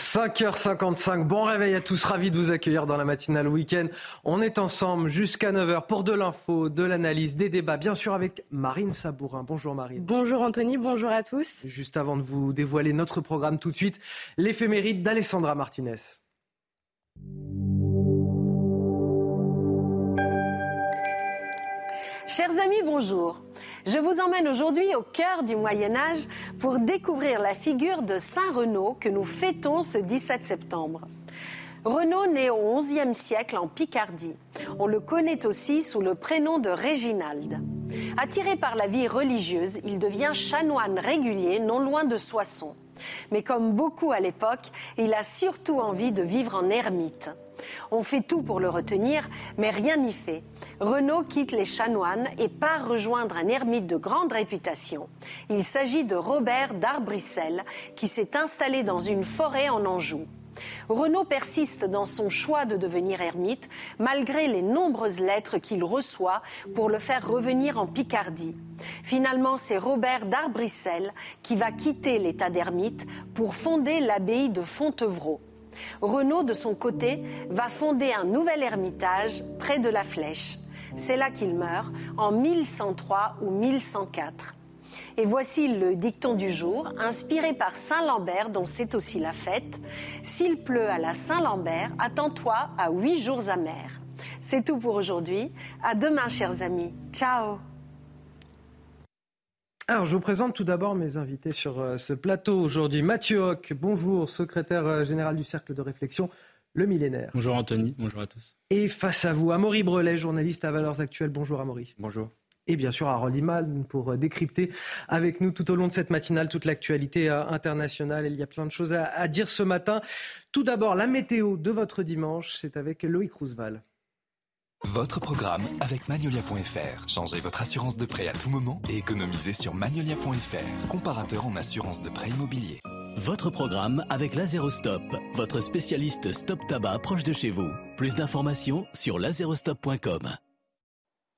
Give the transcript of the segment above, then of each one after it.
5h55, bon réveil à tous, ravi de vous accueillir dans la matinale week-end. On est ensemble jusqu'à 9h pour de l'info, de l'analyse, des débats, bien sûr avec Marine Sabourin. Bonjour Marine. Bonjour Anthony, bonjour à tous. Juste avant de vous dévoiler notre programme tout de suite, l'éphéméride d'Alessandra Martinez. Chers amis, bonjour. Je vous emmène aujourd'hui au cœur du Moyen Âge pour découvrir la figure de Saint Renaud que nous fêtons ce 17 septembre. Renaud naît au XIe siècle en Picardie. On le connaît aussi sous le prénom de Réginald. Attiré par la vie religieuse, il devient chanoine régulier non loin de Soissons. Mais comme beaucoup à l'époque, il a surtout envie de vivre en ermite. On fait tout pour le retenir, mais rien n'y fait. Renaud quitte les chanoines et part rejoindre un ermite de grande réputation. Il s'agit de Robert d'Arbrissel, qui s'est installé dans une forêt en Anjou. Renaud persiste dans son choix de devenir ermite, malgré les nombreuses lettres qu'il reçoit pour le faire revenir en Picardie. Finalement, c'est Robert d'Arbrissel qui va quitter l'état d'ermite pour fonder l'abbaye de Fontevraud. Renaud, de son côté, va fonder un nouvel ermitage près de la Flèche. C'est là qu'il meurt, en 1103 ou 1104. Et voici le dicton du jour, inspiré par Saint Lambert, dont c'est aussi la fête. S'il pleut à la Saint Lambert, attends-toi à huit jours amers. C'est tout pour aujourd'hui. À demain, chers amis. Ciao. Alors, je vous présente tout d'abord mes invités sur euh, ce plateau aujourd'hui. Mathieu Hoc, bonjour, secrétaire euh, général du Cercle de réflexion Le Millénaire. Bonjour Anthony, bonjour à tous. Et face à vous, Amaury Brelet, journaliste à Valeurs Actuelles. Bonjour Amaury. Bonjour. Et bien sûr, Harold Iman pour euh, décrypter avec nous tout au long de cette matinale toute l'actualité internationale. Il y a plein de choses à, dire ce matin. Tout d'abord, la météo de votre dimanche, c'est avec Loïc Roosevelt. Votre programme avec Magnolia.fr. Changez votre assurance de prêt à tout moment et économisez sur Magnolia.fr, comparateur en assurance de prêt immobilier. Votre programme avec Lazerostop, votre spécialiste stop tabac proche de chez vous. Plus d'informations sur lazerostop.com.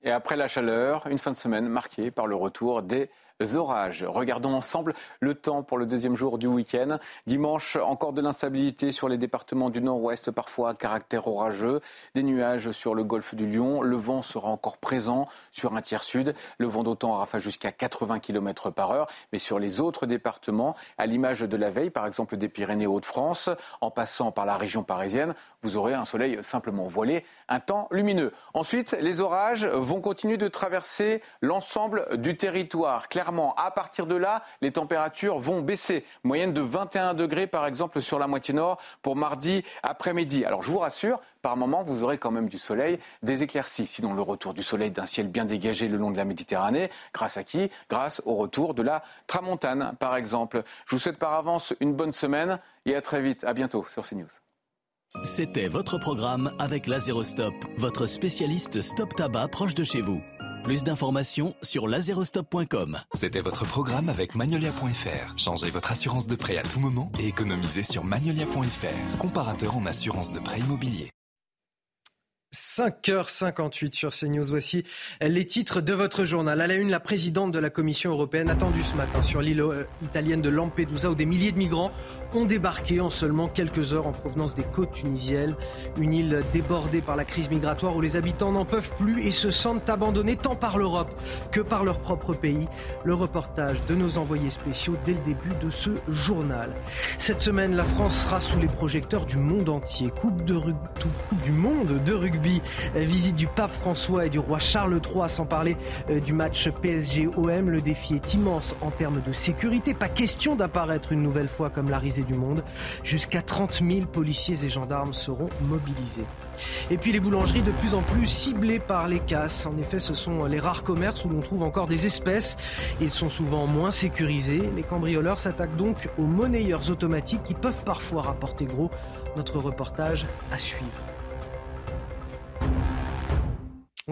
Et après la chaleur, une fin de semaine marquée par le retour des orages. Regardons ensemble le temps pour le deuxième jour du week-end. Dimanche, encore de l'instabilité sur les départements du nord-ouest, parfois à caractère orageux. Des nuages sur le golfe du Lion. Le vent sera encore présent sur un tiers sud. Le vent d'autant rafale jusqu'à 80 km par heure. Mais sur les autres départements, à l'image de la veille, par exemple des Pyrénées-Hauts-de-France, en passant par la région parisienne, vous aurez un soleil simplement voilé, un temps lumineux. Ensuite, les orages vont continuer de traverser l'ensemble du territoire. Clairement, à partir de là, les températures vont baisser. Moyenne de 21 degrés, par exemple, sur la moitié nord pour mardi après-midi. Alors, je vous rassure, par moment, vous aurez quand même du soleil, des éclaircies. Sinon, le retour du soleil d'un ciel bien dégagé le long de la Méditerranée, grâce à qui? Grâce au retour de la tramontane, par exemple. Je vous souhaite par avance une bonne semaine et à très vite. À bientôt sur CNews. C'était votre programme avec Lazerostop, votre spécialiste stop tabac proche de chez vous. Plus d'informations sur lazerostop.com. C'était votre programme avec Magnolia.fr. Changez votre assurance de prêt à tout moment et économisez sur Magnolia.fr, comparateur en assurance de prêt immobilier. 5h58 sur CNews. Voici les titres de votre journal. À la une, la présidente de la Commission européenne attendue ce matin sur l'île euh, italienne de Lampedusa où des milliers de migrants ont débarqué en seulement quelques heures en provenance des côtes tunisiennes. Une île débordée par la crise migratoire où les habitants n'en peuvent plus et se sentent abandonnés tant par l'Europe que par leur propre pays. Le reportage de nos envoyés spéciaux dès le début de ce journal. Cette semaine, la France sera sous les projecteurs du monde entier. Coupe, de coupe du monde de rugby rugby. Visite du pape François et du roi Charles III, sans parler du match PSG-OM. Le défi est immense en termes de sécurité. Pas question d'apparaître une nouvelle fois comme la risée du monde. Jusqu'à 30 000 policiers et gendarmes seront mobilisés. Et puis les boulangeries de plus en plus ciblées par les casses. En effet, ce sont les rares commerces où l'on trouve encore des espèces. Ils sont souvent moins sécurisés. Les cambrioleurs s'attaquent donc aux monnayeurs automatiques qui peuvent parfois rapporter gros. Notre reportage à suivre.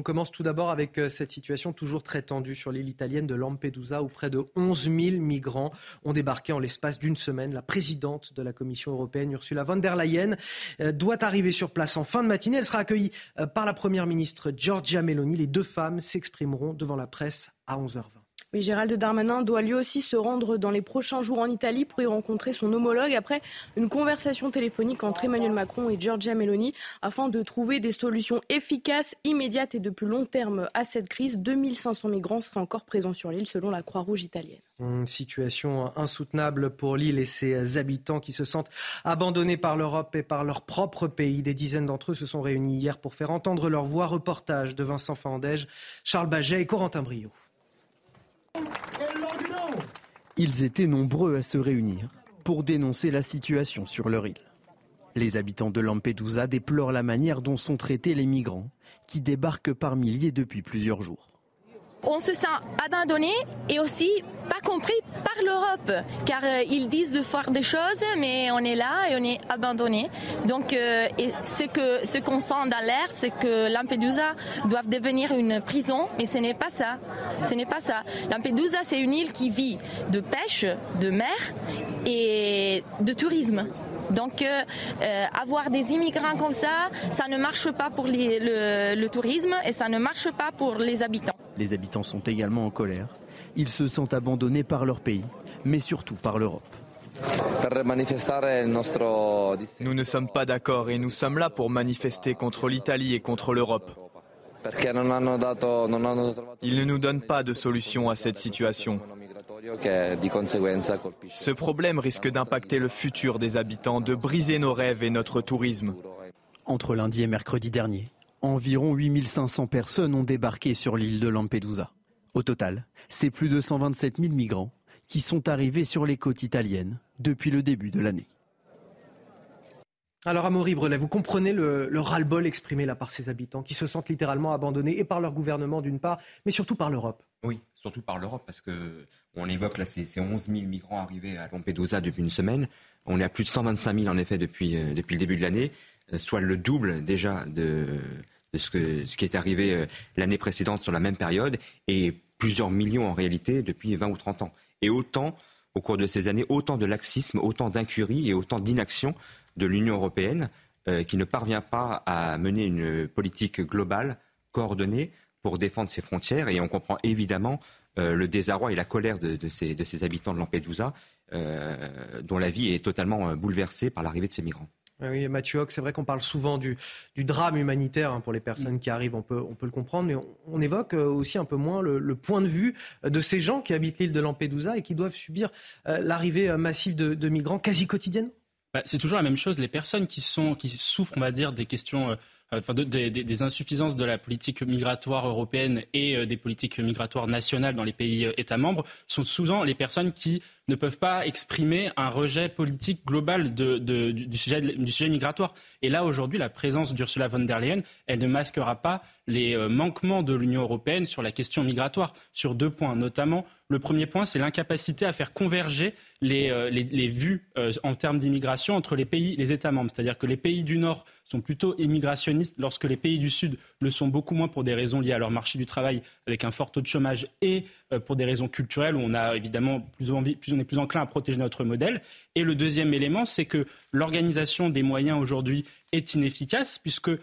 On commence tout d'abord avec euh, cette situation toujours très tendue sur l'île italienne de Lampedusa où près de 11 000 migrants ont débarqué en l'espace d'une semaine. La présidente de la Commission européenne, Ursula von der Leyen, euh, doit arriver sur place en fin de matinée. Elle sera accueillie euh, par la première ministre Giorgia Meloni. Les deux femmes s'exprimeront devant la presse à 11h20. Oui, Gérald Darmanin doit lui aussi se rendre dans les prochains jours en Italie pour y rencontrer son homologue après une conversation téléphonique entre Emmanuel Macron et Giorgia Meloni afin de trouver des solutions efficaces, immédiates et de plus long terme à cette crise. 2500 migrants seraient encore présents sur l'île selon la Croix-Rouge italienne. Une situation insoutenable pour l'île et ses habitants qui se sentent abandonnés par l'Europe et par leur propre pays. Des dizaines d'entre eux se sont réunis hier pour faire entendre leur voix. Reportage de Vincent Fandège, Charles Baget et Corentin Brio. Ils étaient nombreux à se réunir pour dénoncer la situation sur leur île. Les habitants de Lampedusa déplorent la manière dont sont traités les migrants qui débarquent par milliers depuis plusieurs jours on se sent abandonné et aussi pas compris par l'Europe, car euh, ils disent de faire des choses, mais on est là et on est abandonné. Donc, euh, ce que ce qu'on sent dans l'air, c'est que Lampedusa doit devenir une prison, mais ce n'est pas ça. Ce n'est pas ça. Lampedusa, c'est une île qui vit de pêche, de mer et de tourisme. Donc euh, euh, avoir des immigrants comme ça, ça ne marche pas pour le, tourisme et ça ne marche pas pour les habitants. Les habitants sont également en colère. Ils se sentent abandonnés par leur pays, mais surtout par l'Europe. Nous ne sommes pas d'accord et nous sommes là pour manifester contre l'Italie et contre l'Europe. Ils ne nous donnent pas de solution à cette situation. Ce problème risque d'impacter le futur des habitants, de briser nos rêves et notre tourisme. Entre lundi et mercredi dernier, environ 8500 personnes ont débarqué sur l'île de Lampedusa. Au total, c'est plus de 127 000 migrants qui sont arrivés sur les côtes italiennes depuis le début de l'année. Alors Amaury Brelet, vous comprenez le, le ras-le-bol exprimé là par ces habitants qui se sentent littéralement abandonnés et par leur gouvernement d'une part, mais surtout par l'Europe. Oui, surtout par l'Europe parce que on évoque là ces, 11 000 migrants arrivés à Lampedusa depuis une semaine. On est à plus de 125 000 en effet depuis, euh, depuis le début de l'année, euh, soit le double déjà de, ce, qui est arrivé euh, l'année précédente sur la même période et plusieurs millions en réalité depuis 20 ou 30 ans. Et autant, au cours de ces années, autant de laxisme, autant d'incurie et autant d'inaction de l'Union européenne qui ne parvient pas à mener une politique globale, coordonnée, pour défendre ses frontières. Et on comprend évidemment euh, le désarroi et la colère de, ces, habitants de Lampedusa, euh, dont la vie est totalement euh, bouleversée par l'arrivée de ces migrants. Oui, Mathieu Hoc, c'est vrai qu'on parle souvent du, drame humanitaire hein, pour les personnes qui arrivent, on peut, le comprendre, mais on, évoque aussi un peu moins le, point de vue de ces gens qui habitent l'île de Lampedusa et qui doivent subir l'arrivée massive de, migrants quasi quotidienne. Bah, c'est toujours la même chose. Les personnes qui, sont, qui souffrent, on va dire, des questions enfin, des insuffisances de la politique migratoire européenne et euh, des politiques migratoires nationales dans les pays euh, États membres sont souvent les personnes qui ne peuvent pas exprimer un rejet politique global du, sujet, du, sujet, migratoire. Et là, aujourd'hui, la présence d'Ursula von der Leyen, elle ne masquera pas les euh, manquements de l'Union européenne sur la question migratoire, sur deux points, notamment le premier point, c'est l'incapacité à faire converger les, euh, vues euh, en termes d'immigration entre les pays, les États membres. C'est-à-dire que les pays du Nord sont plutôt immigrationnistes, lorsque les pays du Sud le sont beaucoup moins pour des raisons liées à leur marché du travail, avec un fort taux de chômage, et pour des raisons culturelles, où on a évidemment plus on est plus enclin à protéger notre modèle. Et le deuxième élément, c'est que l'organisation des moyens aujourd'hui est inefficace puisque euh,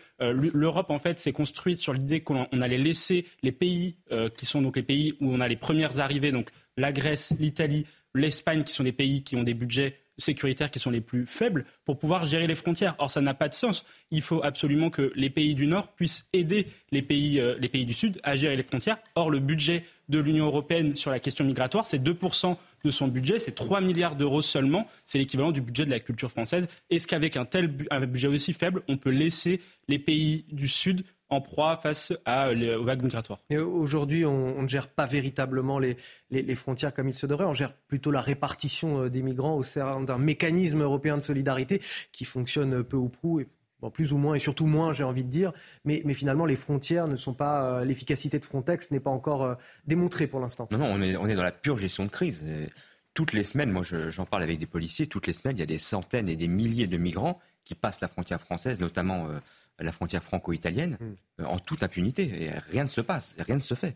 l'Europe en fait s'est construite sur l'idée qu'on allait laisser les pays euh, qui sont donc les pays où on a les premières arrivées, donc la Grèce, l'Italie, l'Espagne, qui sont les pays qui ont des budgets sécuritaires qui sont les plus faibles pour pouvoir gérer les frontières. Or, ça n'a pas de sens. Il faut absolument que les pays du Nord puissent aider les pays, euh, du Sud à gérer les frontières. Or, le budget de l'Union européenne sur la question migratoire, c'est 2% de son budget. C'est 3 milliards d'euros seulement. C'est l'équivalent du budget de la culture française. Est-ce qu'avec un tel budget aussi faible, on peut laisser les pays du Sud en proie face à, aux vagues migratoires. Aujourd'hui, on, ne gère pas véritablement les, les, frontières comme il se devrait. On gère plutôt la répartition euh, des migrants au sein d'un mécanisme européen de solidarité qui fonctionne peu ou prou. Et Bon, plus ou moins, et surtout moins, j'ai envie de dire. Mais, mais, finalement, les frontières ne sont pas. Euh, l'efficacité de Frontex n'est pas encore euh, démontrée pour l'instant. Non, non, on est, on est dans la pure gestion de crise. toutes les semaines, moi j'en parle avec des policiers, toutes les semaines, il y a des centaines et des milliers de migrants qui passent la frontière française, notamment la frontière franco-italienne, hmm. en toute impunité. Et rien ne se passe, rien ne se fait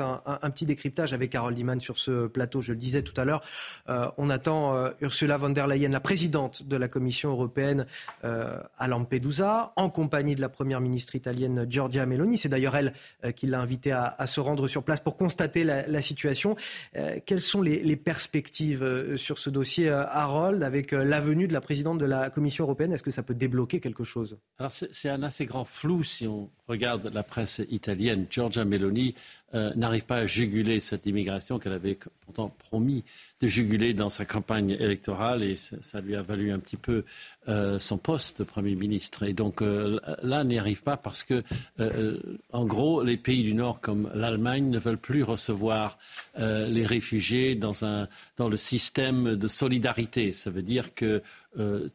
un, petit décryptage avec Harold Iman sur ce plateau. Je le disais tout à l'heure, euh, on attend euh, Ursula von der Leyen, la présidente de la Commission européenne, euh, à Lampedusa, en compagnie de la première ministre italienne Giorgia Meloni. C'est d'ailleurs elle qui l'a invitée à, se rendre sur place pour constater la, situation. quelles sont les, perspectives sur ce dossier, Harold, avec la venue de la présidente de la Commission européenne? Est-ce que ça peut débloquer quelque chose? Alors c'est un assez grand flou si on regarde la presse italienne. Giorgia Meloni euh, n'arrive pas à juguler cette immigration qu'elle avait pourtant promis de juguler dans sa campagne électorale et ça, lui a valu un petit peu euh, son poste de Premier ministre. Et donc euh, là, n'y arrive pas parce que, en gros, les pays du Nord comme l'Allemagne ne veulent plus recevoir les réfugiés dans, un, dans le système de solidarité. Ça veut dire que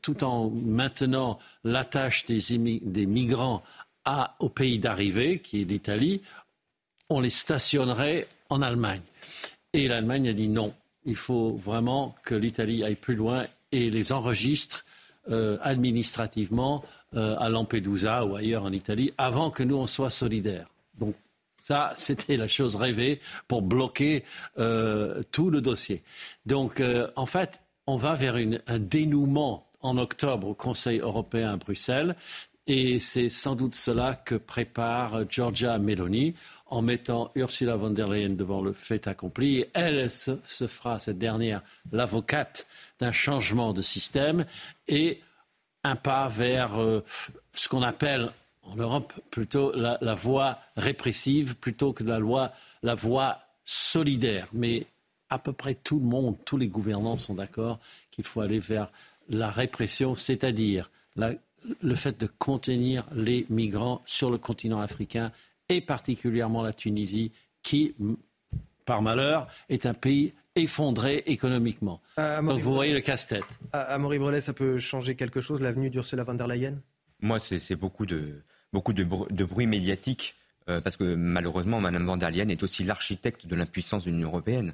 tout en maintenant la tâche des, des migrants à, au pays d'arrivée, qui est l'Italie, on les stationnerait en Allemagne. Et l'Allemagne a dit non. Il faut vraiment que l'Italie aille plus loin et les enregistre euh, administrativement euh, à Lampedusa ou ailleurs en Italie avant que nous on soit solidaires. Donc ça, c'était la chose rêvée pour bloquer euh, tout le dossier. Donc en fait, on va vers un dénouement en octobre au Conseil européen à Bruxelles. Et c'est sans doute cela que prépare Giorgia Meloni en mettant Ursula von der Leyen devant le fait accompli. Elle se, fera, cette dernière, l'avocate d'un changement de système et un pas vers euh, ce qu'on appelle en Europe plutôt la, voie répressive plutôt que la, la voie solidaire. Mais à peu près tout le monde, tous les gouvernants sont d'accord qu'il faut aller vers la répression, c'est-à-dire le fait de contenir les migrants sur le continent africain et particulièrement la Tunisie, qui, par malheur, est un pays effondré économiquement. Euh, Donc vous voyez le casse-tête. À, Maurice Brelet, ça peut changer quelque chose, l'avenue d'Ursula von der Leyen? Moi, c'est beaucoup de, beaucoup de, bruit médiatique, euh, parce que malheureusement, Mme von der Leyen est aussi l'architecte de l'impuissance de l'Union européenne.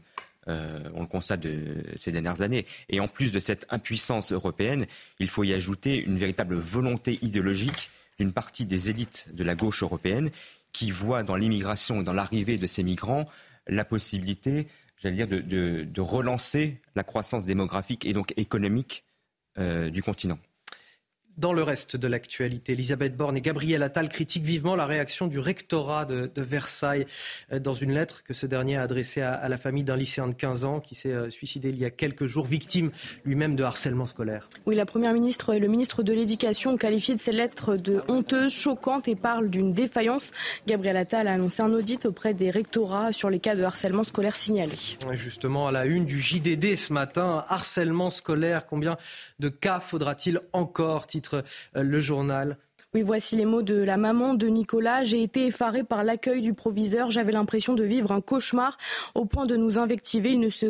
Euh, on le constate de ces dernières années. Et en plus de cette impuissance européenne, il faut y ajouter une véritable volonté idéologique d'une partie des élites de la gauche européenne qui voit dans l'immigration et dans l'arrivée de ces migrants la possibilité, j'allais dire, de, relancer la croissance démographique et donc économique euh, du continent. Dans le reste de l'actualité, Elisabeth Borne et Gabriel Attal critiquent vivement la réaction du rectorat de, Versailles euh, dans une lettre que ce dernier a adressée à, la famille d'un lycéen de 15 ans qui s'est euh, suicidé il y a quelques jours, victime lui-même de harcèlement scolaire. Oui, la Première ministre et le ministre de l'Éducation ont qualifié de ces lettres de honteuses, choquantes et parlent d'une défaillance. Gabriel Attal a annoncé un audit auprès des rectorats sur les cas de harcèlement scolaire signalés. Justement, à la une du JDD ce matin, harcèlement scolaire, combien de cas faudra-t-il encore euh, le journal. Voici les mots de la maman de Nicolas. J'ai été effarée par l'accueil du proviseur. J'avais l'impression de vivre un cauchemar au point de nous invectiver. Il ne, se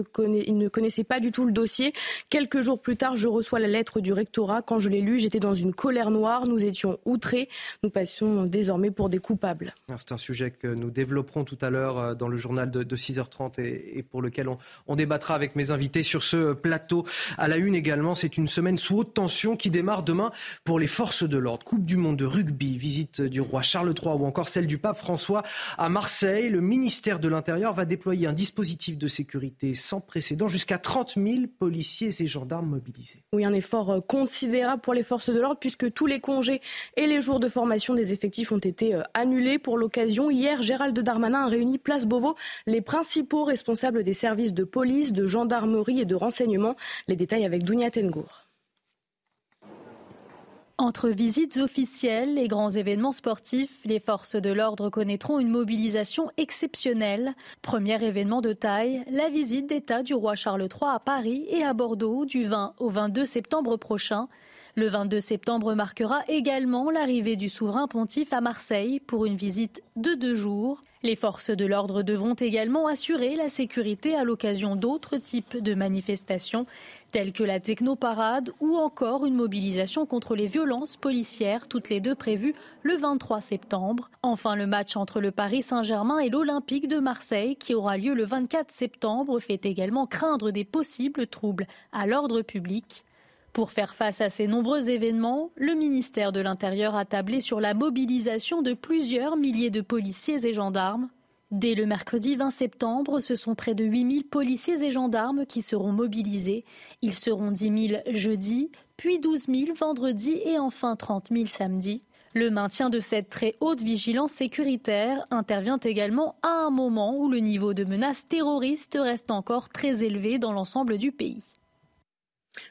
connaissait pas du tout le dossier. Quelques jours plus tard, je reçois la lettre du rectorat. Quand je l'ai lue, j'étais dans une colère noire. Nous étions outrés. Nous passions désormais pour des coupables. C'est un sujet que nous développerons tout à l'heure euh, dans le journal de, 6h30 et, pour lequel on, on, débattra avec mes invités sur ce plateau. À la une également, c'est une semaine sous haute tension qui démarre demain pour les forces de l'ordre. Coupe du monde de rugby, visite du roi Charles III ou encore celle du pape François à Marseille. Le ministère de l'Intérieur va déployer un dispositif de sécurité sans précédent, jusqu'à 30 000 policiers et gendarmes mobilisés. Oui, un effort euh, considérable pour les forces de l'ordre puisque tous les congés et les jours de formation des effectifs ont été euh, annulés pour l'occasion. Hier, Gérald Darmanin a réuni Place Beauvau les principaux responsables des services de police, de gendarmerie et de renseignement. Les détails avec Dounia Tengour. Entre visites officielles et grands événements sportifs, les forces de l'ordre connaîtront une mobilisation exceptionnelle. Premier événement de taille, la visite d'État du roi Charles III à Paris et à Bordeaux du 20 au 22 septembre prochain. Le 22 septembre marquera également l'arrivée du souverain pontife à Marseille pour une visite de deux jours. Les forces de l'ordre devront également assurer la sécurité à l'occasion d'autres types de manifestations telles que la technoparade ou encore une mobilisation contre les violences policières, toutes les deux prévues le 23 septembre. Enfin, le match entre le Paris Saint-Germain et l'Olympique de Marseille, qui aura lieu le 24 septembre, fait également craindre des possibles troubles à l'ordre public. Pour faire face à ces nombreux événements, le ministère de l'Intérieur a tablé sur la mobilisation de plusieurs milliers de policiers et gendarmes Dès le mercredi 20 septembre, ce sont près de 8000 policiers et gendarmes qui seront mobilisés. Ils seront 10 000 jeudi, puis 12 000 vendredi et enfin 30 000 samedi. Le maintien de cette très haute vigilance sécuritaire intervient également à un moment où le niveau de menace terroriste reste encore très élevé dans l'ensemble du pays.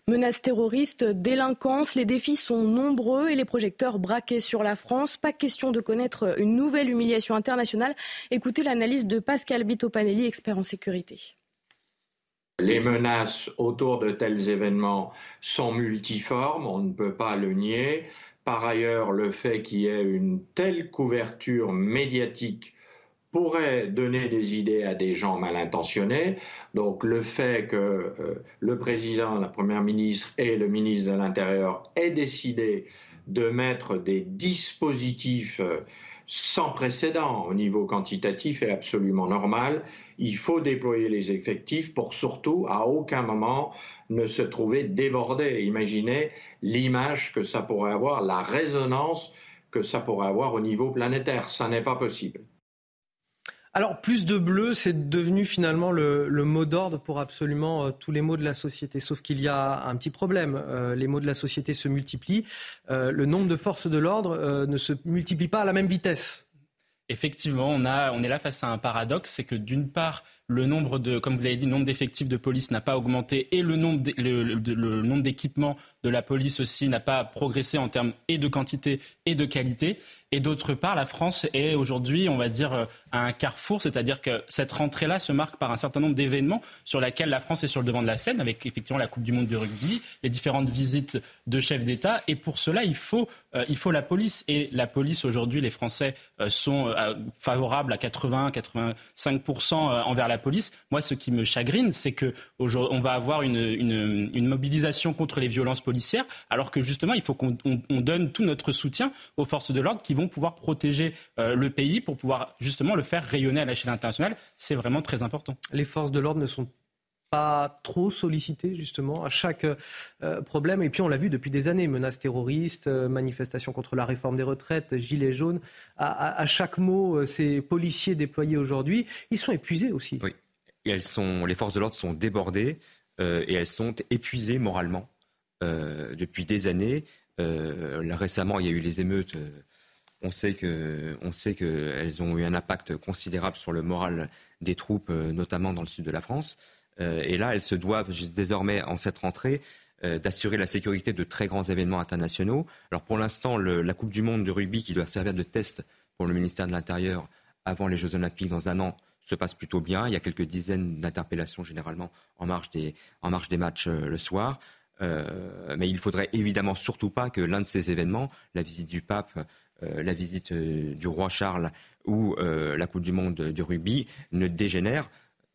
Menaces terroristes, délinquance, les défis sont nombreux et les projecteurs braqués sur la France. Pas question de connaître une nouvelle humiliation internationale. Écoutez l'analyse de Pascal Bitopanelli, expert en sécurité. Les menaces autour de tels événements sont multiformes, on ne peut pas le nier. Par ailleurs, le fait qu'il y ait une telle couverture médiatique pourrait donner des idées à des gens mal intentionnés. Donc le fait que euh, le président, la première ministre et le ministre de l'Intérieur aient décidé de mettre des dispositifs euh, sans précédent au niveau quantitatif est absolument normal. Il faut déployer les effectifs pour surtout à aucun moment ne se trouver débordé. Imaginez l'image que ça pourrait avoir, la résonance que ça pourrait avoir au niveau planétaire. Ça n'est pas possible. Alors, plus de bleu, c'est devenu finalement le, mot d'ordre pour absolument euh, tous les mots de la société. Sauf qu'il y a un petit problème. Euh, les mots de la société se multiplient. Euh, le nombre de forces de l'ordre ne se multiplie pas à la même vitesse. Effectivement, on, est là face à un paradoxe. C'est que d'une part, le nombre de, comme vous l'avez dit, le nombre d'effectifs de police n'a pas augmenté et le nombre d'équipements de la police aussi n'a pas progressé en termes et de quantité et de qualité. Et d'autre part, la France est aujourd'hui, on va dire, euh, à un carrefour, c'est-à-dire que cette rentrée-là se marque par un certain nombre d'événements sur lesquels la France est sur le devant de la scène, avec effectivement la Coupe du Monde de rugby, les différentes visites de chefs d'État. Et pour cela, il faut, euh, il faut la police. Et la police, aujourd'hui, les Français euh, sont favorables à 80-85% envers la police. Moi, ce qui me chagrine, c'est qu'on va avoir une, une, mobilisation contre les violences alors que justement, il faut qu'on donne tout notre soutien aux forces de l'ordre qui vont pouvoir protéger euh, le pays pour pouvoir justement le faire rayonner à l'échelle internationale. C'est vraiment très important. Les forces de l'ordre ne sont pas trop sollicitées justement à chaque euh, problème. Et puis on l'a vu depuis des années, menaces terroristes, euh, manifestations contre la réforme des retraites, gilets jaunes. À, chaque mot, ces policiers déployés aujourd'hui, ils sont épuisés aussi. Oui, elles sont, les forces de l'ordre sont débordées et elles sont épuisées moralement. Euh, depuis des années. Euh, récemment, il y a eu les émeutes. Euh, on sait que, on sait qu'elles ont eu un impact considérable sur le moral des troupes, notamment dans le sud de la France. et là, elles se doivent désormais, en cette rentrée, d'assurer la sécurité de très grands événements internationaux. Alors pour l'instant, la Coupe du Monde de rugby, qui doit servir de test pour le ministère de l'Intérieur avant les Jeux Olympiques dans un an, se passe plutôt bien. Il y a quelques dizaines d'interpellations généralement en marge en marge des matchs le soir. Euh, mais il faudrait évidemment surtout pas que l'un de ces événements, la visite du pape, euh, la visite euh, du roi Charles ou la Coupe du Monde du rugby, ne dégénère.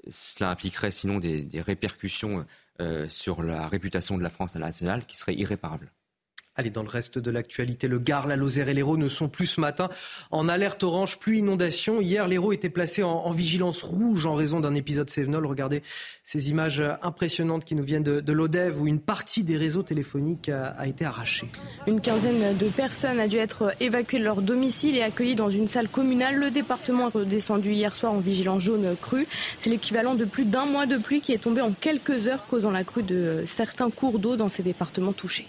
Cela impliquerait sinon des, des répercussions sur la réputation de la France internationale qui seraient irréparables. Allez, dans le reste de l'actualité, le Gard, la Lozère et l'Hérault ne sont plus ce matin en alerte orange, pluie, inondation. Hier, l'Hérault était placé en, vigilance rouge en raison d'un épisode Sévenol. Regardez ces images impressionnantes qui nous viennent de, l'Odève où une partie des réseaux téléphoniques a, été arrachée. Une quinzaine de personnes a dû être évacuées de leur domicile et accueillies dans une salle communale. Le département est redescendu hier soir en vigilance jaune crue. C'est l'équivalent de plus d'un mois de pluie qui est tombé en quelques heures, causant la crue de certains cours d'eau dans ces départements touchés.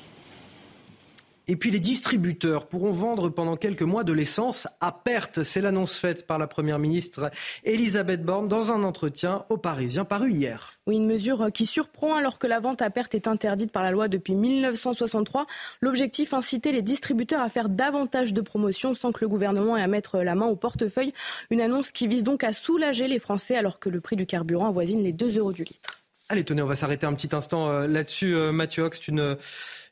Et puis les distributeurs pourront vendre pendant quelques mois de l'essence à perte. C'est l'annonce faite par la Première ministre Elisabeth Borne dans un entretien aux Parisiens paru hier. Oui, une mesure qui surprend alors que la vente à perte est interdite par la loi depuis 1963. L'objectif, inciter les distributeurs à faire davantage de promotions sans que le gouvernement ait à mettre la main au portefeuille. Une annonce qui vise donc à soulager les Français alors que le prix du carburant avoisine les 2 euros du litre. Allez, tenez, on va s'arrêter un petit instant euh, là-dessus. Euh, Mathieu Ox, une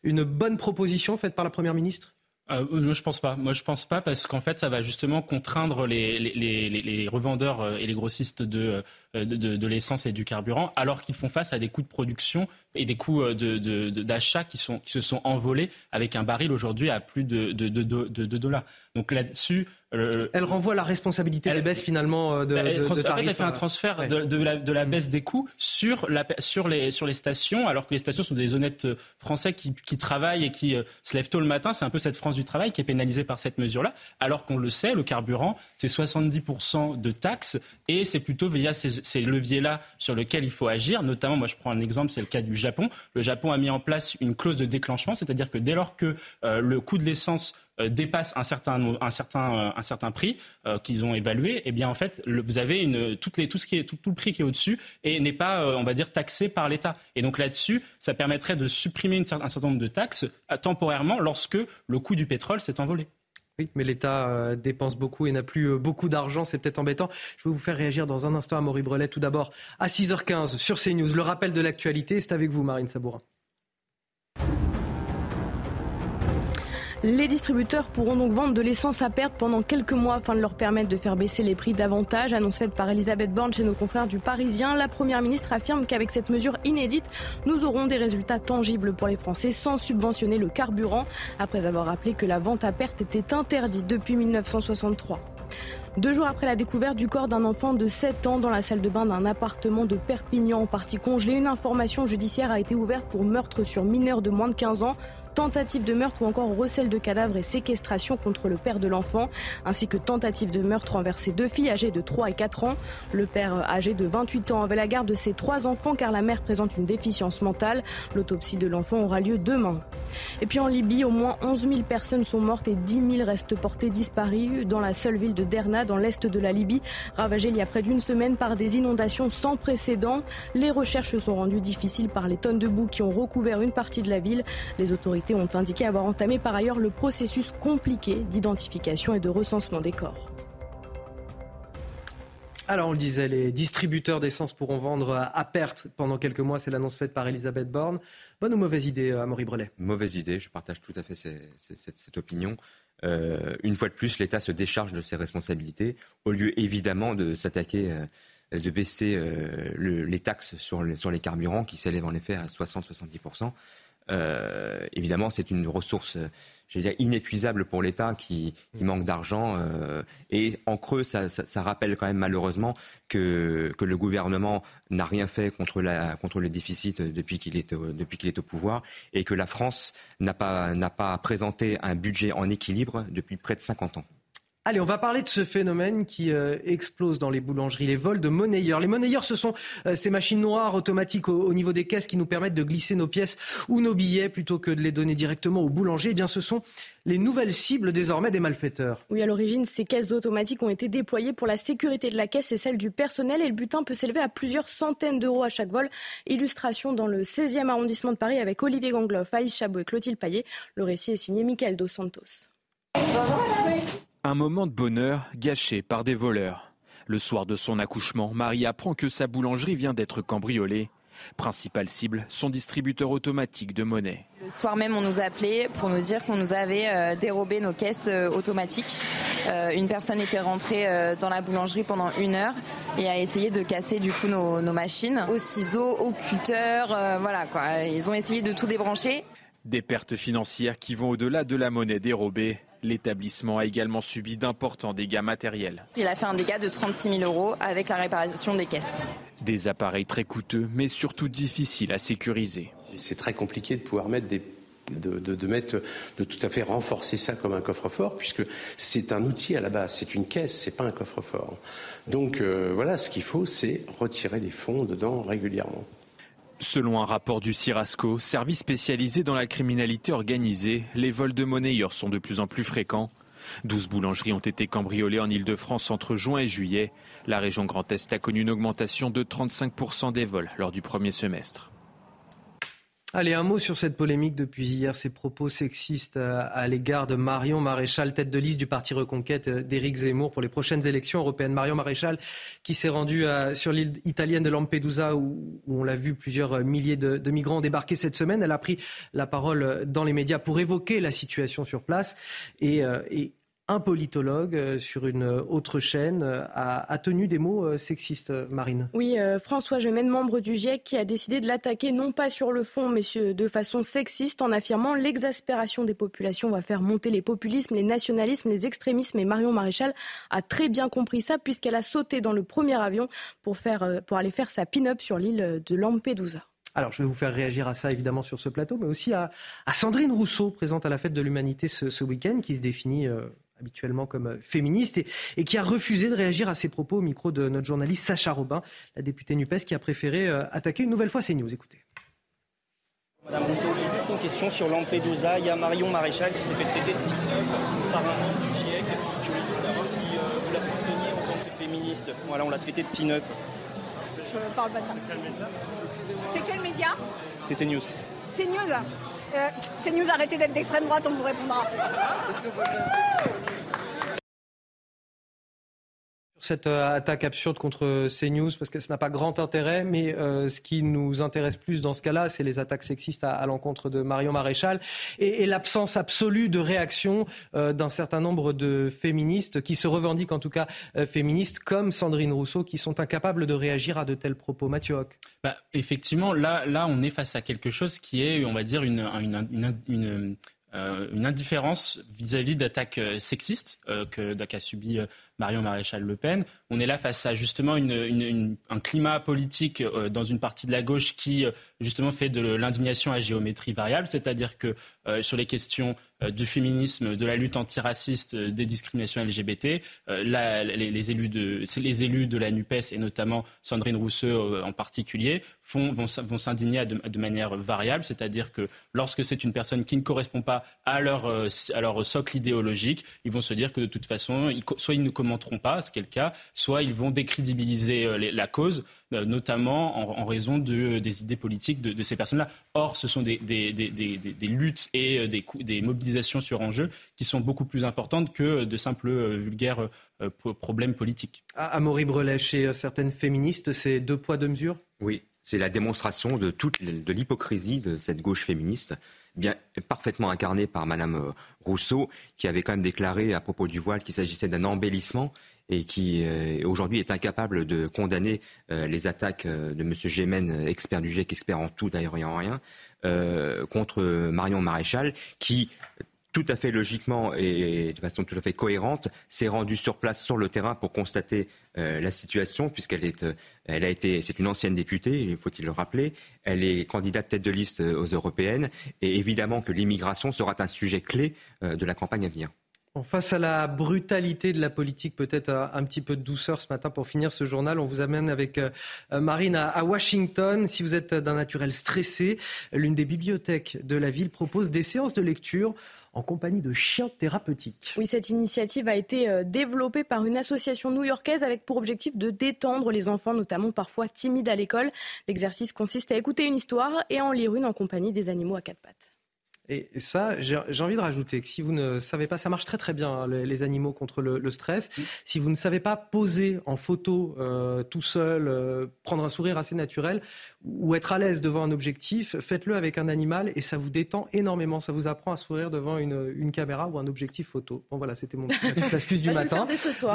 une bonne proposition faite par la Première ministre? Euh, moi, je pense pas. Moi, je pense pas parce qu'en fait, ça va justement contraindre les, revendeurs euh, et les grossistes de, euh, de, de, de l'essence et du carburant, alors qu'ils font face à des coûts de production et des coûts d'achat qui, sont, qui se sont envolés avec un baril aujourd'hui à plus de, de dollars. Donc là-dessus, euh, elle renvoie la responsabilité des baisses finalement euh, de, elle, de, de tarifs, elle fait un transfert de, la, de, la, baisse des coûts sur, la, sur, les, sur les stations, alors que les stations sont des honnêtes euh, Français qui, qui travaillent et qui se lèvent tôt le matin. C'est un peu cette France du travail qui est pénalisée par cette mesure-là, alors qu'on le sait, le carburant, c'est 70% de taxes et c'est plutôt via ces, ces leviers-là sur lesquels il faut agir. Notamment, moi je prends un exemple, c'est le cas du Japon. Le Japon a mis en place une clause de déclenchement, c'est-à-dire que dès lors que le coût de l'essence euh, dépasse un certain, euh, prix euh, qu'ils ont évalué, eh bien en fait, vous avez toutes les, tout, tout, le prix qui est au-dessus et n'est pas, on va dire, taxé par l'État. Et donc là-dessus, ça permettrait de supprimer un certain nombre de taxes temporairement lorsque le coût du pétrole s'est envolé. Oui, mais l'État dépense beaucoup et n'a plus beaucoup d'argent, c'est peut-être embêtant. Je vais vous faire réagir dans un instant à Maurice Brelet. Tout d'abord, à 6h15 sur CNews, le rappel de l'actualité, c'est avec vous, Marine Sabourin. Les distributeurs pourront donc vendre de l'essence à perte pendant quelques mois afin de leur permettre de faire baisser les prix davantage. Annonce faite par Elisabeth Borne chez nos confrères du Parisien. La Première ministre affirme qu'avec cette mesure inédite, nous aurons des résultats tangibles pour les Français sans subventionner le carburant, après avoir rappelé que la vente à perte était interdite depuis 1963. Deux jours après la découverte du corps d'un enfant de 7 ans dans la salle de bain d'un appartement de Perpignan en partie congelé, une information judiciaire a été ouverte pour meurtre sur mineur de moins de 15 ans tentative de meurtre ou encore recel de cadavres et séquestration contre le père de l'enfant, ainsi que tentative de meurtre envers ses deux filles âgées de 3 et 4 ans. Le père âgé de 28 ans avait la garde de ses trois enfants car la mère présente une déficience mentale. L'autopsie de l'enfant aura lieu demain. Et puis en Libye, au moins 11 000 personnes sont mortes et 10 000 restent portées disparues dans la seule ville de Derna, dans l'est de la Libye, ravagée il y a près d'une semaine par des inondations sans précédent. Les recherches sont rendues difficiles par les tonnes de boue qui ont recouvert une partie de la ville. Les autorités ont indiqué avoir entamé par ailleurs le processus compliqué d'identification et de recensement des corps. Alors on le disait, les distributeurs d'essence pourront vendre à perte pendant quelques mois, c'est l'annonce faite par Elisabeth Borne. Bonne ou mauvaise idée, Amaury Brelet? Mauvaise idée, je partage tout à fait cette, opinion. Euh, une fois de plus, l'État se décharge de ses responsabilités, au lieu évidemment de s'attaquer, euh, de baisser euh, les taxes sur les carburants, qui s'élèvent en effet à 60-70%. Euh, évidemment, c'est une ressource, dire, inépuisable pour l'État qui, manque d'argent. Euh, et en creux, ça, rappelle quand même malheureusement que, le gouvernement n'a rien fait contre, le déficit depuis qu'il est, au pouvoir et que la France n'a pas, n'a pas présenté un budget en équilibre depuis près de 50 ans. Allez, on va parler de ce phénomène qui euh, explose dans les boulangeries, les vols de monnayeurs. Les monnayeurs, ce sont euh, ces machines noires automatiques au, niveau des caisses qui nous permettent de glisser nos pièces ou nos billets plutôt que de les donner directement au boulanger. Eh bien, ce sont les nouvelles cibles désormais des malfaiteurs. Oui, à l'origine, ces caisses automatiques ont été déployées pour la sécurité de la caisse et celle du personnel et le butin peut s'élever à plusieurs centaines d'euros à chaque vol. Illustration dans le 16e arrondissement de Paris avec Olivier Gangloff, Aïs Chabot et Clotilde Paillet. Le récit est signé Michael Dos Santos. Un moment de bonheur gâché par des voleurs. Le soir de son accouchement, Marie apprend que sa boulangerie vient d'être cambriolée. Principale cible, son distributeur automatique de monnaie. Le soir même, on nous a appelé pour nous dire qu'on nous avait euh, dérobé nos caisses euh, automatiques. Euh, une personne était rentrée dans la boulangerie pendant une heure et a essayé de casser du coup nos, nos machines au ciseau, au cutter, voilà quoi. Ils ont essayé de tout débrancher. Des pertes financières qui vont au-delà de la monnaie dérobée. L'établissement a également subi d'importants dégâts matériels. Il a fait un dégât de 36 000 euros avec la réparation des caisses. Des appareils très coûteux, mais surtout difficiles à sécuriser. C'est très compliqué de pouvoir mettre des de, mettre, de tout à fait renforcer ça comme un coffre-fort, puisque c'est un outil à la base, c'est une caisse, c'est pas un coffre-fort. Donc euh, voilà, ce qu'il faut, c'est retirer des fonds dedans régulièrement. Selon un rapport du Cirasco, service spécialisé dans la criminalité organisée, les vols de monnayeurs sont de plus en plus fréquents. 12 boulangeries ont été cambriolées en Ile-de-France entre juin et juillet. La région Grand Est a connu une augmentation de 35% des vols lors du premier semestre. Allez, un mot sur cette polémique depuis hier, ces propos sexistes euh, à l'égard de Marion Maréchal, tête de liste du parti Reconquête euh, d'Éric Zemmour pour les prochaines élections européennes. Marion Maréchal qui s'est rendue euh, sur l'île italienne de Lampedusa où, on l'a vu, plusieurs milliers de, migrants ont débarqué cette semaine. Elle a pris la parole dans les médias pour évoquer la situation sur place et, et un politologue euh, sur une autre chaîne euh, a, tenu des mots euh, sexistes, Marine. Oui, François Gemène, membre du GIEC, qui a décidé de l'attaquer non pas sur le fond, mais de façon sexiste, en affirmant l'exaspération des populations va faire monter les populismes, les nationalismes, les extrémismes. Et Marion Maréchal a très bien compris ça, puisqu'elle a sauté dans le premier avion pour, faire, pour aller faire sa pin-up sur l'île de Lampedusa. Alors, je vais vous faire réagir à ça, évidemment, sur ce plateau, mais aussi à, Sandrine Rousseau, présente à la Fête de l'Humanité ce, week-end, qui se définit habituellement comme euh, féministe, et, qui a refusé de réagir à ces propos au micro de notre journaliste Sacha Robin, la députée NUPES, qui a préféré euh, attaquer une nouvelle fois ces news. Écoutez. Madame Rousseau, j'ai juste une question sur Lampedusa. Il y a Marion Maréchal qui s'est fait traiter de par un membre du GIEC. Je voulais juste savoir si euh, vous la souteniez en tant que féministe. Voilà, on l'a traité de pin-up. Je ne parle pas de ça. C'est quel média? C'est CNews. CNews euh, CNews, arrêtez d'être d'extrême droite, on vous répondra cette euh, attaque absurde contre CNews parce que ça n'a pas grand intérêt, mais euh, ce qui nous intéresse plus dans ce cas-là, c'est les attaques sexistes à, l'encontre de Marion Maréchal et, l'absence absolue de réaction euh, d'un certain nombre de féministes qui se revendiquent en tout cas féministes comme Sandrine Rousseau qui sont incapables de réagir à de tels propos. Mathieu Hoc. Bah, effectivement, là, là, on est face à quelque chose qui est, on va dire, une, une, indifférence vis-à-vis d'attaques sexistes euh, qu'a subi Marion Maréchal Le Pen. On est là face à justement un climat politique euh, dans une partie de la gauche qui euh, justement fait de l'indignation à géométrie variable, c'est-à-dire que sur les questions du féminisme, de la lutte antiraciste, des discriminations LGBT, les, élus de, les élus de la NUPES et notamment Sandrine Rousseau en particulier vont, vont s'indigner de, manière variable, c'est-à-dire que lorsque c'est une personne qui ne correspond pas à leur, à leur socle idéologique, ils vont se dire que de toute façon, soit ils ne commenteront pas, ce qui est le cas, soit ils vont décrédibiliser euh, la cause, euh, notamment en, raison de, des idées politiques de, ces personnes-là. Or, ce sont des, luttes et euh, des, mobilisations sur enjeu qui sont beaucoup plus importantes que de simples vulgaires problèmes politiques. Amaury Brelet, chez certaines féministes, c'est deux poids, deux mesures? Oui, c'est la démonstration de toute de l'hypocrisie de cette gauche féministe bien parfaitement incarnée par Madame euh, Rousseau, qui avait quand même déclaré à propos du voile qu'il s'agissait d'un embellissement et qui euh, aujourd'hui est incapable de condamner euh, les attaques de M. Gémen, expert du GIEC, expert en tout d'ailleurs et en rien, contre Marion Maréchal, qui tout à fait logiquement et de façon tout à fait cohérente, s'est rendue sur place, sur le terrain, pour constater euh, la situation, puisqu'elle est, euh, elle a été, c'est une ancienne députée, faut-il le rappeler. Elle est candidate tête de liste aux européennes, et évidemment que l'immigration sera un sujet clé euh, de la campagne à venir. Face à la brutalité de la politique, peut-être un, petit peu de douceur ce matin pour finir ce journal. On vous amène avec Marine à, Washington. Si vous êtes d'un naturel stressé, l'une des bibliothèques de la ville propose des séances de lecture en compagnie de chiens thérapeutiques. Oui, cette initiative a été euh, développée par une association new-yorkaise avec pour objectif de détendre les enfants, notamment parfois timides à l'école. L'exercice consiste à écouter une histoire et en lire une en compagnie des animaux à quatre pattes. Et ça, j'ai envie de rajouter que si vous ne savez pas, ça marche très très bien, hein, les, animaux contre le, stress. Si vous ne savez pas poser en photo euh, tout seul, euh, prendre un sourire assez naturel ou être à l'aise devant un objectif, faites-le avec un animal et ça vous détend énormément. Ça vous apprend à sourire devant une, une caméra ou un objectif photo. Bon voilà, c'était mon astuce du matin.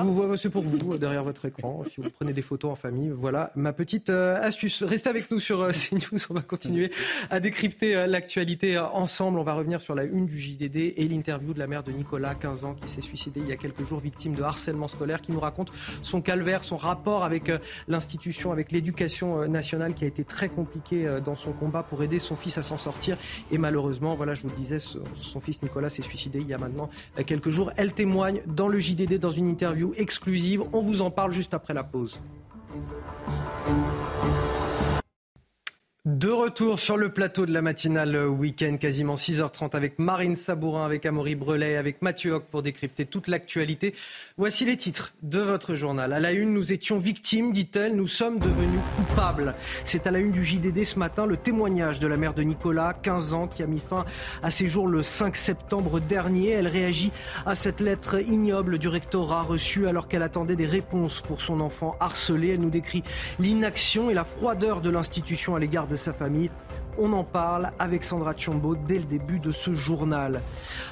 Vous c'est pour vous derrière votre écran. Si vous prenez des photos en famille, voilà ma petite euh, astuce. Restez avec nous sur CNews. On va continuer à décrypter l'actualité ensemble va revenir sur la une du JDD et l'interview de la mère de Nicolas, 15 ans, qui s'est suicidé il y a quelques jours, victime de harcèlement scolaire, qui nous raconte son calvaire, son rapport avec euh, l'institution, avec l'éducation euh, nationale, qui a été très compliqué euh, dans son combat pour aider son fils à s'en sortir. Et malheureusement, voilà, je vous le disais, son fils Nicolas s'est suicidé il y a maintenant quelques jours. Elle témoigne dans le JDD, dans une interview exclusive. On vous en parle juste après la pause. De retour sur le plateau de la matinale week-end, quasiment 6h30 avec Marine Sabourin, avec Amaury Brelet, avec Mathieu Hoc pour décrypter toute l'actualité. Voici les titres de votre journal. À la une, nous étions victimes, dit-elle, nous sommes devenus coupables. C'est à la une du JDD ce matin le témoignage de la mère de Nicolas, 15 ans, qui a mis fin à ses jours le 5 septembre dernier. Elle réagit à cette lettre ignoble du rectorat reçue alors qu'elle attendait des réponses pour son enfant harcelé. Elle nous décrit l'inaction et la froideur de l'institution à l'égard de sa famille. On en parle avec Sandra Tchombo dès le début de ce journal.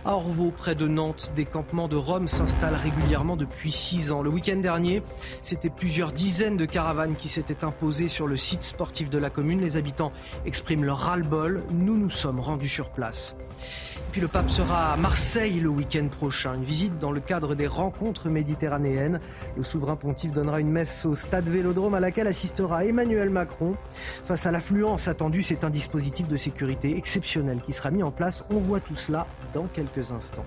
À Orvaux, près de Nantes, des campements de Rome s'installent régulièrement depuis six ans. Le week-end dernier, c'était plusieurs dizaines de caravanes qui s'étaient imposées sur le site sportif de la commune. Les habitants expriment leur ras-le-bol. Nous nous sommes rendus sur place. Puis le pape sera à Marseille le week-end prochain. Une visite dans le cadre des rencontres méditerranéennes. Le souverain pontife donnera une messe au stade Vélodrome à laquelle assistera Emmanuel Macron. Face à l'affluence attendue, c'est un dispositif de sécurité exceptionnel qui sera mis en place. On voit tout cela dans quelques instants.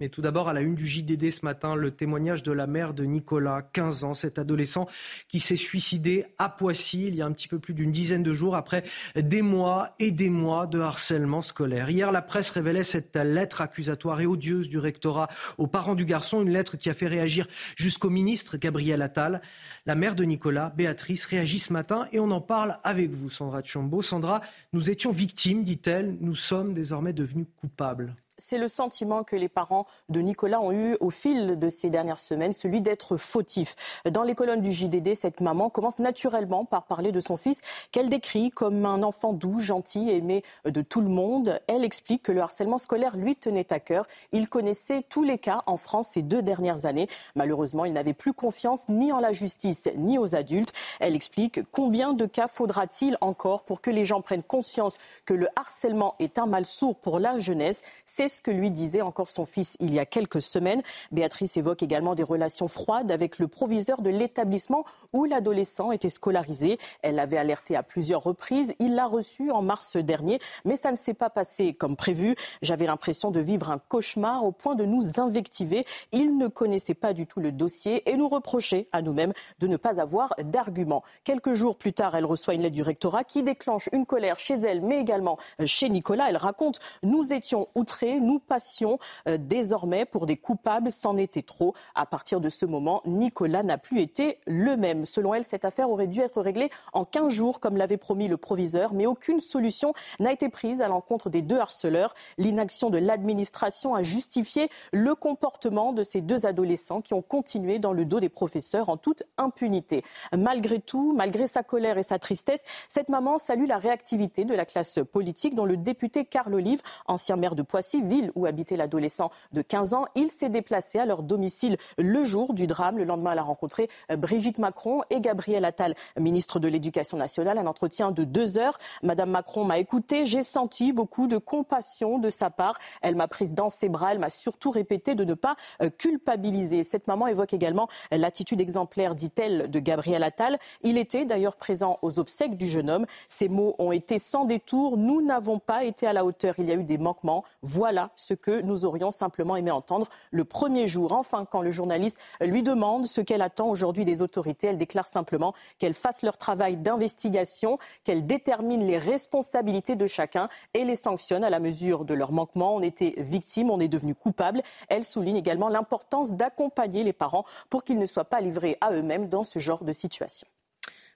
Mais tout d'abord, à la une du JDD ce matin, le témoignage de la mère de Nicolas, 15 ans, cet adolescent qui s'est suicidé à Poissy il y a un petit peu plus d'une dizaine de jours après des mois et des mois de harcèlement scolaire. Hier, la presse révélait cette lettre accusatoire et odieuse du rectorat aux parents du garçon, une lettre qui a fait réagir jusqu'au ministre Gabriel Attal. La mère de Nicolas, Béatrice, réagit ce matin et on en parle avec vous, Sandra Tchombo. Sandra, nous étions victimes, dit-elle, nous sommes désormais devenus coupables c'est le sentiment que les parents de Nicolas ont eu au fil de ces dernières semaines, celui d'être fautif. Dans les colonnes du JDD, cette maman commence naturellement par parler de son fils qu'elle décrit comme un enfant doux, gentil, aimé de tout le monde. Elle explique que le harcèlement scolaire lui tenait à cœur. Il connaissait tous les cas en France ces deux dernières années. Malheureusement, il n'avait plus confiance ni en la justice ni aux adultes. Elle explique combien de cas faudra-t-il encore pour que les gens prennent conscience que le harcèlement est un mal sourd pour la jeunesse. Ce que lui disait encore son fils il y a quelques semaines? Béatrice évoque également des relations froides avec le proviseur de l'établissement où l'adolescent était scolarisé. Elle avait alerté à plusieurs reprises. Il l'a reçu en mars dernier, mais ça ne s'est pas passé comme prévu. J'avais l'impression de vivre un cauchemar au point de nous invectiver. Il ne connaissait pas du tout le dossier et nous reprochait à nous-mêmes de ne pas avoir d'arguments. Quelques jours plus tard, elle reçoit une lettre du rectorat qui déclenche une colère chez elle, mais également chez Nicolas. Elle raconte Nous étions outrés, nous passions euh, désormais pour des coupables. C'en était trop. À partir de ce moment, Nicolas n'a plus été le même. Selon elle, cette affaire aurait dû être réglée en 15 jours, comme l'avait promis le proviseur, mais aucune solution n'a été prise à l'encontre des deux harceleurs. L'inaction de l'administration a justifié le comportement de ces deux adolescents qui ont continué dans le dos des professeurs en toute impunité. Malgré tout, malgré sa colère et sa tristesse, cette maman salue la réactivité de la classe politique dont le député Carl Olive, ancien maire de Poissy, ville où habitait l'adolescent de 15 ans. Il s'est déplacé à leur domicile le jour du drame. Le lendemain, elle a rencontré Brigitte Macron et Gabriel Attal, ministre de l'Éducation nationale. Un entretien de deux heures. Madame Macron m'a écouté. J'ai senti beaucoup de compassion de sa part. Elle m'a prise dans ses bras. Elle m'a surtout répété de ne pas euh, culpabiliser. Cette maman évoque également l'attitude exemplaire, dit-elle, de Gabriel Attal. Il était d'ailleurs présent aux obsèques du jeune homme. Ces mots ont été sans détour. Nous n'avons pas été à la hauteur. Il y a eu des manquements. Voilà ce que nous aurions simplement aimé entendre le premier jour. Enfin, quand le journaliste lui demande ce qu'elle attend aujourd'hui des autorités, elle déclare simplement qu'elles fassent leur travail d'investigation, qu'elles déterminent les responsabilités de chacun et les sanctionnent à la mesure de leurs manquements. On était victime, on est devenu coupable. Elle souligne également l'importance d'accompagner les parents pour qu'ils ne soient pas livrés à eux-mêmes dans ce genre de situation.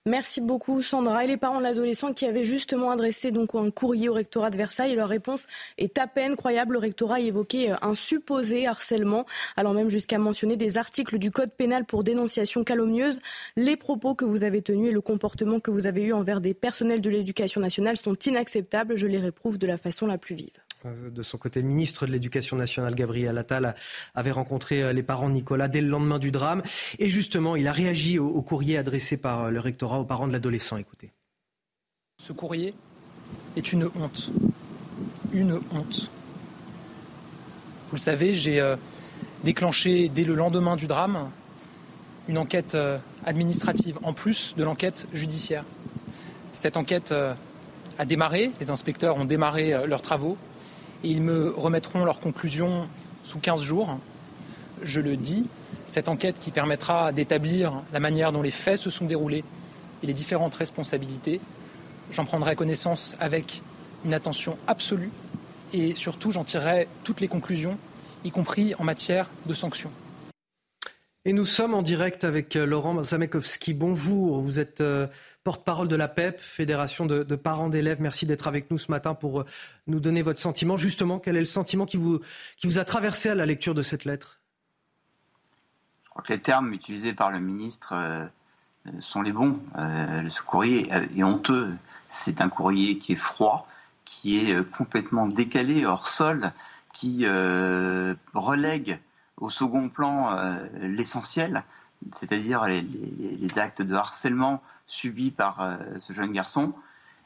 Merci beaucoup Sandra. Et les parents de l'adolescent qui avaient justement adressé donc un courrier au rectorat de Versailles, leur réponse est à peine croyable. Le rectorat évoquait euh, un supposé harcèlement, allant même jusqu'à mentionner des articles du code pénal pour dénonciation calomnieuse. Les propos que vous avez tenus et le comportement que vous avez eu envers des personnels de l'éducation nationale sont inacceptables. Je les réprouve de la façon la plus vive. Euh, de son côté, le ministre de l'Éducation nationale, Gabriel Attal, avait rencontré euh, les parents de Nicolas dès le lendemain du drame. Et justement, il a réagi au, courrier adressé par euh, le rectorat aux parents de l'adolescent. Écoutez. Ce courrier est une honte. Une honte. Vous le savez, j'ai déclenché dès le lendemain du drame une enquête administrative en plus de l'enquête judiciaire. Cette enquête a démarré, les inspecteurs ont démarré leurs travaux ils me remettront leurs conclusions sous 15 jours. Je le dis, cette enquête qui permettra d'établir la manière dont les faits se sont déroulés et les différentes responsabilités. J'en prendrai connaissance avec une attention absolue et surtout j'en tirerai toutes les conclusions, y compris en matière de sanctions. Et nous sommes en direct avec euh, Laurent Zamekowski. Bonjour, vous êtes euh, porte-parole de la PEP, Fédération de, parents d'élèves. Merci d'être avec nous ce matin pour euh, nous donner votre sentiment. Justement, quel est le sentiment qui vous, a traversé à la lecture de cette lettre? Je crois que les termes utilisés par le ministre sont les bons. ce courrier est honteux. C'est un courrier qui est froid, qui est complètement décalé, hors sol, qui relègue au second plan euh, l'essentiel, c'est-à-dire les, actes de harcèlement subis par euh, ce jeune garçon,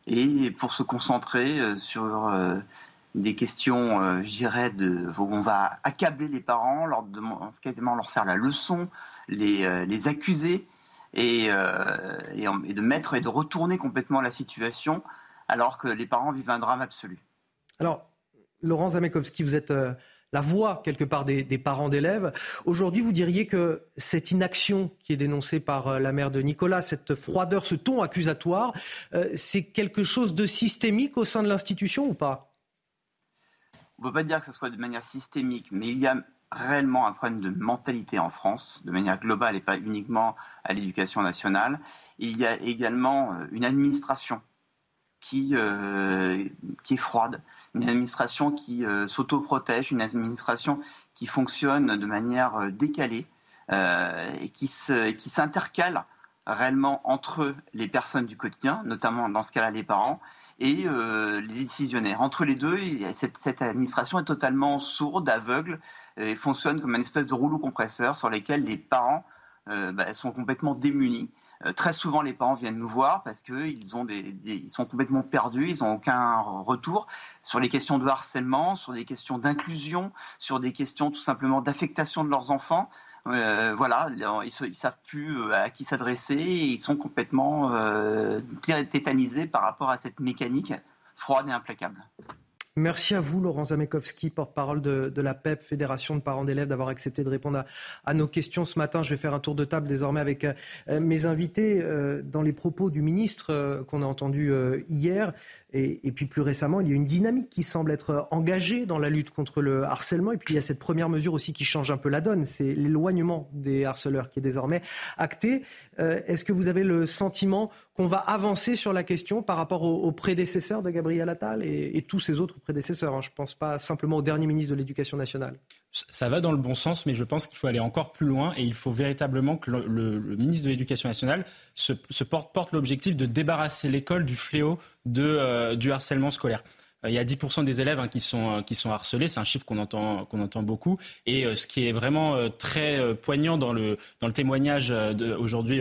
et pour se concentrer euh, sur des questions, je dirais, de, on va accabler les parents, leur quasiment leur faire la leçon, les, les accuser, et, et, et, de mettre et de retourner complètement la situation, alors que les parents vivent un drame absolu. Alors, Laurent Zamekowski, vous êtes la voix quelque part des, parents d'élèves. Aujourd'hui, vous diriez que cette inaction qui est dénoncée par euh, la mère de Nicolas, cette froideur, ce ton accusatoire, euh, c'est quelque chose de systémique au sein de l'institution ou pas? On ne peut pas dire que ce soit de manière systémique, mais il y a réellement un problème de mentalité en France, de manière globale et pas uniquement à l'éducation nationale. Il y a également euh, une administration qui, qui est froide, une administration qui euh, s'autoprotège, une administration qui fonctionne de manière euh, décalée euh, et qui s'intercale réellement entre les personnes du quotidien, notamment dans ce cas-là les parents, et les décisionnaires. Entre les deux, cette, administration est totalement sourde, aveugle, et fonctionne comme une espèce de rouleau compresseur sur lesquels les parents bah, sont complètement démunis. Euh, très souvent, les parents viennent nous voir parce qu'ils sont complètement perdus, ils n'ont aucun retour sur les questions de harcèlement, sur des questions d'inclusion, sur des questions tout simplement d'affectation de leurs enfants. Euh, voilà, ils, ne savent plus euh, à qui s'adresser, ils sont complètement tétanisés par rapport à cette mécanique froide et implacable. Merci à vous, Laurent Zamekowski, porte-parole de, la PEP, Fédération de parents d'élèves, d'avoir accepté de répondre à, nos questions ce matin. Je vais faire un tour de table désormais avec euh, mes invités. Euh, dans les propos du ministre euh, qu'on a entendu hier, et, puis plus récemment, il y a une dynamique qui semble être engagée dans la lutte contre le harcèlement. Et puis il y a cette première mesure aussi qui change un peu la donne, c'est l'éloignement des harceleurs qui est désormais acté. Euh, est-ce que vous avez le sentiment qu'on va avancer sur la question par rapport aux, prédécesseurs de Gabriel Attal et, tous ses autres prédécesseurs hein? Je ne pense pas simplement au dernier ministre de l'Éducation nationale ça va dans le bon sens, mais je pense qu'il faut aller encore plus loin et il faut véritablement que le, ministre de l'Éducation nationale se, porte, l'objectif de débarrasser l'école du fléau euh, du harcèlement scolaire. Euh, il y a 10% des élèves hein, qui, sont, euh, qui sont harcelés, c'est un chiffre qu'on entend, entend beaucoup. Et ce qui est vraiment très poignant dans le, dans le témoignage aujourd'hui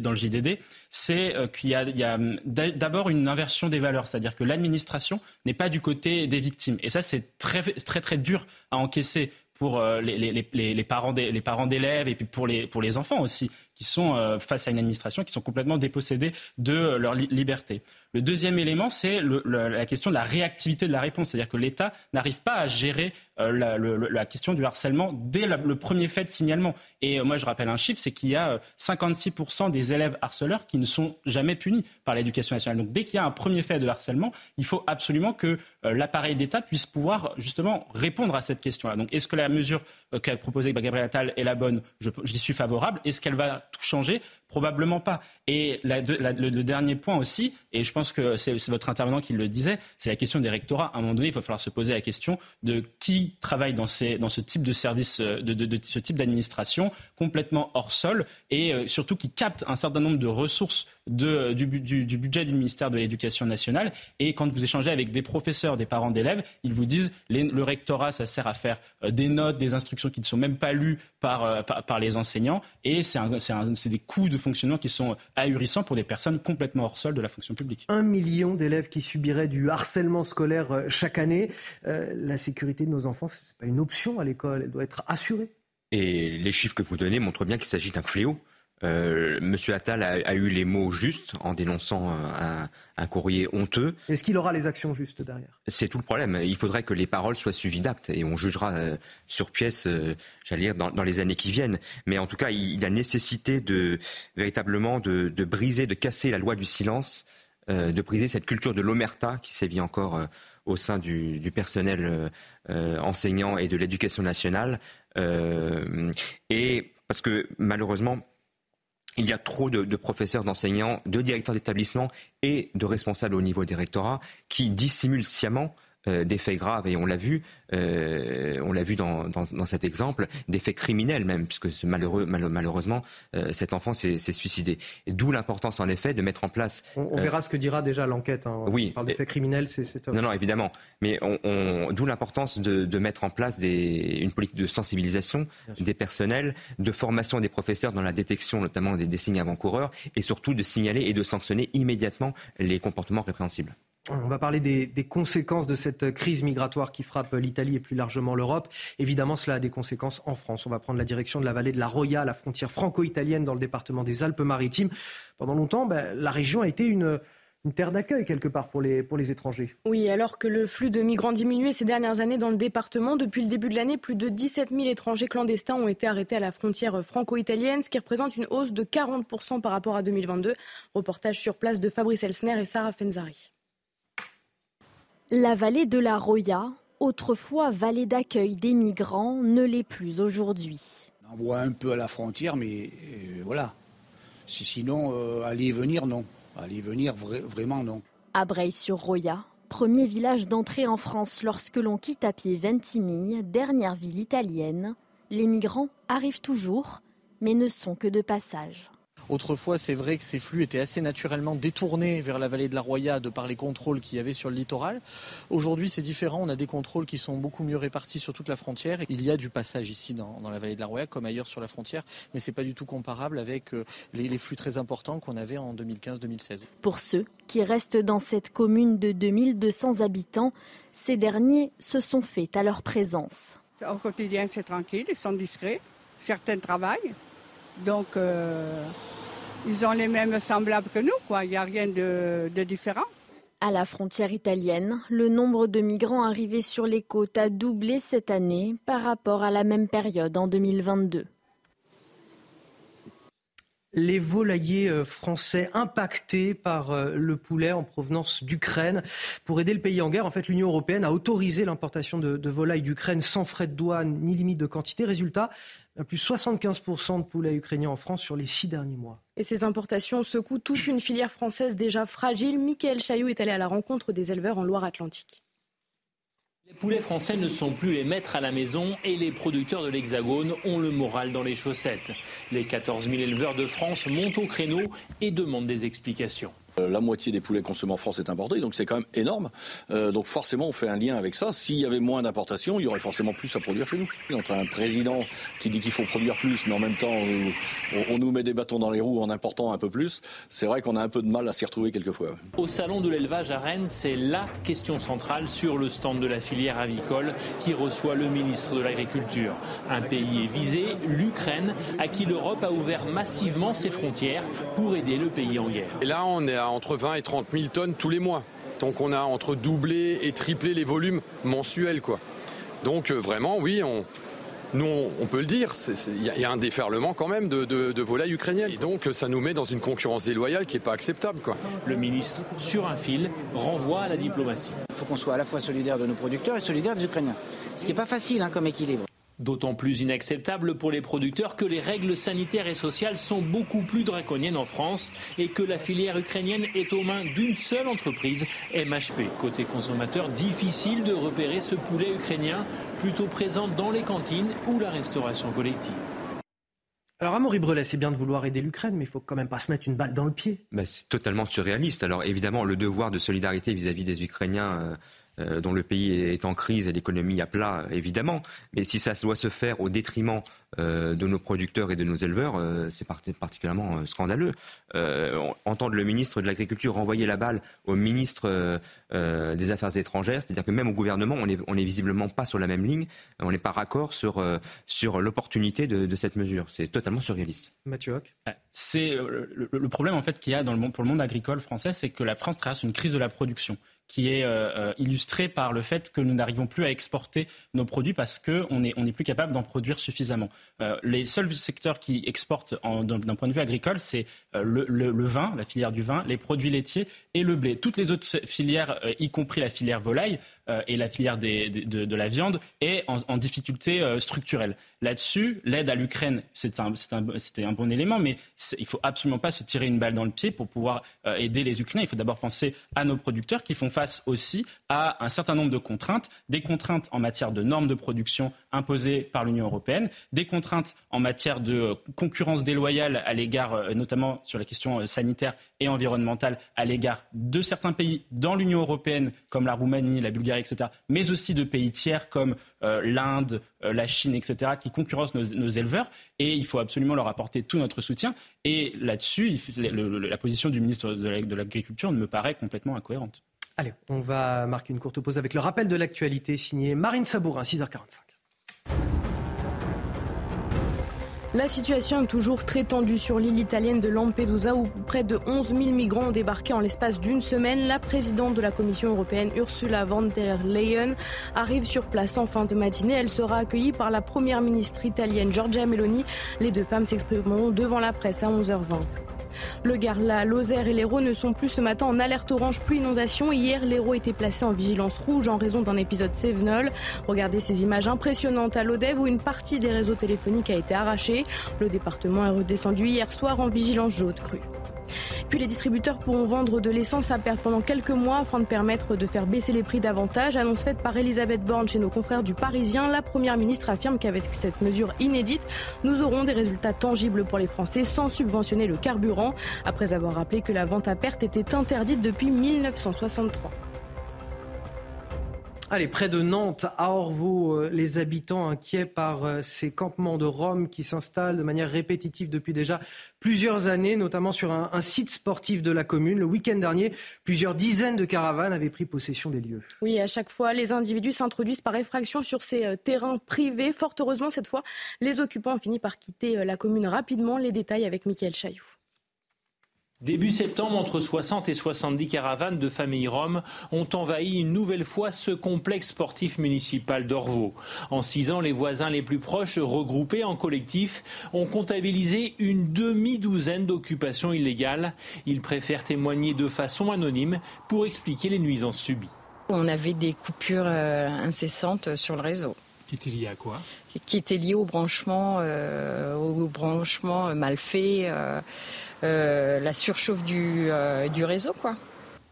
dans le JDD, c'est qu'il y a, a d'abord une inversion des valeurs, c'est-à-dire que l'administration n'est pas du côté des victimes. Et ça, c'est très, très, très dur à encaisser pour les, les, les, les parents d'élèves et puis pour les, pour les enfants aussi, qui sont face à une administration qui sont complètement dépossédés de leur liberté. Le deuxième élément, c'est la question de la réactivité de la réponse, c'est-à-dire que l'État n'arrive pas à gérer euh, la, question du harcèlement dès le premier fait de signalement. Et euh, moi, je rappelle un chiffre, c'est qu'il y a 56% euh, des élèves harceleurs qui ne sont jamais punis par l'éducation nationale. Donc dès qu'il y a un premier fait de harcèlement, il faut absolument que l'appareil d'État puisse pouvoir justement répondre à cette question-là. Donc est-ce que la mesure qu'a proposée Gabriel Attal est la bonne? J'y suis favorable. Est-ce qu'elle va tout changer? Probablement pas. Et le, dernier point aussi, et je pense que c'est votre intervenant qui le disait, c'est la question des rectorats. À un moment donné, il va falloir se poser la question de qui travaille dans, dans ce type euh, d'administration, complètement hors sol, et euh, surtout qui capte un certain nombre de ressources de, du, budget du ministère de l'Éducation nationale. Et quand vous échangez avec des professeurs, des parents d'élèves, ils vous disent le rectorat, ça sert à faire euh, des notes, des instructions qui ne sont même pas lues par, par, les enseignants, et c'est des coûts de fonctionnement qui sont ahurissants pour des personnes complètement hors sol de la fonction publique. Un million d'élèves qui subiraient du harcèlement scolaire euh, chaque année. Euh, la sécurité de nos enfants, ce n'est pas une option à l'école, elle doit être assurée. Et les chiffres que vous donnez montrent bien qu'il s'agit d'un fléau. Euh, Monsieur Attal a, eu les mots justes en dénonçant euh, un, courrier honteux. Est-ce qu'il aura les actions justes derrière? C'est tout le problème. Il faudrait que les paroles soient suivies d'actes et on jugera euh, sur pièce, j'allais dire, dans, les années qui viennent. Mais en tout cas, il, y a nécessité de véritablement de, briser, de casser la loi du silence, de briser cette culture de l'omerta qui sévit encore au sein du, personnel enseignant et de l'éducation nationale. et parce que malheureusement, il y a trop de, professeurs, d'enseignants, de directeurs d'établissement et de responsables au niveau des rectorats qui dissimulent sciemment euh, des faits graves, et on l'a vu, euh, on l'a vu dans, dans, cet exemple, des faits criminels même, puisque ce malheureux, malheureusement, euh, cet enfant s'est suicidé. D'où l'importance, en effet, de mettre en place. On, verra ce que dira déjà l'enquête. Hein. Oui. On parle des faits criminels, c'est. Non, non, évidemment. Mais on, d'où l'importance de, de, mettre en place des, une politique de sensibilisation des personnels, de formation des professeurs dans la détection, notamment des, des signes avant-coureurs, et surtout de signaler et de sanctionner immédiatement les comportements répréhensibles. On va parler des, conséquences de cette crise migratoire qui frappe l'Italie et plus largement l'Europe. Évidemment, cela a des conséquences en France. On va prendre la direction de la vallée de la Roya, la frontière franco-italienne dans le département des Alpes-Maritimes. Pendant longtemps, ben, la région a été une, terre d'accueil quelque part pour les, pour les étrangers. Oui, alors que le flux de migrants diminuait ces dernières années dans le département, depuis le début de l'année, plus de 17 000 étrangers clandestins ont été arrêtés à la frontière franco-italienne, ce qui représente une hausse de 40% par rapport à 2022. Reportage sur place de Fabrice Elsner et Sarah Fenzari. La vallée de la Roya, autrefois vallée d'accueil des migrants, ne l'est plus aujourd'hui. On voit un peu à la frontière, mais euh, voilà. Sinon, euh, aller et venir, non. Aller et venir, vraiment, non. À Breil-sur-Roya, premier village d'entrée en France lorsque l'on quitte à pied Ventimille, dernière ville italienne, les migrants arrivent toujours, mais ne sont que de passage. Autrefois, c'est vrai que ces flux étaient assez naturellement détournés vers la vallée de la Roya de par les contrôles qu'il y avait sur le littoral. Aujourd'hui, c'est différent. On a des contrôles qui sont beaucoup mieux répartis sur toute la frontière. Il y a du passage ici dans, la vallée de la Roya, comme ailleurs sur la frontière, mais ce n'est pas du tout comparable avec euh, les, les flux très importants qu'on avait en 2015-2016. Pour ceux qui restent dans cette commune de 2200 habitants, ces derniers se sont faits à leur présence. Au quotidien, c'est tranquille, ils sont discrets. Certains travaillent. Donc, euh, ils ont les mêmes semblables que nous, quoi. Il n'y a rien de, de différent. À la frontière italienne, le nombre de migrants arrivés sur les côtes a doublé cette année par rapport à la même période en 2022 les volaillers euh, français impactés par euh, le poulet en provenance d'Ukraine. Pour aider le pays en guerre, en fait, l'Union européenne a autorisé l'importation de, volailles d'Ukraine sans frais de douane ni limite de quantité. Résultat, plus 75% de poulets ukrainiens en France sur les six derniers mois. Et ces importations secouent toute une filière française déjà fragile. Michael Chaillot est allé à la rencontre des éleveurs en Loire-Atlantique. Les poulets français ne sont plus les maîtres à la maison et les producteurs de l'Hexagone ont le moral dans les chaussettes. Les 14 000 éleveurs de France montent au créneau et demandent des explications. Euh, la moitié des poulets consommés en France est importé, donc c'est quand même énorme. Euh, donc forcément, on fait un lien avec ça. S'il y avait moins d'importations, il y aurait forcément plus à produire chez nous. Entre un président qui dit qu'il faut produire plus, mais en même temps, on, nous met des bâtons dans les roues en important un peu plus, c'est vrai qu'on a un peu de mal à s'y retrouver quelquefois. Au salon de l'élevage à Rennes, c'est la question centrale sur le stand de la filière avicole qui reçoit le ministre de l'Agriculture. Un pays est visé, l'Ukraine, à qui l'Europe a ouvert massivement ses frontières pour aider le pays en guerre. Et là, on est entre 20 et 30 000 tonnes tous les mois. Donc on a entre doublé et triplé les volumes mensuels. Quoi. Donc euh, vraiment, oui, on, nous, on, peut le dire, il y, a un déferlement quand même de, de, volailles ukrainiennes. Et donc, ça nous met dans une concurrence déloyale qui n'est pas acceptable. Quoi. Le ministre, sur un fil, renvoie à la diplomatie. Il faut qu'on soit à la fois solidaire de nos producteurs et solidaire des Ukrainiens. Ce qui n'est pas facile hein, comme équilibre. D'autant plus inacceptable pour les producteurs que les règles sanitaires et sociales sont beaucoup plus draconiennes en France et que la filière ukrainienne est aux mains d'une seule entreprise, MHP. Côté consommateur, difficile de repérer ce poulet ukrainien plutôt présent dans les cantines ou la restauration collective. Alors Amaury Brelet, c'est bien de vouloir aider l'Ukraine, mais il faut quand même pas se mettre une balle dans le pied. c'est totalement surréaliste. Alors évidemment, le devoir de solidarité vis-à-vis des Ukrainiens... Euh, dont le pays est en crise et l'économie à plat, évidemment. Mais si ça doit se faire au détriment de nos producteurs et de nos éleveurs, c'est particulièrement scandaleux. entendre le ministre de l'Agriculture renvoyer la balle au ministre des Affaires étrangères, c'est-à-dire que même au gouvernement, on n'est on est visiblement pas sur la même ligne, on n'est pas raccord sur, sur l'opportunité de, cette mesure. C'est totalement surréaliste. Mathieu C'est le, problème en fait qu'il y a dans le monde, pour le monde agricole français, c'est que la France traverse une crise de la production qui est euh, euh, illustré par le fait que nous n'arrivons plus à exporter nos produits parce qu'on n'est on est plus capable d'en produire suffisamment. Euh, les seuls secteurs qui exportent d'un point de vue agricole, c'est le, le, vin, la filière du vin, les produits laitiers et le blé. Toutes les autres filières, y compris la filière volaille et la filière de, la viande, est en, difficulté structurelle. Là-dessus, l'aide à l'Ukraine, c'était un, bon élément, mais il ne faut absolument pas se tirer une balle dans le pied pour pouvoir aider les Ukrainiens. Il faut d'abord penser à nos producteurs qui font face aussi à un certain nombre de contraintes, des contraintes en matière de normes de production imposées par l'Union européenne, des contraintes en matière de euh, concurrence déloyale à l'égard, euh, notamment sur la question euh, sanitaire et environnementale, à l'égard de certains pays dans l'Union européenne, comme la Roumanie, la Bulgarie, etc., mais aussi de pays tiers comme l'Inde, la Chine, etc., qui concurrencent nos, éleveurs. Et il faut absolument leur apporter tout notre soutien. Et là-dessus, la position du ministre de l'Agriculture me paraît complètement incohérente. Allez, on va marquer une courte pause avec le rappel de l'actualité signé Marine Sabourin, 6h45. La situation est toujours très tendue sur l'île italienne de Lampedusa où près de 11 000 migrants ont débarqué en l'espace d'une semaine. La présidente de la Commission européenne, Ursula von der Leyen, arrive sur place en fin de matinée. Elle sera accueillie par la première ministre italienne Giorgia Meloni. Les deux femmes s'exprimeront devant la presse à 11h20. Le Gard, la Lozère et l'Hérault ne sont plus ce matin en alerte orange plus inondation. Hier, l'Hérault était placé en vigilance rouge en raison d'un épisode Sévenol. Regardez ces images impressionnantes à l'Odève où une partie des réseaux téléphoniques a été arrachée. Le département est redescendu hier soir en vigilance jaune crue. Puis les distributeurs pourront vendre de l'essence à perte pendant quelques mois afin de permettre de faire baisser les prix davantage. Annonce faite par Elisabeth Borne chez nos confrères du Parisien. La première ministre affirme qu'avec cette mesure inédite, nous aurons des résultats tangibles pour les Français sans subventionner le carburant. Après avoir rappelé que la vente à perte était interdite depuis 1963. Allez, près de Nantes, à Orvaux, euh, les habitants inquiets par euh, ces campements de Roms qui s'installent de manière répétitive depuis déjà plusieurs années, notamment sur un, site sportif de la commune. Le week-end dernier, plusieurs dizaines de caravanes avaient pris possession des lieux. Oui, à chaque fois, les individus s'introduisent par effraction sur ces euh, terrains privés. Fort heureusement, cette fois, les occupants ont fini par quitter la commune rapidement. Les détails avec Mickaël Chailloux. Début septembre, entre 60 et 70 caravanes de familles roms ont envahi une nouvelle fois ce complexe sportif municipal d'Orvaux. En six ans, les voisins les plus proches, regroupés en collectif, ont comptabilisé une demi-douzaine d'occupations illégales. Ils préfèrent témoigner de façon anonyme pour expliquer les nuisances subies. On avait des coupures euh, incessantes sur le réseau. Qui étaient liées à quoi? Qui étaient liées au branchement, euh, au branchement mal fait. Euh, la surchauffe du, euh, du réseau, quoi.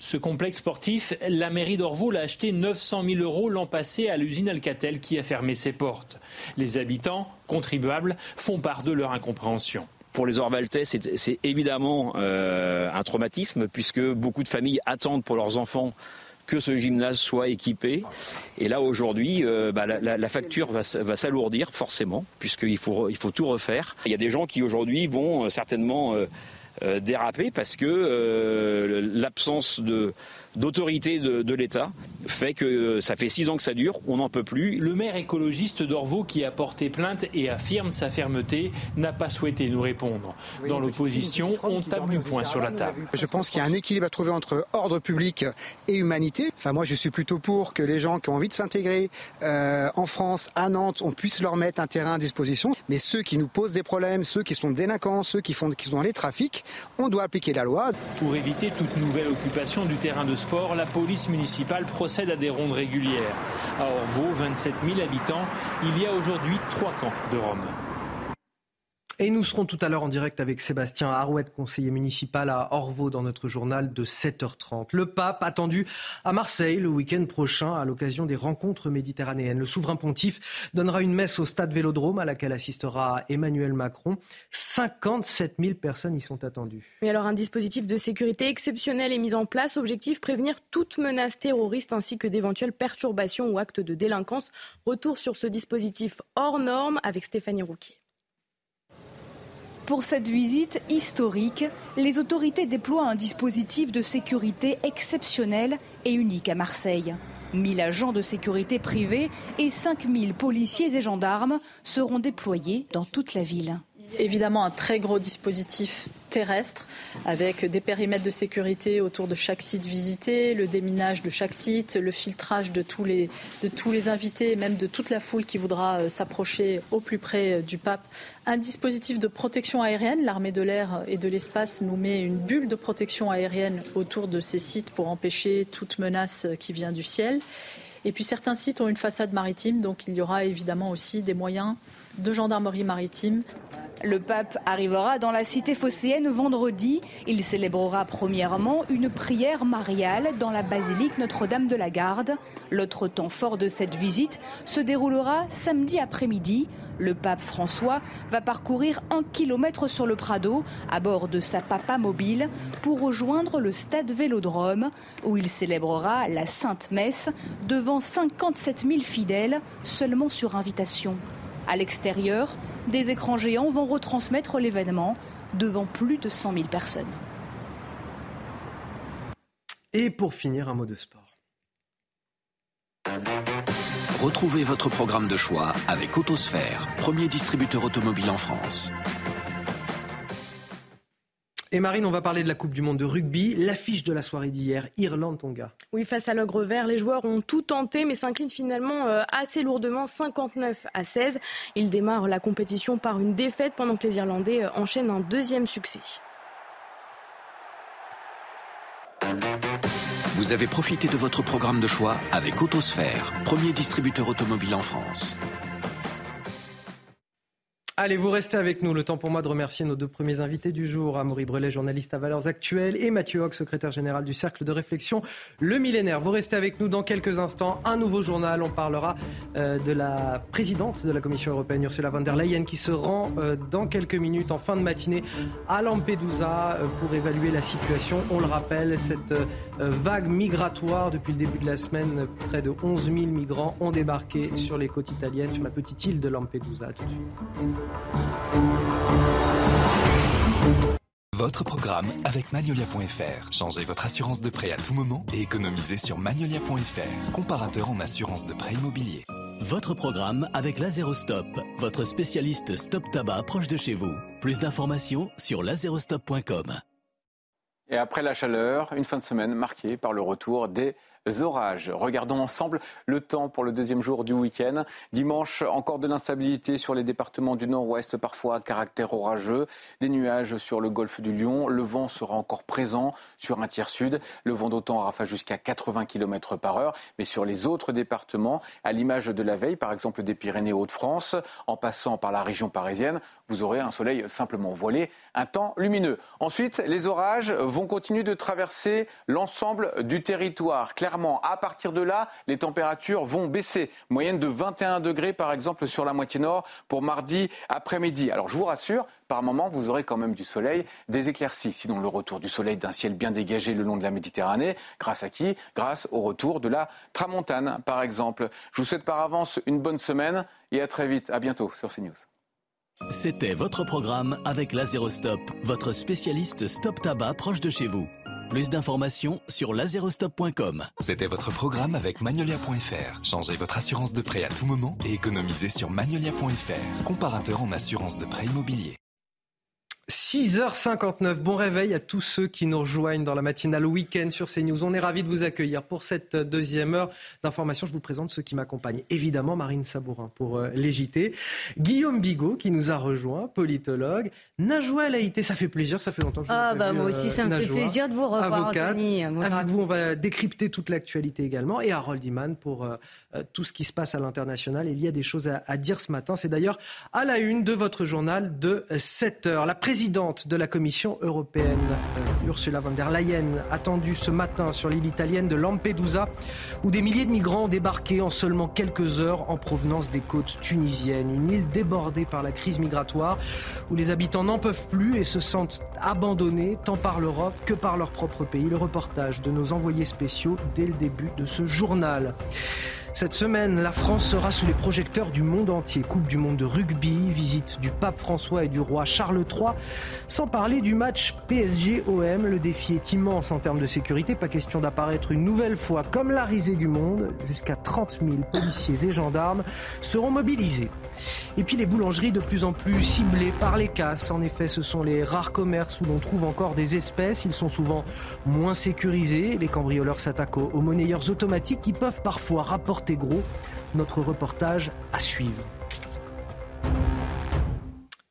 Ce complexe sportif, la mairie d'Orvaux l'a acheté 900 000 euros l'an passé à l'usine Alcatel qui a fermé ses portes. Les habitants, contribuables, font part de leur incompréhension. Pour les Orvaltais, c'est évidemment euh, un traumatisme puisque beaucoup de familles attendent pour leurs enfants que ce gymnase soit équipé. Et là, aujourd'hui, bah, la, facture va, va s'alourdir forcément, puisqu'il faut, il faut tout refaire. Il y a des gens qui aujourd'hui vont certainement euh, déraper parce que euh, l'absence de d'autorité de, l'État fait que euh, ça fait six ans que ça dure, on n'en peut plus. Le maire écologiste d'Orvaux, qui a porté plainte et affirme sa fermeté, n'a pas souhaité nous répondre. Dans l'opposition, on tape du poing sur la table. Je pense qu'il y a un équilibre à trouver entre ordre public et humanité. Enfin, moi, je suis plutôt pour que les gens qui ont envie de s'intégrer euh, en France, à Nantes, on puisse leur mettre un terrain à disposition. Mais ceux qui nous posent des problèmes, ceux qui sont délinquants, ceux qui, font, qui sont dans les trafics, on doit appliquer la loi. Pour éviter toute nouvelle occupation du terrain de sport, la police municipale procède à des rondes régulières. À Orvaux, 27 000 habitants, il y a aujourd'hui trois camps de Rome. Et nous serons tout à l'heure en direct avec Sébastien Harouette, conseiller municipal à Orvaux, dans notre journal de 7h30. Le pape attendu à Marseille le week-end prochain à l'occasion des rencontres méditerranéennes. Le souverain pontife donnera une messe au stade Vélodrome à laquelle assistera Emmanuel Macron. 57 000 personnes y sont attendues. Mais alors un dispositif de sécurité exceptionnel est mis en place. Objectif prévenir toute menace terroriste ainsi que d'éventuelles perturbations ou actes de délinquance. Retour sur ce dispositif hors norme avec Stéphanie Rouquier. Pour cette visite historique, les autorités déploient un dispositif de sécurité exceptionnel et unique à Marseille. 1000 agents de sécurité privés et 5000 policiers et gendarmes seront déployés dans toute la ville évidemment un très gros dispositif terrestre avec des périmètres de sécurité autour de chaque site visité, le déminage de chaque site, le filtrage de tous les, de tous les invités, même de toute la foule qui voudra euh, s'approcher au plus près euh, du pape. Un dispositif de protection aérienne. L'armée de l'air et de l'espace nous met une bulle de protection aérienne autour de ces sites pour empêcher toute menace qui vient du ciel. Et puis certains sites ont une façade maritime, donc il y aura évidemment aussi des moyens de gendarmerie maritime. Le pape arrivera dans la cité phocéenne vendredi. Il célébrera premièrement une prière mariale dans la basilique Notre-Dame de la Garde. L'autre temps fort de cette visite se déroulera samedi après-midi. Le pape François va parcourir un kilomètre sur le Prado à bord de sa papa mobile pour rejoindre le stade Vélodrome où il célébrera la Sainte Messe devant 57 000 fidèles seulement sur invitation. À l'extérieur, des écrans géants vont retransmettre l'événement devant plus de 100 000 personnes. Et pour finir, un mot de sport. Retrouvez votre programme de choix avec Autosphère, premier distributeur automobile en France. Et Marine, on va parler de la Coupe du Monde de rugby. L'affiche de la soirée d'hier, Irlande-Tonga. Oui, face à l'ogre vert, les joueurs ont tout tenté, mais s'inclinent finalement euh, assez lourdement, 59 à 16. Ils démarrent la compétition par une défaite pendant que les Irlandais euh, enchaînent un deuxième succès. Vous avez profité de votre programme de choix avec Autosphère, premier distributeur automobile en France. Allez, vous restez avec nous. Le temps pour moi de remercier nos deux premiers invités du jour, Amaury Brelet, journaliste à Valeurs Actuelles, et Mathieu Hoc, secrétaire général du Cercle de réflexion Le Millénaire. Vous restez avec nous dans quelques instants. Un nouveau journal. On parlera euh, de la présidente de la Commission européenne, Ursula von der Leyen, qui se rend euh, dans quelques minutes, en fin de matinée, à Lampedusa euh, pour évaluer la situation. On le rappelle, cette vague migratoire depuis le début de la semaine, près de 11 000 migrants ont débarqué sur les côtes italiennes, sur la petite île de Lampedusa. tout de suite. Votre programme avec Magnolia.fr. Changez votre assurance de prêt à tout moment et économisez sur Magnolia.fr, comparateur en assurance de prêt immobilier. Votre programme avec Lazerostop, votre spécialiste stop tabac proche de chez vous. Plus d'informations sur lazerostop.com. Et après la chaleur, une fin de semaine marquée par le retour des orages. Regardons ensemble le temps pour le deuxième jour du week-end. Dimanche, encore de l'instabilité sur les départements du nord-ouest, parfois à caractère orageux. Des nuages sur le golfe du Lion. Le vent sera encore présent sur un tiers sud. Le vent d'autant rafale jusqu'à 80 km par heure. Mais sur les autres départements, à l'image de la veille, par exemple des Pyrénées-Hauts-de-France, en passant par la région parisienne, vous aurez un soleil simplement voilé, un temps lumineux. Ensuite, les orages vont continuer de traverser l'ensemble du territoire. Clairement, à partir de là, les températures vont baisser. Moyenne de 21 degrés, par exemple, sur la moitié nord pour mardi après-midi. Alors, je vous rassure, par moment, vous aurez quand même du soleil, des éclaircies. Sinon, le retour du soleil d'un ciel bien dégagé le long de la Méditerranée, grâce à qui? Grâce au retour de la tramontane, par exemple. Je vous souhaite par avance une bonne semaine et à très vite. À bientôt sur CNews. C'était votre programme avec Lazerostop, votre spécialiste stop tabac proche de chez vous. Plus d'informations sur lazerostop.com. C'était votre programme avec Magnolia.fr. Changez votre assurance de prêt à tout moment et économisez sur Magnolia.fr, comparateur en assurance de prêt immobilier. 6h59, bon réveil à tous ceux qui nous rejoignent dans la matinale week-end sur CNews. On est ravis de vous accueillir pour cette deuxième heure d'information. Je vous présente ceux qui m'accompagnent. Évidemment, Marine Sabourin pour euh, l'égiter. Guillaume Bigot qui nous a rejoint, politologue. Najwa Haïté, ça fait plaisir, ça fait longtemps que je Ah, bah moi aussi, euh, ça me fait Najwa, plaisir de vous revoir, avocate. Anthony. Bonjour Avec vous, on va décrypter toute l'actualité également. Et Harold Iman pour euh, euh, tout ce qui se passe à l'international. Il y a des choses à, à dire ce matin. C'est d'ailleurs à la une de votre journal de 7 heures. La présidente de la Commission européenne, euh, Ursula von der Leyen, attendue ce matin sur l'île italienne de Lampedusa, où des milliers de migrants ont débarqué en seulement quelques heures en provenance des côtes tunisiennes. Une île débordée par la crise migratoire, où les habitants n'en peuvent plus et se sentent abandonnés tant par l'Europe que par leur propre pays. Le reportage de nos envoyés spéciaux dès le début de ce journal. Cette semaine, la France sera sous les projecteurs du monde entier. Coupe du monde de rugby, visite du pape François et du roi Charles III. Sans parler du match PSG-OM, le défi est immense en termes de sécurité. Pas question d'apparaître une nouvelle fois comme la risée du monde. Jusqu'à 30 000 policiers et gendarmes seront mobilisés. Et puis les boulangeries de plus en plus ciblées par les casses. En effet, ce sont les rares commerces où l'on trouve encore des espèces. Ils sont souvent moins sécurisés. Les cambrioleurs s'attaquent aux monnayeurs automatiques qui peuvent parfois rapporter gros. Notre reportage à suivre.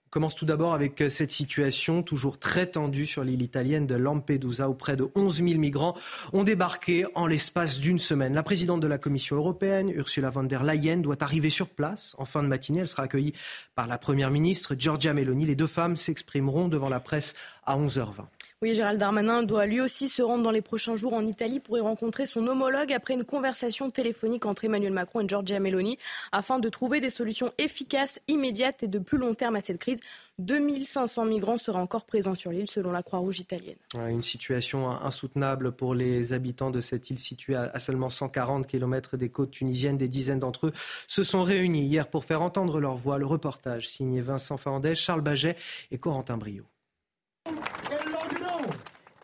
Commence tout d'abord avec cette situation toujours très tendue sur l'île italienne de Lampedusa où près de 11 000 migrants ont débarqué en l'espace d'une semaine. La présidente de la Commission européenne, Ursula von der Leyen, doit arriver sur place en fin de matinée. Elle sera accueillie par la première ministre Giorgia Meloni. Les deux femmes s'exprimeront devant la presse à 11h20. Oui, Gérald Darmanin doit lui aussi se rendre dans les prochains jours en Italie pour y rencontrer son homologue après une conversation téléphonique entre Emmanuel Macron et Giorgia Meloni afin de trouver des solutions efficaces, immédiates et de plus long terme à cette crise. 2500 migrants seraient encore présents sur l'île selon la Croix-Rouge italienne. Une situation insoutenable pour les habitants de cette île située à seulement 140 km des côtes tunisiennes. Des dizaines d'entre eux se sont réunis hier pour faire entendre leur voix. Le reportage signé Vincent Fernandez, Charles Baget et Corentin Brio.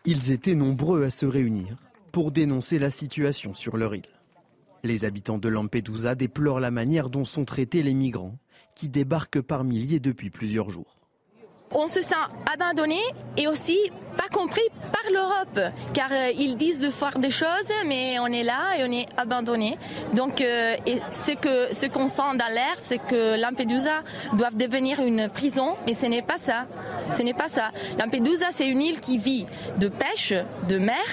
Ils étaient nombreux à se réunir pour dénoncer la situation sur leur île. Les habitants de Lampedusa déplorent la manière dont sont traités les migrants qui débarquent par milliers depuis plusieurs jours. On se sent abandonné et aussi pas compris par l'Europe, car euh, ils disent de faire des choses, mais on est là et on est abandonné. Donc, euh, ce que ce qu'on sent dans l'air, c'est que Lampedusa doit devenir une prison, mais. Ce n'est pas ça. Lampedusa, c'est une île qui vit de pêche, de mer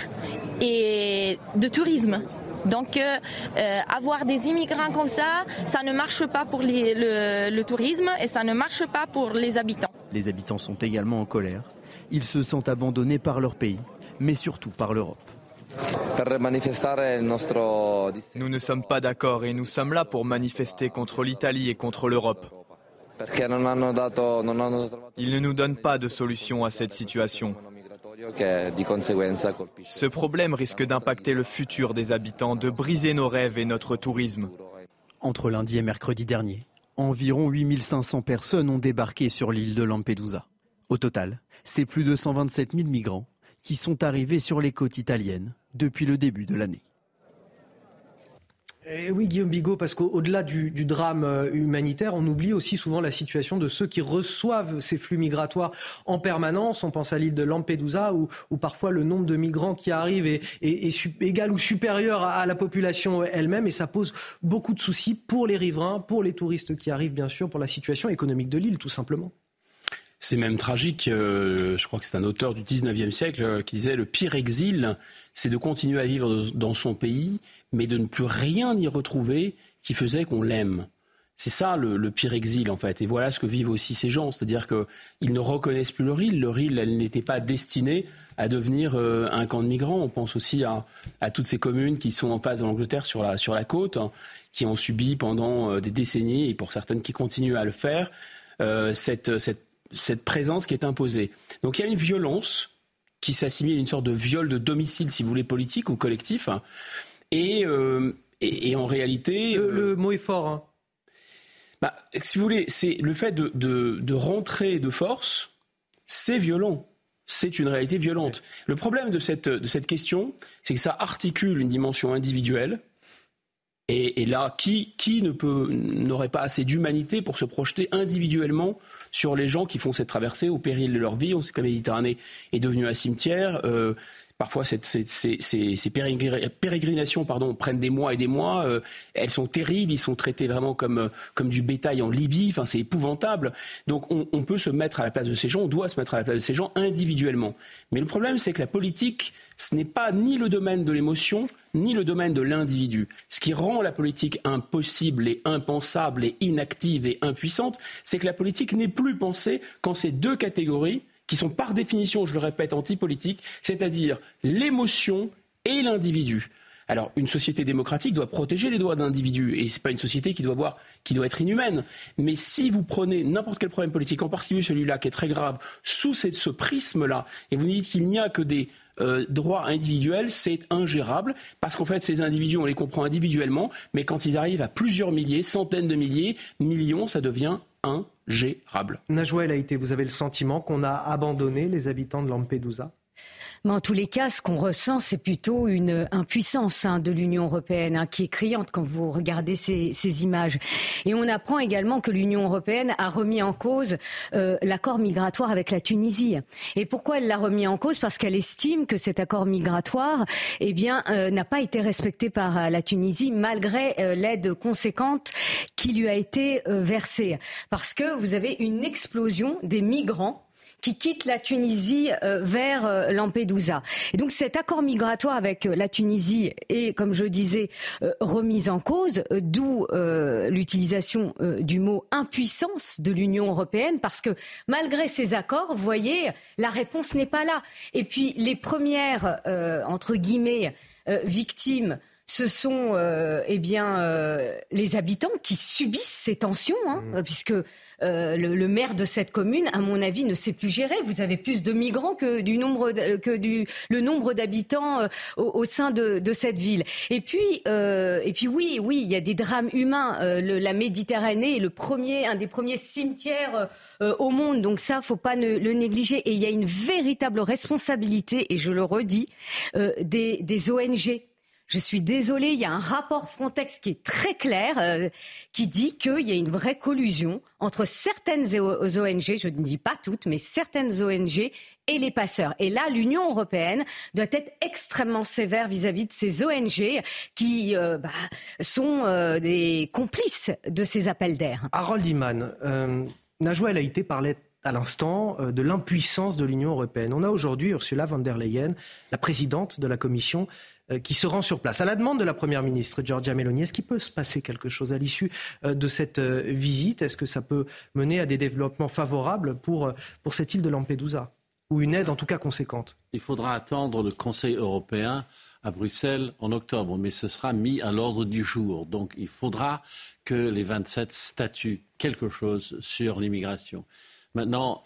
et de tourisme. Donc euh, euh, avoir des immigrants comme ça, ça ne marche pas pour les, le, le tourisme et ça ne marche pas pour les habitants. Les habitants sont également en colère. Ils se sentent abandonnés par leur pays, mais surtout par l'Europe. Nous ne sommes pas d'accord et nous sommes là pour manifester contre l'Italie et contre l'Europe. Ils ne nous donnent pas de solution à cette situation. Ce problème risque d'impacter le futur des habitants, de briser nos rêves et notre tourisme. Entre lundi et mercredi dernier, environ 8500 personnes ont débarqué sur l'île de Lampedusa. Au total, c'est plus de 127 000 migrants qui sont arrivés sur les côtes italiennes depuis le début de l'année. Et oui, Guillaume Bigot, parce qu'au-delà du, drame euh, humanitaire, on oublie aussi souvent la situation de ceux qui reçoivent ces flux migratoires en permanence. On pense à l'île de Lampedusa, où, parfois le nombre de migrants qui arrivent est, égal ou supérieur à, la population elle-même, et ça pose beaucoup de soucis pour les riverains, pour les touristes qui arrivent, bien sûr, pour la situation économique de l'île, tout simplement. C'est même tragique. Euh, je crois que c'est un auteur du 19e siècle euh, qui disait le pire exil, c'est de continuer à vivre dans son pays, mais de ne plus rien y retrouver qui faisait qu'on l'aime. C'est ça le, pire exil en fait. Et voilà ce que vivent aussi ces gens. C'est-à-dire qu'ils ne reconnaissent plus leur île. Leur île, elle n'était pas destinée à devenir euh, un camp de migrants. On pense aussi à, toutes ces communes qui sont en face de l'Angleterre sur la, sur la côte, hein, qui ont subi pendant des décennies, et pour certaines qui continuent à le faire, euh, cette, cette cette présence qui est imposée. Donc il y a une violence qui s'assimile à une sorte de viol de domicile, si vous voulez, politique ou collectif. Et, euh, et, et en réalité... Le, euh, le, mot est fort. Hein. Bah, si vous voulez, c'est le fait de, de, de rentrer de force, c'est violent. C'est une réalité violente. Le problème de cette, de cette question, c'est que ça articule une dimension individuelle Et, là, qui, qui ne peut, n'aurait pas assez d'humanité pour se projeter individuellement sur les gens qui font cette traversée au péril de leur vie? On sait que la Méditerranée est devenue un cimetière. Euh, Parfois, ces, pérégrinations pardon, prennent des mois et des mois. Euh, elles sont terribles. Ils sont traités vraiment comme, euh, comme du bétail en Libye. Enfin, c'est épouvantable. Donc, on, on, peut se mettre à la place de ces gens. On doit se mettre à la place de ces gens individuellement. Mais le problème, c'est que la politique, ce n'est pas ni le domaine de l'émotion, ni le domaine de l'individu. Ce qui rend la politique impossible et impensable et inactive et impuissante, c'est que la politique n'est plus pensée qu'en ces deux catégories qui sont par définition, je le répète, antipolitiques, c'est-à-dire l'émotion et l'individu. Alors, une société démocratique doit protéger les droits d'individus, et ce n'est pas une société qui doit, voir, qui doit être inhumaine. Mais si vous prenez n'importe quel problème politique, en particulier celui-là qui est très grave, sous ce prisme-là, et vous dites qu'il n'y a que des euh, droits individuels, c'est ingérable, parce qu'en fait, ces individus, on les comprend individuellement, mais quand ils arrivent à plusieurs milliers, centaines de milliers, millions, ça devient ingérable. Najwa El Haïté, vous avez le sentiment qu'on a abandonné les habitants de Lampedusa? Mais en tous les cas, ce qu'on ressent, c'est plutôt une impuissance hein, de l'Union européenne hein, qui est criante quand vous regardez ces, images. Et on apprend également que l'Union européenne a remis en cause euh, l'accord migratoire avec la Tunisie. Et pourquoi elle l'a remis en cause? Parce qu'elle estime que cet accord migratoire, eh bien, euh, n'a pas été respecté par euh, la Tunisie malgré l'aide conséquente qui lui a été versée. Parce que vous avez une explosion des migrants qui quittent la Tunisie euh, vers euh, Lampedusa. Et donc cet accord migratoire avec euh, la Tunisie est, comme je disais, remis en cause, d'où l'utilisation du mot impuissance de l'Union européenne, parce que malgré ces accords, vous voyez, la réponse n'est pas là. Et puis les premières, entre guillemets, victimes ce sont eh bien les habitants qui subissent ces tensions, hein, mmh. puisque euh, le, maire de cette commune, à mon avis, ne sait plus gérer. Vous avez plus de migrants que du nombre que du le nombre d'habitants euh, au, sein de, de, cette ville. Et puis euh, et puis oui oui il y a des drames humains. Le, la Méditerranée est le premier un des premiers cimetières au monde. Donc ça, faut pas ne, le négliger. Et il y a une véritable responsabilité, et je le redis, des ONG je suis désolée, il y a un rapport Frontex qui est très clair, euh, qui dit qu'il y a une vraie collusion entre certaines ONG, je ne dis pas toutes, mais certaines ONG et les passeurs. Et là, l'Union européenne doit être extrêmement sévère vis-à-vis de ces ONG qui euh, bah, sont euh, des complices de ces appels d'air. Harold Iman, euh, Najwa El Haïté parlait à l'instant de l'impuissance de l'Union européenne. On a aujourd'hui Ursula von der Leyen, la présidente de la Commission, qui se rend sur place. À la demande de la Première ministre Giorgia Meloni, est-ce qu'il peut se passer quelque chose à l'issue euh, de cette euh, visite? Est-ce que ça peut mener à des développements favorables pour, pour cette île de Lampedusa? Ou une aide en tout cas conséquente? Il faudra attendre le Conseil européen à Bruxelles en octobre, mais ce sera mis à l'ordre du jour. Donc il faudra que les 27 statuent quelque chose sur l'immigration. Maintenant,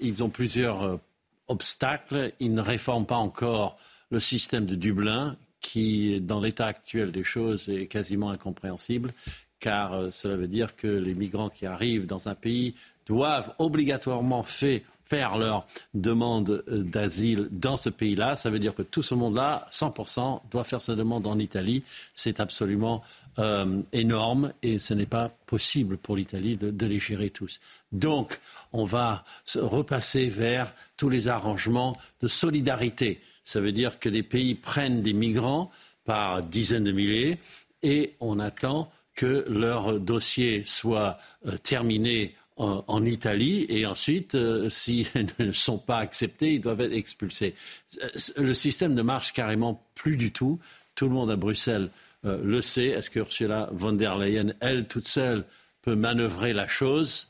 ils ont plusieurs obstacles. Ils ne réforment pas encore le système de Dublin, qui, dans l'état actuel des choses, est quasiment incompréhensible, car euh, cela veut dire que les migrants qui arrivent dans un pays doivent obligatoirement faire leur demande euh, d'asile dans ce pays-là. Ça veut dire que tout ce monde-là, 100%, doit faire sa demande en Italie. C'est absolument euh, énorme et ce n'est pas possible pour l'Italie de, de, les gérer tous. Donc, on va repasser vers tous les arrangements de solidarité ça veut dire que des pays prennent des migrants par dizaines de milliers et on attend que leur dossier soit euh, terminé en, Italie et ensuite, euh, s'ils ne sont pas acceptés, ils doivent être expulsés. Euh, le système ne marche carrément plus du tout. Tout le monde à Bruxelles le sait. Est-ce que Ursula von der Leyen, elle toute seule, peut manœuvrer la chose?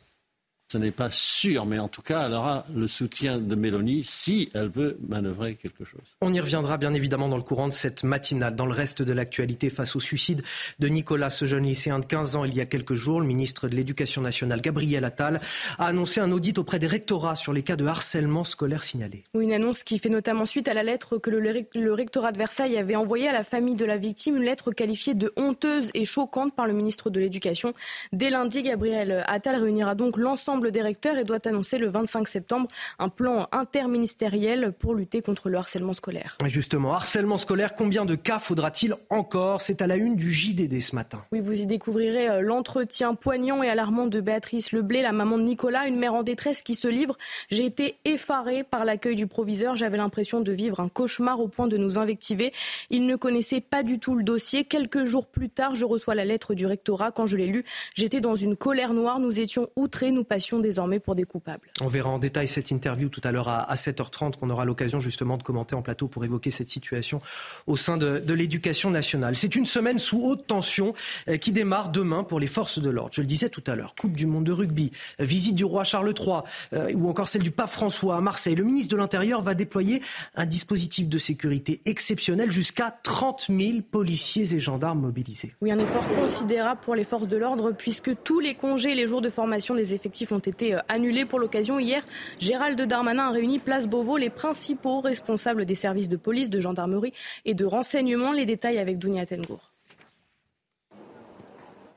Ce n'est pas sûr, mais en tout cas, elle aura le soutien de Mélanie si elle veut manœuvrer quelque chose. On y reviendra bien évidemment dans le courant de cette matinale. Dans le reste de l'actualité, face au suicide de Nicolas, ce jeune lycéen de 15 ans, il y a quelques jours, le ministre de l'Éducation nationale, Gabriel Attal, a annoncé un audit auprès des rectorats sur les cas de harcèlement scolaire signalés. Oui, une annonce qui fait notamment suite à la lettre que le, rectorat de Versailles avait envoyée à la famille de la victime, une lettre qualifiée de honteuse et choquante par le ministre de l'Éducation. Dès lundi, Gabriel Attal réunira donc l'ensemble l'Assemblée des recteurs et doit annoncer le 25 septembre un plan interministériel pour lutter contre le harcèlement scolaire. Justement, harcèlement scolaire, combien de cas faudra-t-il encore? C'est à la une du JDD ce matin. Oui, vous y découvrirez euh, l'entretien poignant et alarmant de Béatrice Leblé, la maman de Nicolas, une mère en détresse qui se livre. J'ai été effarée par l'accueil du proviseur. J'avais l'impression de vivre un cauchemar au point de nous invectiver. Il ne connaissait pas du tout le dossier. Quelques jours plus tard, je reçois la lettre du rectorat. Quand je l'ai lue, j'étais dans une colère noire. Nous étions outrés. Nous passions désormais pour des coupables. On verra en détail cette interview tout à l'heure à 7h30 qu'on aura l'occasion justement de commenter en plateau pour évoquer cette situation au sein de, de l'éducation nationale. C'est une semaine sous haute tension euh, qui démarre demain pour les forces de l'ordre. Je le disais tout à l'heure, Coupe du monde de rugby, euh, visite du roi Charles III euh, ou encore celle du pape François à Marseille. Le ministre de l'Intérieur va déployer un dispositif de sécurité exceptionnel jusqu'à 30 000 policiers et gendarmes mobilisés. Oui, un effort considérable pour les forces de l'ordre puisque tous les congés et les jours de formation des effectifs ont été annulés pour l'occasion. Hier, Gérald Darmanin a réuni Place Beauvau les principaux responsables des services de police, de gendarmerie et de renseignement. Les détails avec Dounia Tengour.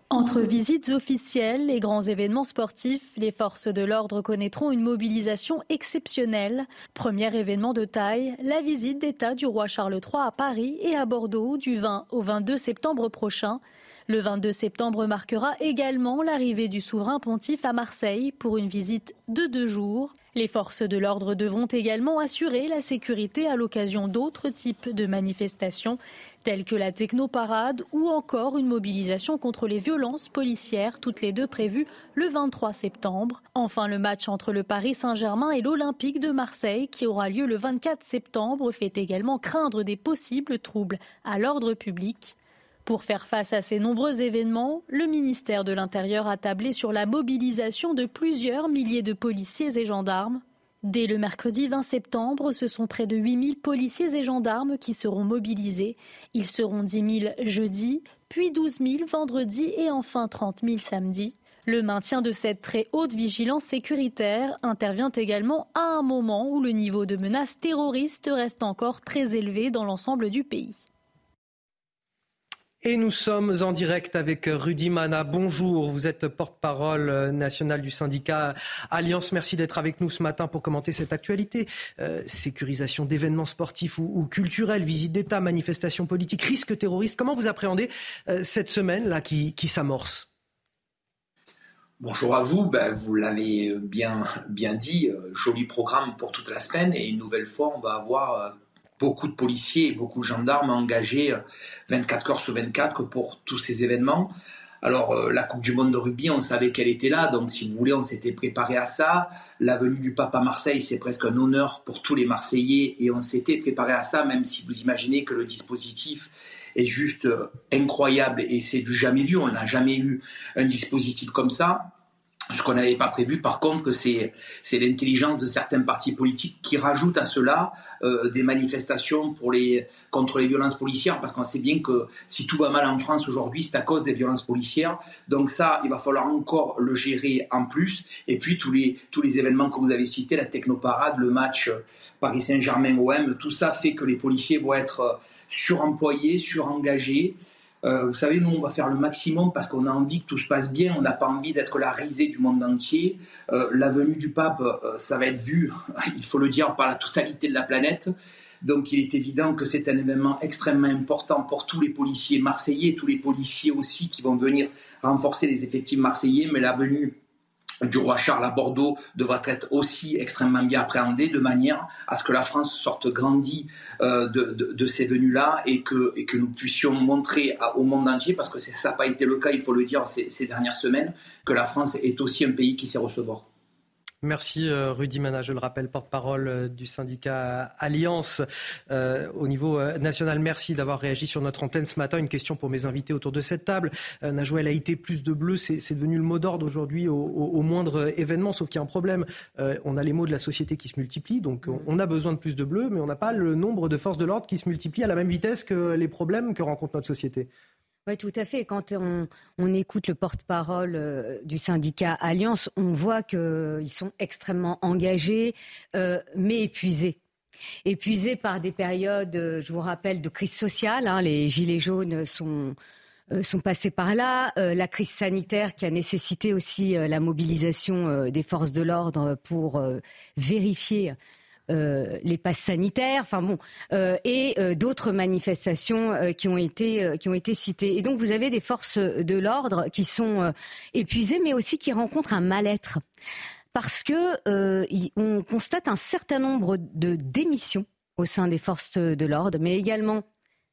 Entre visites officielles et grands événements sportifs, les forces de l'ordre connaîtront une mobilisation exceptionnelle. Premier événement de taille, la visite d'État du roi Charles III à Paris et à Bordeaux du 20 au 22 septembre prochain. Le 22 septembre marquera également l'arrivée du souverain pontife à Marseille pour une visite de deux jours. Les forces de l'ordre devront également assurer la sécurité à l'occasion d'autres types de manifestations, telles que la technoparade ou encore une mobilisation contre les violences policières, toutes les deux prévues le 23 septembre. Enfin, le match entre le Paris Saint-Germain et l'Olympique de Marseille, qui aura lieu le 24 septembre, fait également craindre des possibles troubles à l'ordre public. Pour faire face à ces nombreux événements, le ministère de l'Intérieur a tablé sur la mobilisation de plusieurs milliers de policiers et gendarmes. Dès le mercredi 20 septembre, ce sont près de 8000 policiers et gendarmes qui seront mobilisés. Ils seront 10 000 jeudi, puis 12 000 vendredi et enfin 30 000 samedi. Le maintien de cette très haute vigilance sécuritaire intervient également à un moment où le niveau de menace terroriste reste encore très élevé dans l'ensemble du pays. Et nous sommes en direct avec Rudy Mana. Bonjour, vous êtes porte-parole national du syndicat Alliance. Merci d'être avec nous ce matin pour commenter cette actualité. Euh, sécurisation d'événements sportifs ou, culturels, visite d'État, manifestations politiques, risques terroristes. Comment vous appréhendez euh, cette semaine-là qui, s'amorce? Bonjour à vous, ben, vous l'avez bien, bien dit, euh, joli programme pour toute la semaine et une nouvelle fois on va avoir beaucoup de policiers et beaucoup de gendarmes engagés 24 euh, heures sur 24 pour tous ces événements. Alors euh, la Coupe du Monde de rugby, on savait qu'elle était là, donc si vous voulez, on s'était préparé à ça. La venue du pape à Marseille, c'est presque un honneur pour tous les Marseillais et on s'était préparé à ça, même si vous imaginez que le dispositif est juste euh, incroyable et c'est du jamais vu. On n'a jamais eu un dispositif comme ça. Ce qu'on n'avait pas prévu, par contre, c'est l'intelligence de certains partis politiques qui rajoutent à cela euh, des manifestations pour les contre les violences policières, parce qu'on sait bien que si tout va mal en France aujourd'hui, c'est à cause des violences policières. Donc ça, il va falloir encore le gérer en plus. Et puis tous les tous les événements que vous avez cités, la technoparade, le match Paris Saint-Germain-OM, tout ça fait que les policiers vont être suremployés, surengagés. Euh, vous savez, nous, on va faire le maximum parce qu'on a envie que tout se passe bien. On n'a pas envie d'être la risée du monde entier. Euh, la venue du pape, euh, ça va être vu, il faut le dire, par la totalité de la planète. Donc il est évident que c'est un événement extrêmement important pour tous les policiers marseillais, tous les policiers aussi qui vont venir renforcer les effectifs marseillais. Mais la venue du roi Charles à Bordeaux devra être aussi extrêmement bien appréhendé de manière à ce que la France sorte grandie euh, de, ces venues-là et que, et que nous puissions montrer au monde entier, parce que ça n'a pas été le cas, il faut le dire, ces, ces dernières semaines, que la France est aussi un pays qui sait recevoir. Merci euh, Rudy Mana, je le rappelle, porte-parole euh, du syndicat Alliance euh, au niveau national. Merci d'avoir réagi sur notre antenne ce matin. Une question pour mes invités autour de cette table. Euh, Najouel Haïté, plus de bleu, c'est devenu le mot d'ordre aujourd'hui au, moindre événement, sauf qu'il y a un problème. on a les mots de la société qui se multiplient, donc on, a besoin de plus de bleu, mais on n'a pas le nombre de forces de l'ordre qui se multiplient à la même vitesse que les problèmes que rencontre notre société. Oui, tout à fait. Quand on, écoute le porte-parole euh, du syndicat Alliance, on voit qu'ils sont extrêmement engagés, euh, mais épuisés. Épuisés par des périodes, euh, je vous rappelle, de crise sociale. Hein. les gilets jaunes sont sont passés par là, la crise sanitaire qui a nécessité aussi la mobilisation des forces de l'ordre pour vérifier euh, les passes sanitaires, enfin bon, euh, et euh, d'autres manifestations qui ont été qui ont été citées. Et donc vous avez des forces de l'ordre qui sont épuisées, mais aussi qui rencontrent un mal-être parce que on constate un certain nombre de démissions au sein des forces de l'ordre, mais également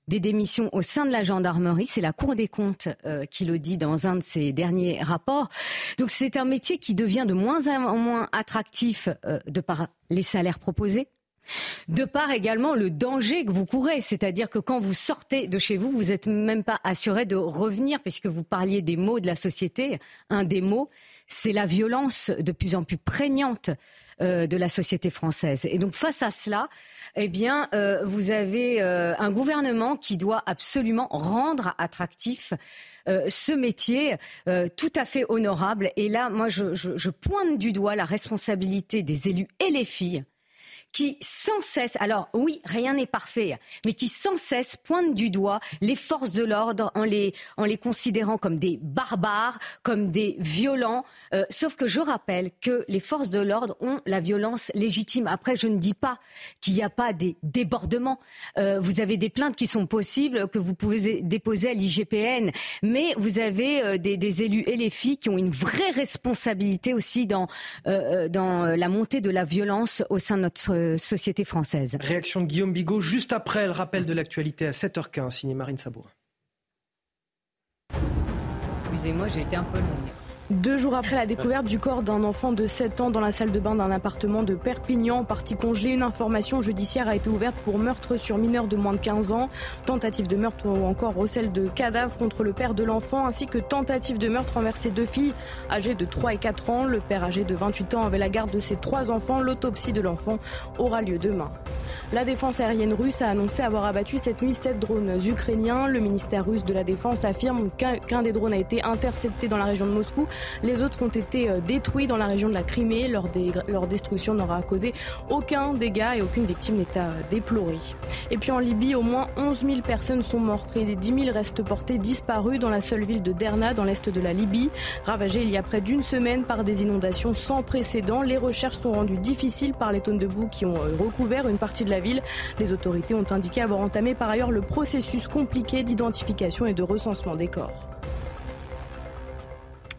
des démissions au sein de la gendarmerie. C'est la Cour des comptes euh, qui le dit dans un de ses derniers rapports. Donc c'est un métier qui devient de moins en moins attractif euh, de par les salaires proposés. De par également le danger que vous courez, c'est-à-dire que quand vous sortez de chez vous, vous n'êtes même pas assuré de revenir, puisque vous parliez des mots de la société. Un des mots, c'est la violence de plus en plus prégnante euh, de la société française. Et donc face à cela, eh bien, euh, vous avez euh, un gouvernement qui doit absolument rendre attractif ce métier tout à fait honorable. Et là, moi, je pointe du doigt la responsabilité des élus et les filles qui sans cesse, alors oui, rien n'est parfait, mais qui sans cesse pointent du doigt les forces de l'ordre en les, en les considérant comme des barbares, comme des violents. Euh, sauf que je rappelle que les forces de l'ordre ont la violence légitime. Après, je ne dis pas qu'il n'y a pas des débordements. Euh, vous avez des plaintes qui sont possibles, que vous pouvez déposer à l'IGPN, mais vous avez euh, des, des, élus et les filles qui ont une vraie responsabilité aussi dans, dans la montée de la violence au sein de notre société française. Réaction de Guillaume Bigot juste après le rappel de l'actualité à 7h15, signé Marine Sabourin. Excusez-moi, j'ai été un peu longue. Deux jours après la découverte du corps d'un enfant de 7 ans dans la salle de bain d'un appartement de Perpignan, partie congelé, une information judiciaire a été ouverte pour meurtre sur mineur de moins de 15 ans, tentative de meurtre ou encore recel de cadavre contre le père de l'enfant, ainsi que tentative de meurtre envers ses deux filles âgées de 3 et 4 ans. Le père âgé de 28 ans avait la garde de ses trois enfants. L'autopsie de l'enfant aura lieu demain. La défense aérienne russe a annoncé avoir abattu cette nuit sept drones ukrainiens. Le ministère russe de la Défense affirme qu'un des drones a été intercepté dans la région de Moscou. Les autres ont été euh, détruits dans la région de la Crimée. Leur, leur destruction n'aura causé aucun dégât et aucune victime n'est à déplorer. Et puis en Libye, au moins 11 000 personnes sont mortes et 10 000 restent portées disparues dans la seule ville de Derna, dans l'est de la Libye. Ravagée il y a près d'une semaine par des inondations sans précédent, les recherches sont rendues difficiles par les tonnes de boue qui ont euh, recouvert une partie de la ville. Les autorités ont indiqué avoir entamé par ailleurs le processus compliqué d'identification et de recensement des corps.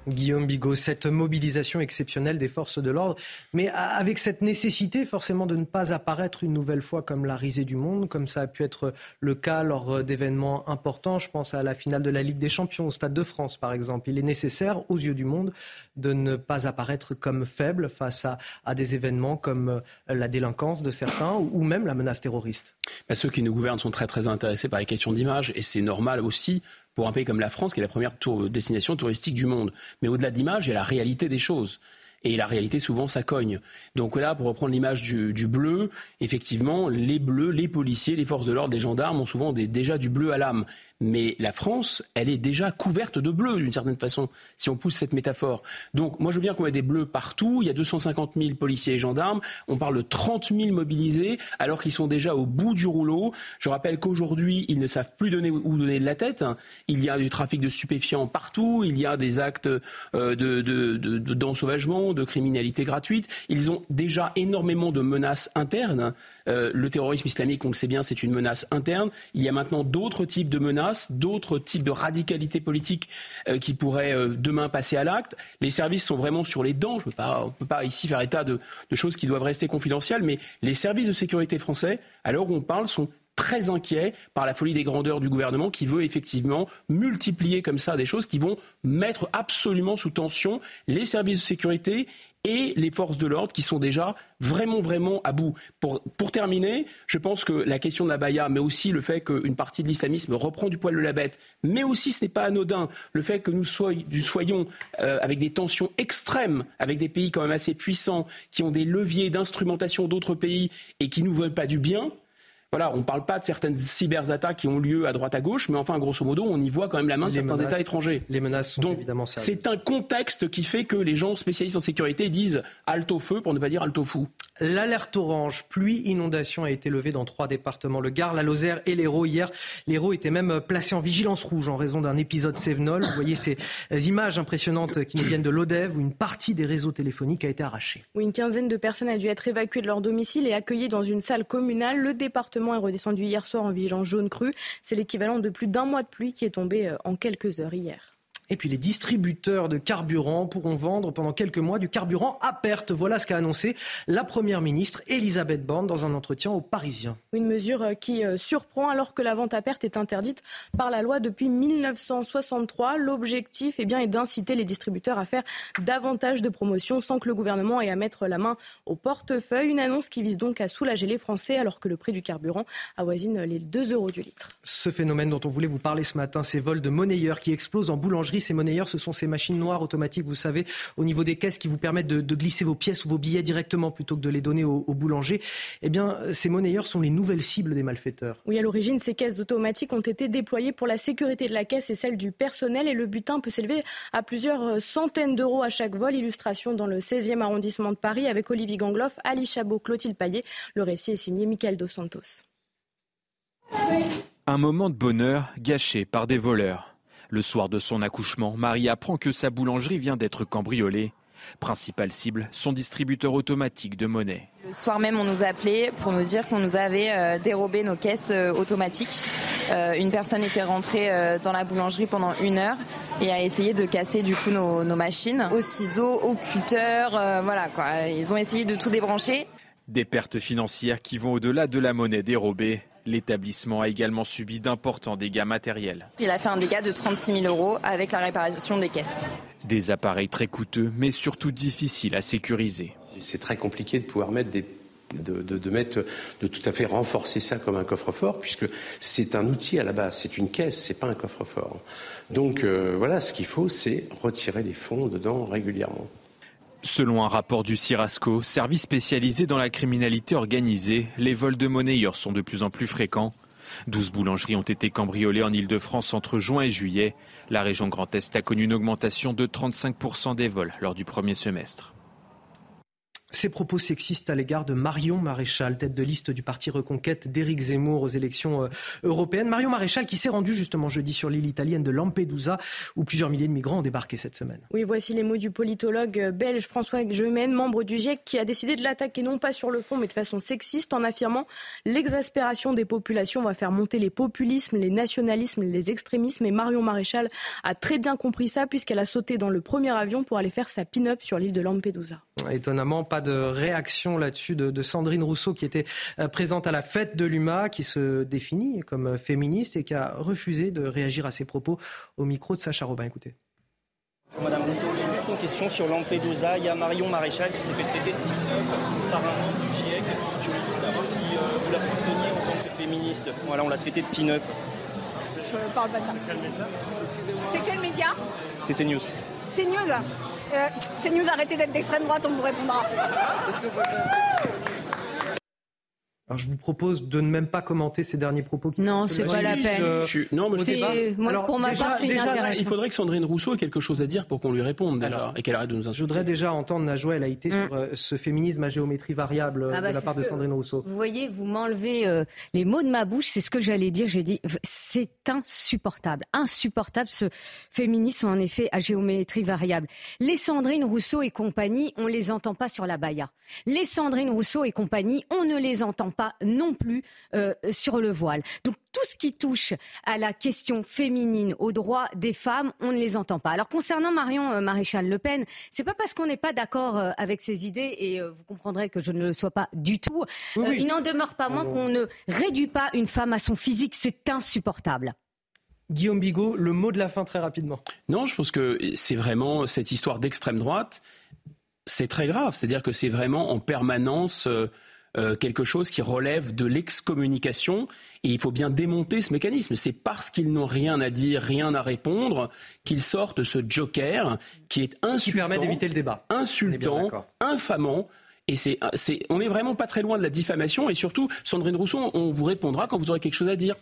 Guillaume Bigot, cette mobilisation exceptionnelle des forces de l'ordre, mais avec cette nécessité forcément de ne pas apparaître une nouvelle fois comme la risée du monde, comme ça a pu être le cas lors d'événements importants. Je pense à la finale de la Ligue des Champions au Stade de France, par exemple. Il est nécessaire, aux yeux du monde, de ne pas apparaître comme faible face à, des événements comme la délinquance de certains ou même la menace terroriste. Bah, ceux qui nous gouvernent sont très très intéressés par les questions d'image et c'est normal aussi pour un pays comme la France, qui est la première destination touristique du monde. Mais au-delà de l'image, il y a la réalité des choses. Et la réalité, souvent, ça cogne. Donc là, pour reprendre l'image du, bleu, effectivement, les bleus, les policiers, les forces de l'ordre, les gendarmes ont souvent déjà du bleu à l'âme. Mais la France, elle est déjà couverte de bleu, d'une certaine façon, si on pousse cette métaphore. Donc, moi, je veux bien qu'on ait des bleus partout. Il y a 250 000 policiers et gendarmes. On parle de 30 000 mobilisés, alors qu'ils sont déjà au bout du rouleau. Je rappelle qu'aujourd'hui, ils ne savent plus donner où donner de la tête. Il y a du trafic de stupéfiants partout. Il y a des actes euh, de, d'ensauvagement, de, de criminalité gratuite. Ils ont déjà énormément de menaces internes. Euh, le terrorisme islamique, on le sait bien, c'est une menace interne. Il y a maintenant d'autres types de menaces d'autres types de radicalité politique euh, qui pourraient euh, demain passer à l'acte. Les services sont vraiment sur les dents. Je on ne peut pas ici faire état de, choses qui doivent rester confidentielles, mais les services de sécurité français, à l'heure où on parle, sont très inquiets par la folie des grandeurs du gouvernement qui veut effectivement multiplier comme ça des choses qui vont mettre absolument sous tension les services de sécurité et les forces de l'ordre qui sont déjà vraiment, vraiment à bout. Pour, terminer, je pense que la question de la Baïa, mais aussi le fait qu'une partie de l'islamisme reprend du poil de la bête, mais aussi ce n'est pas anodin, le fait que nous, soyons euh, avec des tensions extrêmes, avec des pays quand même assez puissants, qui ont des leviers d'instrumentation d'autres pays et qui nous veulent pas du bien, voilà, on ne parle pas de certaines cyberattaques qui ont lieu à droite à gauche, mais enfin, grosso modo, on y voit quand même la main de certains États étrangers. Les menaces sont Donc, évidemment C'est un contexte qui fait que les gens spécialistes en sécurité disent halte au feu pour ne pas dire halte au fou. L'alerte orange, pluie, inondation a été levée dans trois départements, le Gard, la Lozère et l'Hérault. Hier, l'Hérault était même placé en vigilance rouge en raison d'un épisode Sévenol. Vous voyez ces images impressionnantes qui nous viennent de l'Odève où une partie des réseaux téléphoniques a été arrachée. Où une quinzaine de personnes a dû être évacuées de leur domicile et accueillies dans une salle communale. Le département est redescendu hier soir en vigilance jaune crue. C'est l'équivalent de plus d'un mois de pluie qui est tombé euh, en quelques heures hier. Et puis les distributeurs de carburant pourront vendre pendant quelques mois du carburant à perte. Voilà ce qu'a annoncé la Première ministre Elisabeth Borne dans un entretien aux Parisiens. Une mesure euh, qui euh, surprend alors que la vente à perte est interdite par la loi depuis 1963. L'objectif eh bien, est d'inciter les distributeurs à faire davantage de promotions sans que le gouvernement ait à mettre la main au portefeuille. Une annonce qui vise donc à soulager les Français alors que le prix du carburant avoisine les 2 euros du litre. Ce phénomène dont on voulait vous parler ce matin, ces vols de monnayeurs qui explosent en boulangerie ces monnayeurs, ce sont ces machines noires automatiques, vous savez, au niveau des caisses qui vous permettent de, glisser vos pièces ou vos billets directement plutôt que de les donner au, boulanger. Eh bien, ces monnayeurs sont les nouvelles cibles des malfaiteurs. Oui, à l'origine, ces caisses automatiques ont été déployées pour la sécurité de la caisse et celle du personnel et le butin peut s'élever à plusieurs centaines d'euros à chaque vol. Illustration dans le 16e arrondissement de Paris avec Olivier Gangloff, Ali Chabot, Clotilde Paillet. Le récit est signé Michael Dos Santos. Un moment de bonheur gâché par des voleurs. Le soir de son accouchement, Marie apprend que sa boulangerie vient d'être cambriolée. Principale cible, son distributeur automatique de monnaie. Le soir même, on nous a appelé pour nous dire qu'on nous avait euh, dérobé nos caisses euh, automatiques. Euh, une personne était rentrée dans la boulangerie pendant une heure et a essayé de casser du coup nos, nos machines au ciseau, au cutter, voilà quoi. Ils ont essayé de tout débrancher. Des pertes financières qui vont au-delà de la monnaie dérobée. L'établissement a également subi d'importants dégâts matériels. Il a fait un dégât de 36 000 euros avec la réparation des caisses. Des appareils très coûteux, mais surtout difficiles à sécuriser. C'est très compliqué de pouvoir mettre des de, mettre, de tout à fait renforcer ça comme un coffre-fort, puisque c'est un outil à la base, c'est une caisse, c'est pas un coffre-fort. Donc euh, voilà, ce qu'il faut, c'est retirer des fonds dedans régulièrement. Selon un rapport du CIRASCO, service spécialisé dans la criminalité organisée, les vols de monnayeurs sont de plus en plus fréquents. 12 boulangeries ont été cambriolées en Ile-de-France entre juin et juillet. La région Grand Est a connu une augmentation de 35% des vols lors du premier semestre. Ces propos sexistes à l'égard de Marion Maréchal, tête de liste du parti Reconquête d'Éric Zemmour aux élections euh, européennes. Marion Maréchal qui s'est rendue justement jeudi sur l'île italienne de Lampedusa où plusieurs milliers de migrants ont débarqué cette semaine. Oui, voici les mots du politologue belge François Gemène, membre du GIEC, qui a décidé de l'attaquer non pas sur le fond mais de façon sexiste en affirmant l'exaspération des populations va faire monter les populismes, les nationalismes, les extrémismes. Et Marion Maréchal a très bien compris ça puisqu'elle a sauté dans le premier avion pour aller faire sa pin-up sur l'île de Lampedusa. Étonnamment, pas de réaction là-dessus de, Sandrine Rousseau qui était euh, présente à la fête de l'UMA, qui se définit comme féministe et qui a refusé de réagir à ses propos au micro de Sacha Robin. Écoutez. Madame Rousseau, j'ai juste une question sur Lampedusa. Il y a Marion Maréchal qui s'est fait traiter de par un membre du GIEC. Je voulais juste savoir si euh, vous la souteniez en tant que féministe. Voilà, on l'a traité de pin-up. Je ne parle pas de ça. C'est quel média? C'est CNews. CNews euh, c'est nous arrêter d'être d'extrême droite, on vous répondra. Alors je vous propose de ne même pas commenter ces derniers propos. Qui non, c'est pas la peine. Euh, non, mais Moi, pour ma part, c'est inintéressant. Il faudrait que Sandrine Rousseau ait quelque chose à dire pour qu'on lui réponde déjà et qu'elle arrête de nous insulter. Je voudrais déjà entendre Najwa, elle a été mm. sur euh, ce féminisme à géométrie variable ah de bah, la part de Sandrine Rousseau. Vous voyez, vous m'enlevez euh, les mots de ma bouche, c'est ce que j'allais dire. J'ai dit, c'est insupportable, insupportable ce féminisme en effet à géométrie variable. Les Sandrine Rousseau et compagnie, on les entend pas sur la baya. Les Sandrine Rousseau et compagnie, on ne les entend pas non plus euh, sur le voile. Donc tout ce qui touche à la question féminine, aux droits des femmes, on ne les entend pas. Alors concernant Marion euh, Maréchal Le Pen, c'est pas parce qu'on n'est pas d'accord euh, avec ses idées et vous comprendrez que je ne le sois pas du tout. il n'en demeure pas moins qu'on ne réduit pas une femme à son physique, c'est insupportable. Guillaume Bigot, le mot de la fin très rapidement. Non, je pense que c'est vraiment cette histoire d'extrême droite. C'est très grave, c'est-à-dire que c'est vraiment en permanence euh, quelque chose qui relève de l'excommunication. Et il faut bien démonter ce mécanisme. C'est parce qu'ils n'ont rien à dire, rien à répondre, qu'ils sortent ce joker qui est insultant. Qui permet d'éviter le débat. Insultant, infamant Et c'est, on n'est vraiment pas très loin de la diffamation. Et surtout, Sandrine Rousseau, on vous répondra quand vous aurez quelque chose à dire.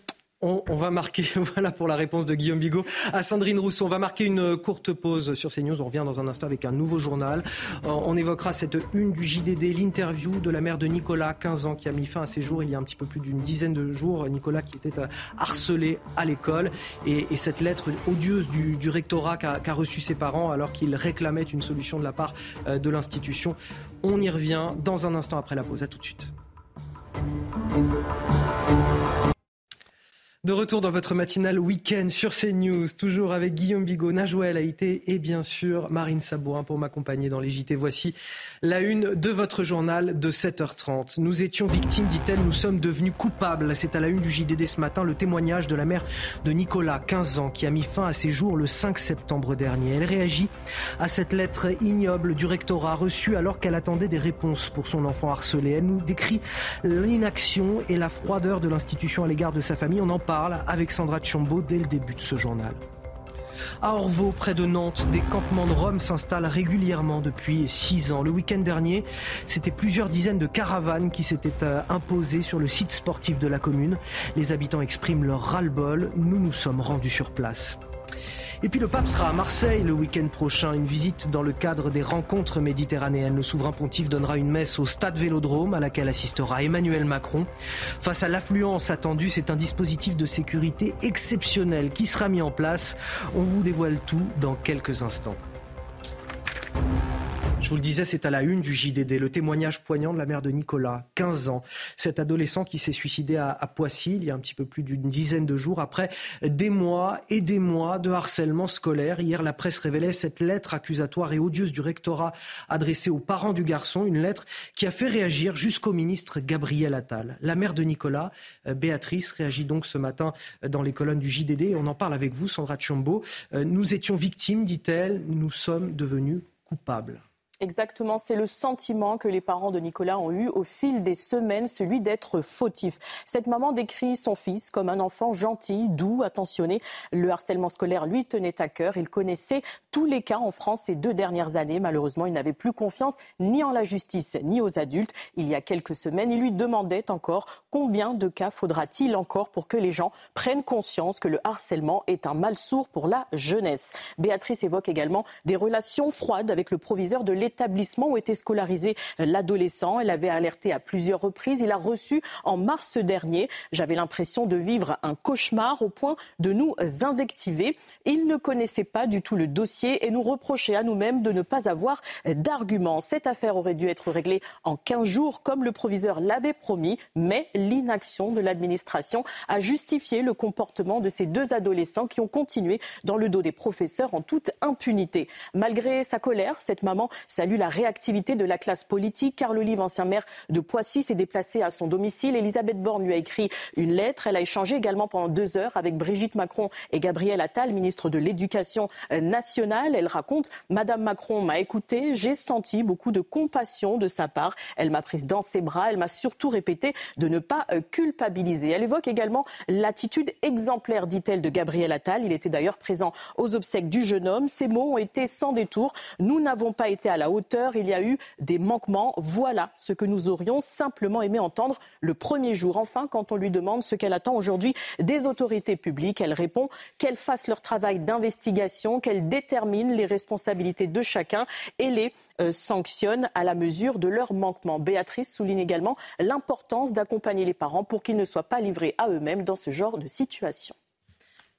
On, va marquer, voilà pour la réponse de Guillaume Bigot à Sandrine Rousseau. On va marquer une courte pause sur CNews. On revient dans un instant avec un nouveau journal. Euh, on évoquera cette une du JDD, l'interview de la mère de Nicolas, 15 ans, qui a mis fin à ses jours il y a un petit peu plus d'une dizaine de jours. Nicolas qui était euh, harcelé à l'école. Et, cette lettre odieuse du, rectorat qu'a reçu ses parents alors qu'il réclamait une solution de la part euh, de l'institution. On y revient dans un instant après la pause. À tout de suite. De retour dans votre matinale week-end sur CNews, toujours avec Guillaume Bigot, Najouel Haïté et bien sûr Marine Sabourin pour m'accompagner dans les JT. Voici la une de votre journal de 7h30. Nous étions victimes, dit-elle, nous sommes devenus coupables. C'est à la une du JDD ce matin le témoignage de la mère de Nicolas, 15 ans, qui a mis fin à ses jours le 5 septembre dernier. Elle réagit à cette lettre ignoble du rectorat reçue alors qu'elle attendait des réponses pour son enfant harcelé. Elle nous décrit l'inaction et la froideur de l'institution à l'égard de sa famille. On en parle avec Sandra Tchombo dès le début de ce journal. À Orvaux, près de Nantes, des campements de Rome s'installent régulièrement depuis six ans. Le week-end dernier, c'était plusieurs dizaines de caravanes qui s'étaient euh, imposées sur le site sportif de la commune. Les habitants expriment leur ras-le-bol. Nous nous sommes rendus sur place. Et puis le pape sera à Marseille le week-end prochain, une visite dans le cadre des rencontres méditerranéennes. Le souverain pontife donnera une messe au stade Vélodrome à laquelle assistera Emmanuel Macron. Face à l'affluence attendue, c'est un dispositif de sécurité exceptionnel qui sera mis en place. On vous dévoile tout dans quelques instants. Je vous le disais, c'est à la une du JDD, le témoignage poignant de la mère de Nicolas, 15 ans. Cet adolescent qui s'est suicidé à, Poissy il y a un petit peu plus d'une dizaine de jours après des mois et des mois de harcèlement scolaire. Hier, la presse révélait cette lettre accusatoire et odieuse du rectorat adressée aux parents du garçon, une lettre qui a fait réagir jusqu'au ministre Gabriel Attal. La mère de Nicolas, euh, Béatrice, réagit donc ce matin dans les colonnes du JDD. On en parle avec vous, Sandra Tchombo. Euh, nous étions victimes, dit-elle, nous sommes devenus coupables. Exactement, c'est le sentiment que les parents de Nicolas ont eu au fil des semaines, celui d'être fautif. Cette maman décrit son fils comme un enfant gentil, doux, attentionné. Le harcèlement scolaire lui tenait à cœur. Il connaissait tous les cas en France ces deux dernières années. Malheureusement, il n'avait plus confiance ni en la justice ni aux adultes. Il y a quelques semaines, il lui demandait encore combien de cas faudra-t-il encore pour que les gens prennent conscience que le harcèlement est un mal sourd pour la jeunesse. Béatrice évoque également des relations froides avec le proviseur de l'État l'établissement où était scolarisé l'adolescent. Elle avait alerté à plusieurs reprises. Il a reçu en mars dernier. J'avais l'impression de vivre un cauchemar au point de nous invectiver. Il ne connaissait pas du tout le dossier et nous reprochait à nous-mêmes de ne pas avoir d'arguments. Cette affaire aurait dû être réglée en 15 jours comme le proviseur l'avait promis, mais l'inaction de l'administration a justifié le comportement de ces deux adolescents qui ont continué dans le dos des professeurs en toute impunité. Malgré sa colère, cette maman salue la réactivité de la classe politique. Carl Olive, ancien maire de Poissy, s'est déplacé à son domicile. Elisabeth Borne lui a écrit une lettre. Elle a échangé également pendant deux heures avec Brigitte Macron et Gabriel Attal, ministre de l'Éducation nationale. Elle raconte Madame Macron m'a écouté, j'ai senti beaucoup de compassion de sa part. Elle m'a prise dans ses bras. Elle m'a surtout répété de ne pas euh, culpabiliser. Elle évoque également l'attitude exemplaire, dit-elle, de Gabriel Attal. Il était d'ailleurs présent aux obsèques du jeune homme. Ces mots ont été sans détour. Nous n'avons pas été à la hauteur, il y a eu des manquements. Voilà ce que nous aurions simplement aimé entendre le premier jour. Enfin, quand on lui demande ce qu'elle attend aujourd'hui des autorités publiques, elle répond qu'elles fassent leur travail d'investigation, qu'elles déterminent les responsabilités de chacun et les euh, sanctionnent à la mesure de leurs manquements. Béatrice souligne également l'importance d'accompagner les parents pour qu'ils ne soient pas livrés à eux-mêmes dans ce genre de situation.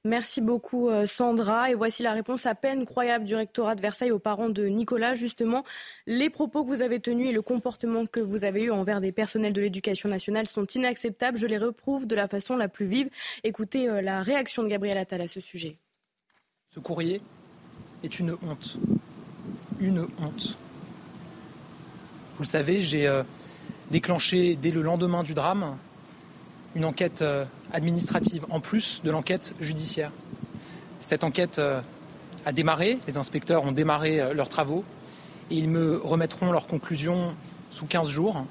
Merci beaucoup euh, Sandra. Et voici la réponse à peine croyable du rectorat de Versailles aux parents de Nicolas. Justement, les propos que vous avez tenus et le comportement que vous avez eu envers des personnels de l'éducation nationale sont inacceptables. Je les reprouve de la façon la plus vive. Écoutez euh, la réaction de Gabriel Attal à ce sujet. Ce courrier est une honte. Une honte. Vous le savez, j'ai euh, déclenché dès le lendemain du drame une enquête administrative en plus de l'enquête judiciaire. Cette enquête euh, a démarré, les inspecteurs ont démarré euh, leurs travaux et ils me remettront leurs conclusions sous 15 jours.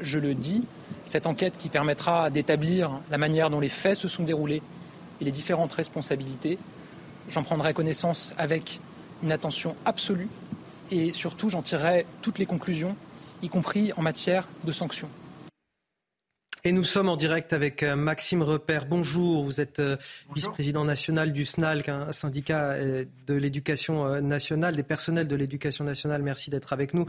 Je le dis, cette enquête qui permettra d'établir la manière dont les faits se sont déroulés et les différentes responsabilités. J'en prendrai connaissance avec une attention absolue et surtout j'en tirerai toutes les conclusions y compris en matière de sanctions. Et nous sommes en direct avec euh, Maxime Repère. Bonjour, vous êtes euh, vice-président national du SNALC, un syndicat euh, de l'éducation nationale, des personnels de l'éducation nationale. Merci d'être avec nous.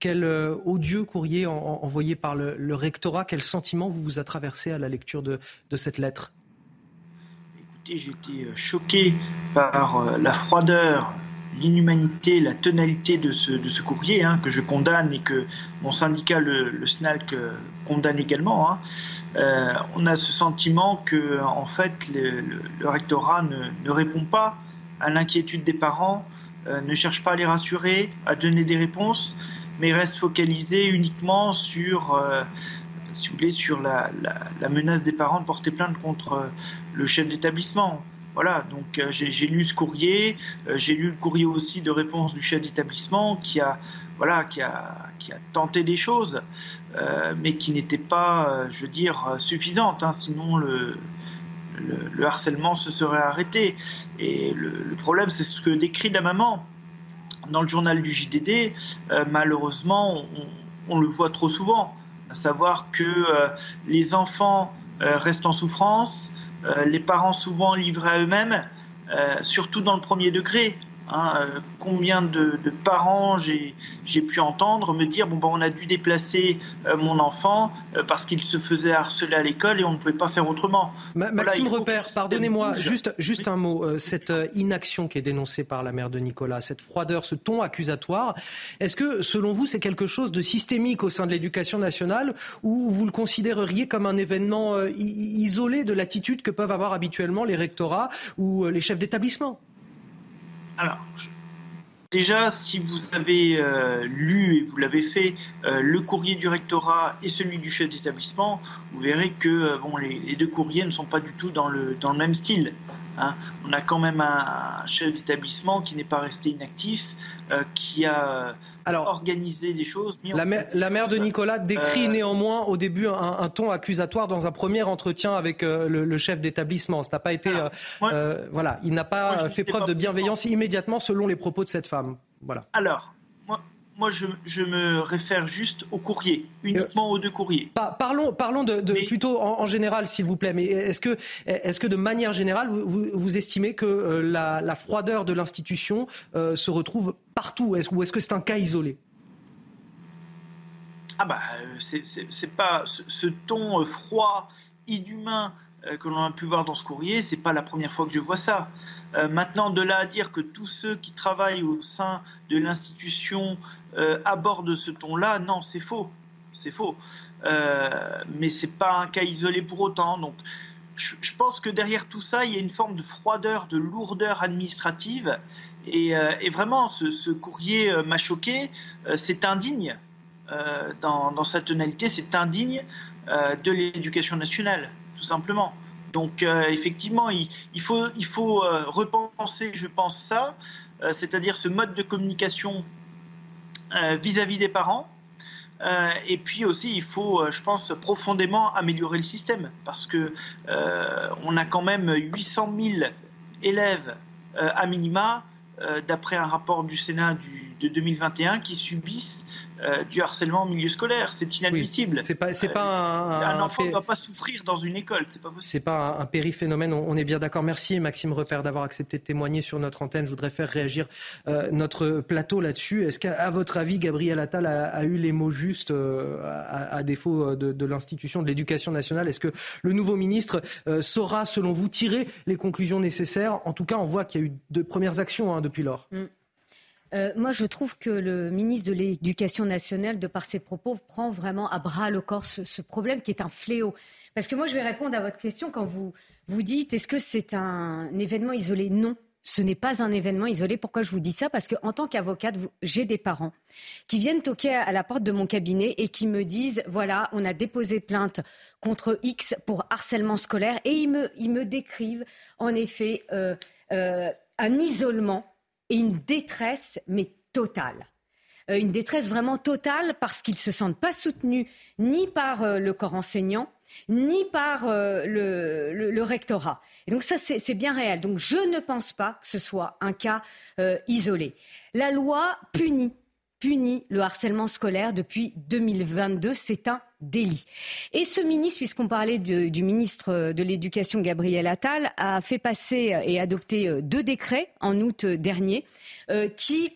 Quel odieux courrier envoyé par le, rectorat, quel sentiment vous vous a traversé à la lecture de, de cette lettre? Écoutez, j'étais choqué par la froideur l'inhumanité, la tonalité de ce, courrier hein, que je condamne et que mon syndicat, le, le SNALC, euh, condamne également. Hein. Euh, on a ce sentiment que, en fait, le, rectorat ne, répond pas à l'inquiétude des parents, euh, ne cherche pas à les rassurer, à donner des réponses, mais reste focalisé uniquement sur, la, menace des parents de porter plainte contre le chef d'établissement. Voilà, donc euh, j'ai lu ce courrier, euh, j'ai lu le courrier aussi de réponse du chef d'établissement qui a, voilà, qui a, qui a tenté des choses, euh, mais qui n'étaient pas, je veux dire, suffisantes. Hein, sinon, le, le, le, harcèlement se serait arrêté. Et le, le problème, c'est ce que décrit la maman dans le journal du JDD. malheureusement, on, on, le voit trop souvent, à savoir que les enfants restent en souffrance. Euh, les parents souvent livrés à eux-mêmes, euh, surtout dans le premier degré. Hein, euh, combien de, de parents j'ai pu entendre me dire bon ben on a dû déplacer euh, mon enfant euh, parce qu'il se faisait harceler à l'école et on ne pouvait pas faire autrement. Ma Maxime Repère, pardonnez-moi, juste, un mot. cette inaction qui est dénoncée par la mère de Nicolas, cette froideur, ce ton accusatoire, est-ce que selon vous c'est quelque chose de systémique au sein de l'éducation nationale ou vous le considéreriez comme un événement isolé de l'attitude que peuvent avoir habituellement les rectorats ou les chefs d'établissement? Alors, déjà, si vous avez euh, lu, et vous l'avez fait, euh, le courrier du rectorat et celui du chef d'établissement, vous verrez que euh, bon, les, deux courriers ne sont pas du tout dans le, même style. Hein. On a quand même un, chef d'établissement qui n'est pas resté inactif, qui a alors, des choses. La, mère, la mère de Nicolas décrit euh... néanmoins au début un, un, ton accusatoire dans un premier entretien avec euh, le, le, chef d'établissement. Ça n'a pas été, euh, moi, voilà, il n'a pas moi, fait preuve pas de bienveillance immédiatement selon les propos de cette femme. Voilà. Alors, moi, je, je, me réfère juste au courrier, uniquement aux deux courriers. Par, parlons, parlons de, de mais, plutôt en, en général, s'il vous plaît. Mais est-ce que, est que de manière générale, vous, vous, vous estimez que euh, la, la, froideur de l'institution euh, se retrouve partout? Est Ou est-ce que c'est un cas isolé? Ah bah, c'est pas ce, ce, ton euh, froid, inhumain euh, que l'on a pu voir dans ce courrier, c'est pas la première fois que je vois ça. Euh, maintenant, de là à dire que tous ceux qui travaillent au sein de l'institution euh, abordent ce ton-là, non, c'est faux. C'est faux. Euh, mais c'est pas un cas isolé pour autant. Donc, je, pense que derrière tout ça, il y a une forme de froideur, de lourdeur administrative. Et, euh, vraiment, ce, courrier m'a choqué. c'est indigne. Dans, sa tonalité, c'est indigne de l'éducation nationale, tout simplement. Donc euh, effectivement, il, faut, il faut repenser, je pense, ça, c'est-à-dire ce mode de communication vis-à-vis -vis des parents. et puis aussi, il faut, je pense, profondément améliorer le système, parce que on a quand même 800 000 élèves à minima, d'après un rapport du Sénat du, de 2021, qui subissent euh, du harcèlement au milieu scolaire. C'est inadmissible. Oui, c'est pas, c'est pas un, un, enfant ne doit pas souffrir dans une école. C'est pas possible. C'est pas un, un périphénomène. On, on, est bien d'accord. Merci Maxime Repère d'avoir accepté de témoigner sur notre antenne. Je voudrais faire réagir euh, notre plateau là-dessus. Est-ce qu'à votre avis, Gabriel Attal a, a eu les mots justes euh, à, à, défaut de, de l'institution de l'éducation nationale? Est-ce que le nouveau ministre euh, saura, selon vous, tirer les conclusions nécessaires? En tout cas, on voit qu'il y a eu de premières actions hein, depuis lors. Mm. Euh, moi, je trouve que le ministre de l'Éducation nationale, de par ses propos, prend vraiment à bras le corps ce, problème qui est un fléau. Parce que moi, je vais répondre à votre question quand vous vous dites est-ce que c'est un événement isolé? Non. Ce n'est pas un événement isolé. Pourquoi je vous dis ça? Parce qu'en tant qu'avocate, j'ai des parents qui viennent toquer à la porte de mon cabinet et qui me disent voilà, on a déposé plainte contre X pour harcèlement scolaire et ils me, ils me décrivent en effet euh, euh, un isolement et une détresse, mais totale. Euh, une détresse vraiment totale parce qu'ils ne se sentent pas soutenus ni par euh, le corps enseignant, ni par euh, le, le, le, rectorat. Et donc ça, c'est bien réel. Donc je ne pense pas que ce soit un cas euh, isolé. La loi punit punit le harcèlement scolaire depuis 2022. C'est un délit. Et ce ministre, puisqu'on parlait du ministre de l'Éducation Gabriel Attal, a fait passer et adopter euh, deux décrets en août dernier euh, qui,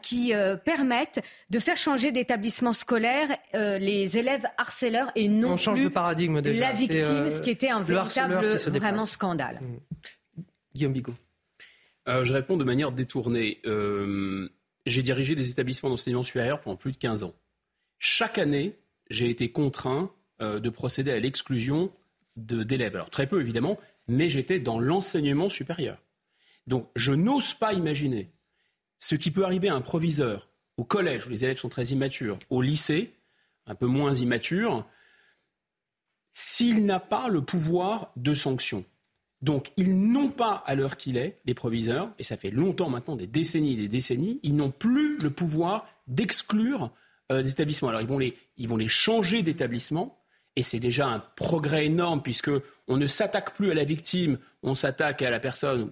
qui euh, permettent de faire changer d'établissement scolaire les élèves harceleurs et non change plus de paradigme la victime, ce qui était un véritable vraiment scandale. Mmh. Guillaume Bigot. je réponds de manière détournée. J'ai dirigé des établissements d'enseignement supérieur pendant plus de 15 ans. Chaque année, j'ai été contraint euh, de procéder à l'exclusion d'élèves. Alors très peu évidemment, mais j'étais dans l'enseignement supérieur. Donc je n'ose pas imaginer ce qui peut arriver à un proviseur au collège où les élèves sont très immatures, au lycée, un peu moins immatures, s'il n'a pas le pouvoir de sanction. Donc ils n'ont pas, à l'heure qu'il est, les proviseurs, et ça fait longtemps maintenant, des décennies et des décennies, ils n'ont plus le pouvoir d'exclure euh, des établissements. Alors ils vont les, ils vont les changer d'établissement. Et c'est déjà un progrès énorme puisque on ne s'attaque plus à la victime, on s'attaque à la personne,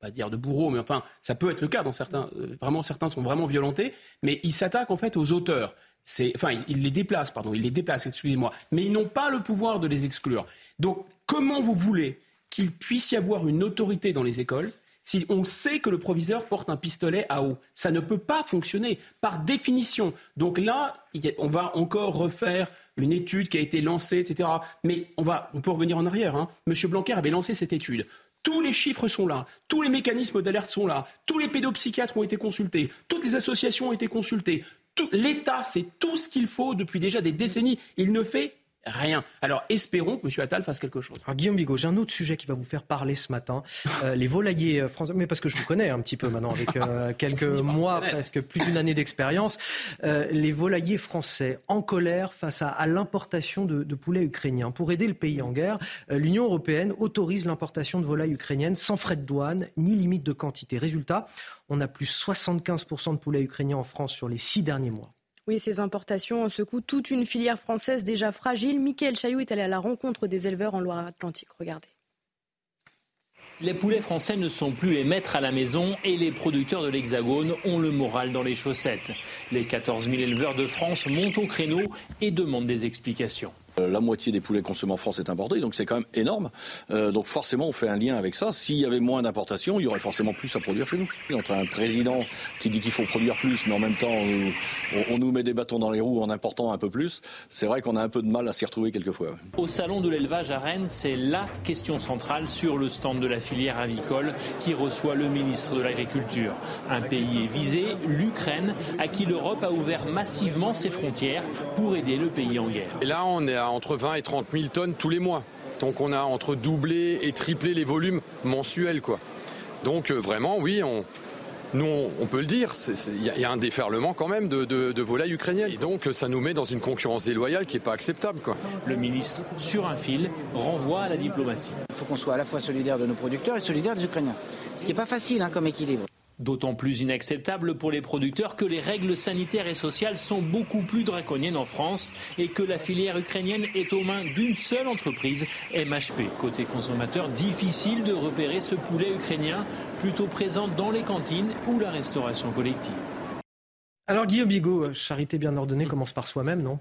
pas dire de bourreau, mais enfin ça peut être le cas dans certains. Euh, vraiment certains sont vraiment violentés, mais ils s'attaquent en fait aux auteurs. C'est, enfin ils les déplacent, pardon, ils les déplacent, excusez-moi, mais ils n'ont pas le pouvoir de les exclure. Donc comment vous voulez qu'il puisse y avoir une autorité dans les écoles si on sait que le proviseur porte un pistolet à eau. Ça ne peut pas fonctionner par définition. Donc là, on va encore refaire une étude qui a été lancée, etc. Mais on, va, on peut revenir en arrière. Hein. Monsieur Blanquer avait lancé cette étude. Tous les chiffres sont là, tous les mécanismes d'alerte sont là, tous les pédopsychiatres ont été consultés, toutes les associations ont été consultées. L'État sait tout ce qu'il faut depuis déjà des décennies. Il ne fait Rien. Alors espérons que M. Attal fasse quelque chose. Alors Guillaume Bigot, j'ai un autre sujet qui va vous faire parler ce matin. Euh, les volaillers euh, français, mais parce que je vous connais un petit peu maintenant, avec euh, quelques mois, presque plus d'une année d'expérience. les volaillers français en colère face à, l'importation de, de, poulets ukrainiens. Pour aider le pays en guerre, l'Union européenne autorise l'importation de volailles ukrainiennes sans frais de douane ni limite de quantité. Résultat, on a plus 75% de poulets ukrainiens en France sur les six derniers mois. Oui, ces importations secouent toute une filière française déjà fragile. Michael Chaillot est allé à la rencontre des éleveurs en Loire-Atlantique. Regardez. Les poulets français ne sont plus les maîtres à la maison et les producteurs de l'Hexagone ont le moral dans les chaussettes. Les 14 000 éleveurs de France montent au créneau et demandent des explications. Euh, la moitié des poulets consommés en France est importé, donc c'est quand même énorme. Euh, donc forcément, on fait un lien avec ça. S'il y avait moins d'importation, il y aurait forcément plus à produire chez nous. Entre un président qui dit qu'il faut produire plus, mais en même temps, on, nous met des bâtons dans les roues en important un peu plus, c'est vrai qu'on a un peu de mal à s'y retrouver quelquefois. Au salon de l'élevage à Rennes, c'est la question centrale sur le stand de la filière avicole qui reçoit le ministre de l'Agriculture. Un pays est visé, l'Ukraine, à qui l'Europe a ouvert massivement ses frontières pour aider le pays en guerre. Et là, on est entre 20 et 30 000 tonnes tous les mois. Donc on a entre doublé et triplé les volumes mensuels. Quoi. Donc euh, vraiment, oui, on, nous, on, peut le dire, il y, a un déferlement quand même de, de, volailles ukrainiennes. Et donc, ça nous met dans une concurrence déloyale qui n'est pas acceptable. Quoi. Le ministre, sur un fil, renvoie à la diplomatie. Il faut qu'on soit à la fois solidaire de nos producteurs et solidaire des Ukrainiens. Ce qui n'est pas facile hein, comme équilibre. D'autant plus inacceptable pour les producteurs que les règles sanitaires et sociales sont beaucoup plus draconiennes en France et que la filière ukrainienne est aux mains d'une seule entreprise, MHP. Côté consommateur, difficile de repérer ce poulet ukrainien plutôt présent dans les cantines ou la restauration collective. Alors Guillaume Bigot, charité bien ordonnée commence par soi-même, non?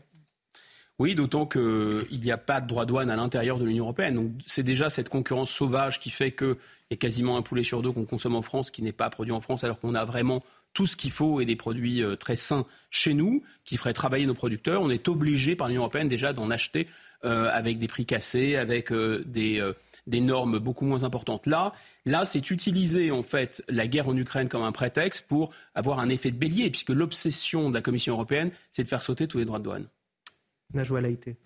Oui, d'autant qu'il n'y a pas de droit de douane à l'intérieur de l'Union européenne. Donc c'est déjà cette concurrence sauvage qui fait qu'il y a quasiment un poulet sur deux qu'on consomme en France qui n'est pas produit en France, alors qu'on a vraiment tout ce qu'il faut et des produits euh, très sains chez nous, qui feraient travailler nos producteurs. On est obligé par l'Union européenne déjà d'en acheter euh, avec des prix cassés, avec euh, des, des, normes beaucoup moins importantes. Là, là, c'est utiliser en fait la guerre en Ukraine comme un prétexte pour avoir un effet de bélier, puisque l'obsession de la Commission européenne, c'est de faire sauter tous les droits de douane. Najwa Laïté.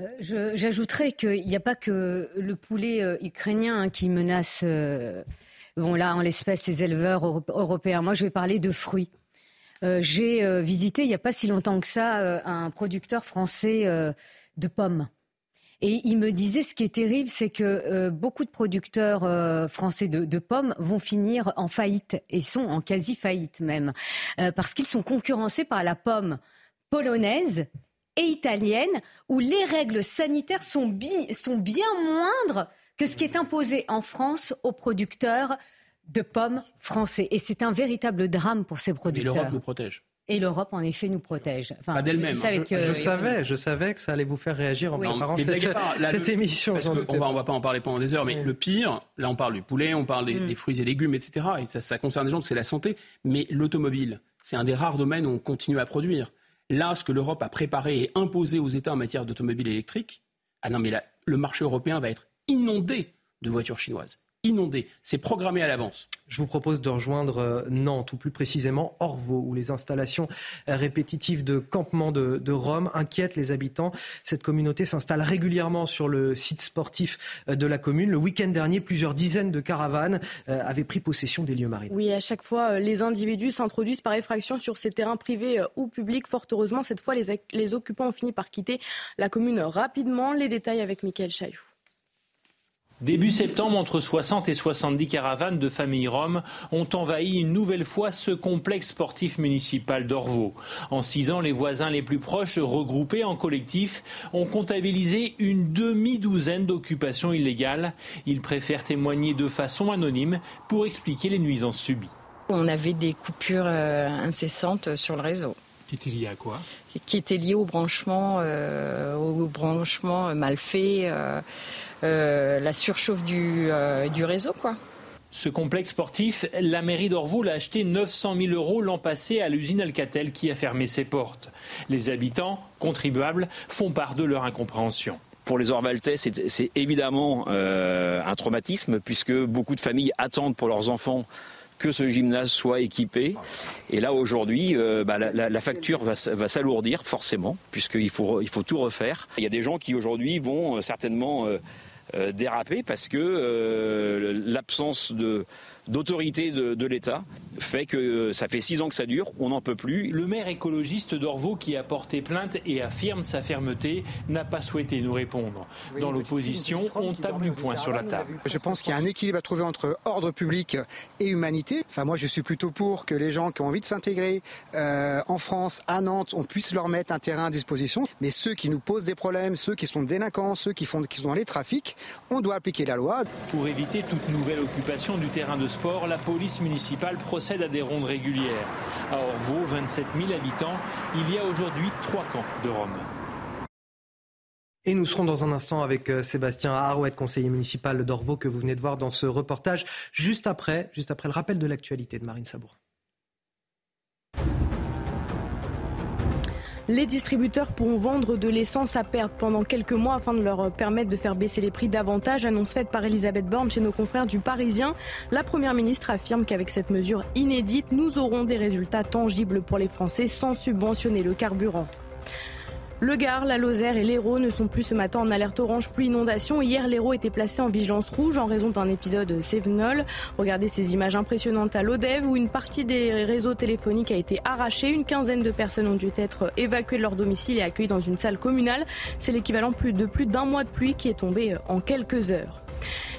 Euh, J'ajouterais qu'il n'y a pas que le poulet euh, ukrainien hein, qui menace, euh, bon là en l'espèce, les éleveurs européens. Moi, je vais parler de fruits. J'ai visité il n'y a pas si longtemps que ça un producteur français de pommes. Et il me disait, ce qui est terrible, c'est que beaucoup de producteurs français de, de, pommes vont finir en faillite, et sont en quasi-faillite même, parce qu'ils sont concurrencés par la pomme polonaise et italienne, où les règles sanitaires sont, sont bien moindres que ce qui est imposé en France aux producteurs de pommes français. Et c'est un véritable drame pour ces producteurs. Et l'Europe nous protège. Et l'Europe, en effet, nous protège. Enfin, pas d'elle-même. Je, savais, je savais que ça allait vous faire réagir en préparant cette, émission. on va, va pas en parler pendant des heures, mais le pire, là, on parle du poulet, on parle des, mm. fruits et légumes, etc. Et ça, ça concerne des gens, c'est la santé. Mais l'automobile, c'est un des rares domaines où on continue à produire. Là, ce que l'Europe a préparé et imposé aux États en matière d'automobile électrique, ah non, mais là, le marché européen va être inondé de voitures chinoises. Inondé. C'est programmé à l'avance. Je vous propose de rejoindre euh, Nantes, ou plus précisément Orvaux, où les installations euh, répétitives de campement de, Rome inquiètent les habitants. Cette communauté s'installe régulièrement sur le site sportif euh, de la commune. Le week-end dernier, plusieurs dizaines de caravanes avaient pris possession des lieux marins. Oui, à chaque fois, les individus s'introduisent par effraction sur ces terrains privés ou publics. Fort heureusement, cette fois, les, occupants ont fini par quitter la commune rapidement. Les détails avec Mickaël Chailloux. Début septembre, entre 60 et 70 caravanes de familles roms ont envahi une nouvelle fois ce complexe sportif municipal d'Orvaux. En six ans, les voisins les plus proches, regroupés en collectif, ont comptabilisé une demi-douzaine d'occupations illégales. Ils préfèrent témoigner de façon anonyme pour expliquer les nuisances subies. On avait des coupures euh, incessantes sur le réseau. Qui étaient liées à quoi? Qui étaient liées au branchement, euh, au branchement mal fait. Euh, la surchauffe du, euh, du réseau, quoi. Ce complexe sportif, la mairie d'Orvaux l'a acheté 900 000 euros l'an passé à l'usine Alcatel qui a fermé ses portes. Les habitants, contribuables, font part de leur incompréhension. Pour les Orvaltais, c'est évidemment euh, un traumatisme puisque beaucoup de familles attendent pour leurs enfants que ce gymnase soit équipé. Et là, aujourd'hui, bah, la, facture va, s'alourdir forcément, puisqu'il faut, il faut tout refaire. Il y a des gens qui aujourd'hui vont certainement euh, déraper parce que euh, l'absence de d'autorité de, l'État fait que euh, ça fait six ans que ça dure, on n'en peut plus. Le maire écologiste d'Orvaux, qui a porté plainte et affirme sa fermeté, n'a pas souhaité nous répondre. Dans l'opposition, on tape du poing sur la table. Je pense qu'il y a un équilibre à trouver entre ordre public et humanité. Enfin, moi, je suis plutôt pour que les gens qui ont envie de s'intégrer euh, en France, à Nantes, on puisse leur mettre un terrain à disposition. Mais ceux qui nous posent des problèmes, ceux qui sont délinquants, ceux qui, font, qui sont dans les trafics, on doit appliquer la loi. Pour éviter toute nouvelle occupation du terrain de la police municipale procède à des rondes régulières. À Orvaux, 27 000 habitants, il y a aujourd'hui trois camps de Rome. Et nous serons dans un instant avec euh, Sébastien Harouet, conseiller municipal d'Orvaux, que vous venez de voir dans ce reportage, juste après, juste après le rappel de l'actualité de Marine Sabourin. Les distributeurs pourront vendre de l'essence à perte pendant quelques mois afin de leur permettre de faire baisser les prix davantage. Annonce faite par Elisabeth Borne chez nos confrères du Parisien. La Première ministre affirme qu'avec cette mesure inédite, nous aurons des résultats tangibles pour les Français sans subventionner le carburant. Le Gard, la Lozère et l'Hérault ne sont plus ce matin en alerte orange pluie inondation. Hier, l'Hérault était placé en vigilance rouge en raison d'un épisode Sévenol. Regardez ces images impressionnantes à l'Odev où une partie des réseaux téléphoniques a été arrachée. Une quinzaine de personnes ont dû être évacuées de leur domicile et accueillies dans une salle communale. C'est l'équivalent de plus d'un mois de pluie qui est tombé en quelques heures.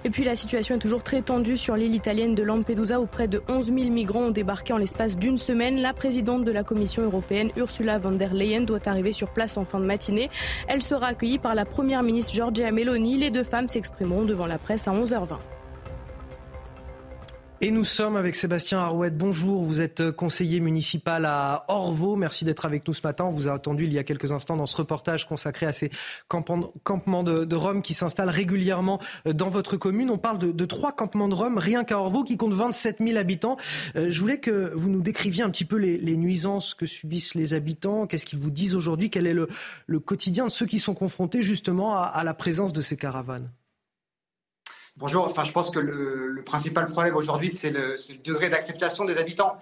Et puis la situation est toujours très tendue sur l'île italienne de Lampedusa où près de 11 000 migrants ont débarqué en l'espace d'une semaine. La présidente de la Commission européenne, Ursula von der Leyen, doit arriver sur place en fin de matinée. Elle sera accueillie par la première ministre Giorgia Meloni. Les deux femmes s'exprimeront devant la presse à 11h20. Et nous sommes avec Sébastien Arouette. Bonjour, vous êtes conseiller municipal à Orvaux. Merci d'être avec nous ce matin. On vous a attendu il y a quelques instants dans ce reportage consacré à ces campements de, Rome qui s'installent régulièrement euh, dans votre commune. On parle de, trois campements de Rome rien qu'à Orvaux qui compte 27 000 habitants. Euh, je voulais que vous nous décriviez un petit peu les, nuisances que subissent les habitants. Qu'est-ce qu'ils vous disent aujourd'hui? Quel est le, quotidien de ceux qui sont confrontés justement à la présence de ces caravanes? Bonjour. Enfin, je pense que le, principal problème aujourd'hui, c'est le, degré d'acceptation des habitants.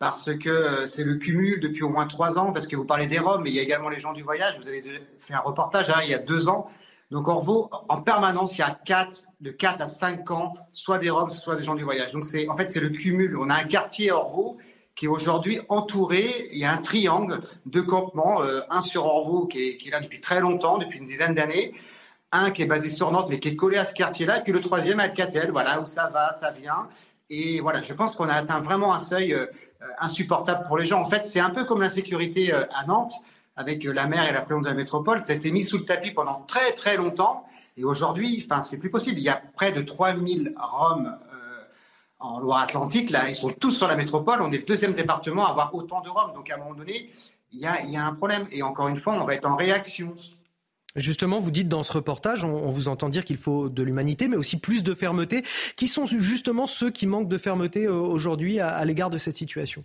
Parce que euh, c'est le cumul depuis au moins trois ans, parce que vous parlez des Roms, mais il y a également les gens du voyage. Vous avez fait un reportage hein, il y a deux ans. Donc, Orvaux, en permanence, il y a quatre, de 4 à 5 ans, soit des Roms, soit des gens du voyage. Donc, en fait, c'est le cumul. On a un quartier Orvaux qui est aujourd'hui entouré, il y a un triangle de campements, euh, un sur Orvaux qui qui est là depuis très longtemps, depuis une dizaine d'années, un qui est basé sur Nantes, mais qui est collé à ce quartier-là, et puis le troisième à Catel, voilà, où ça va, ça vient. Et voilà, je pense qu'on a atteint vraiment un seuil euh, insupportable pour les gens. En fait, c'est un peu comme l'insécurité euh, à Nantes, avec euh, la mer et la présence de la métropole. Ça a été mis sous le tapis pendant très très longtemps. Et aujourd'hui, enfin, c'est plus possible. Il y a près de 3000 Roms en Loire-Atlantique, là, ils sont tous sur la métropole. On est le deuxième département à avoir autant de Roms. Donc, à un moment donné, il y a un problème. Et encore une fois, on va être en réaction. Justement, vous dites dans ce reportage, on, vous entend dire qu'il faut de l'humanité, mais aussi plus de fermeté. Qui sont justement ceux qui manquent de fermeté euh, aujourd'hui à, l'égard de cette situation?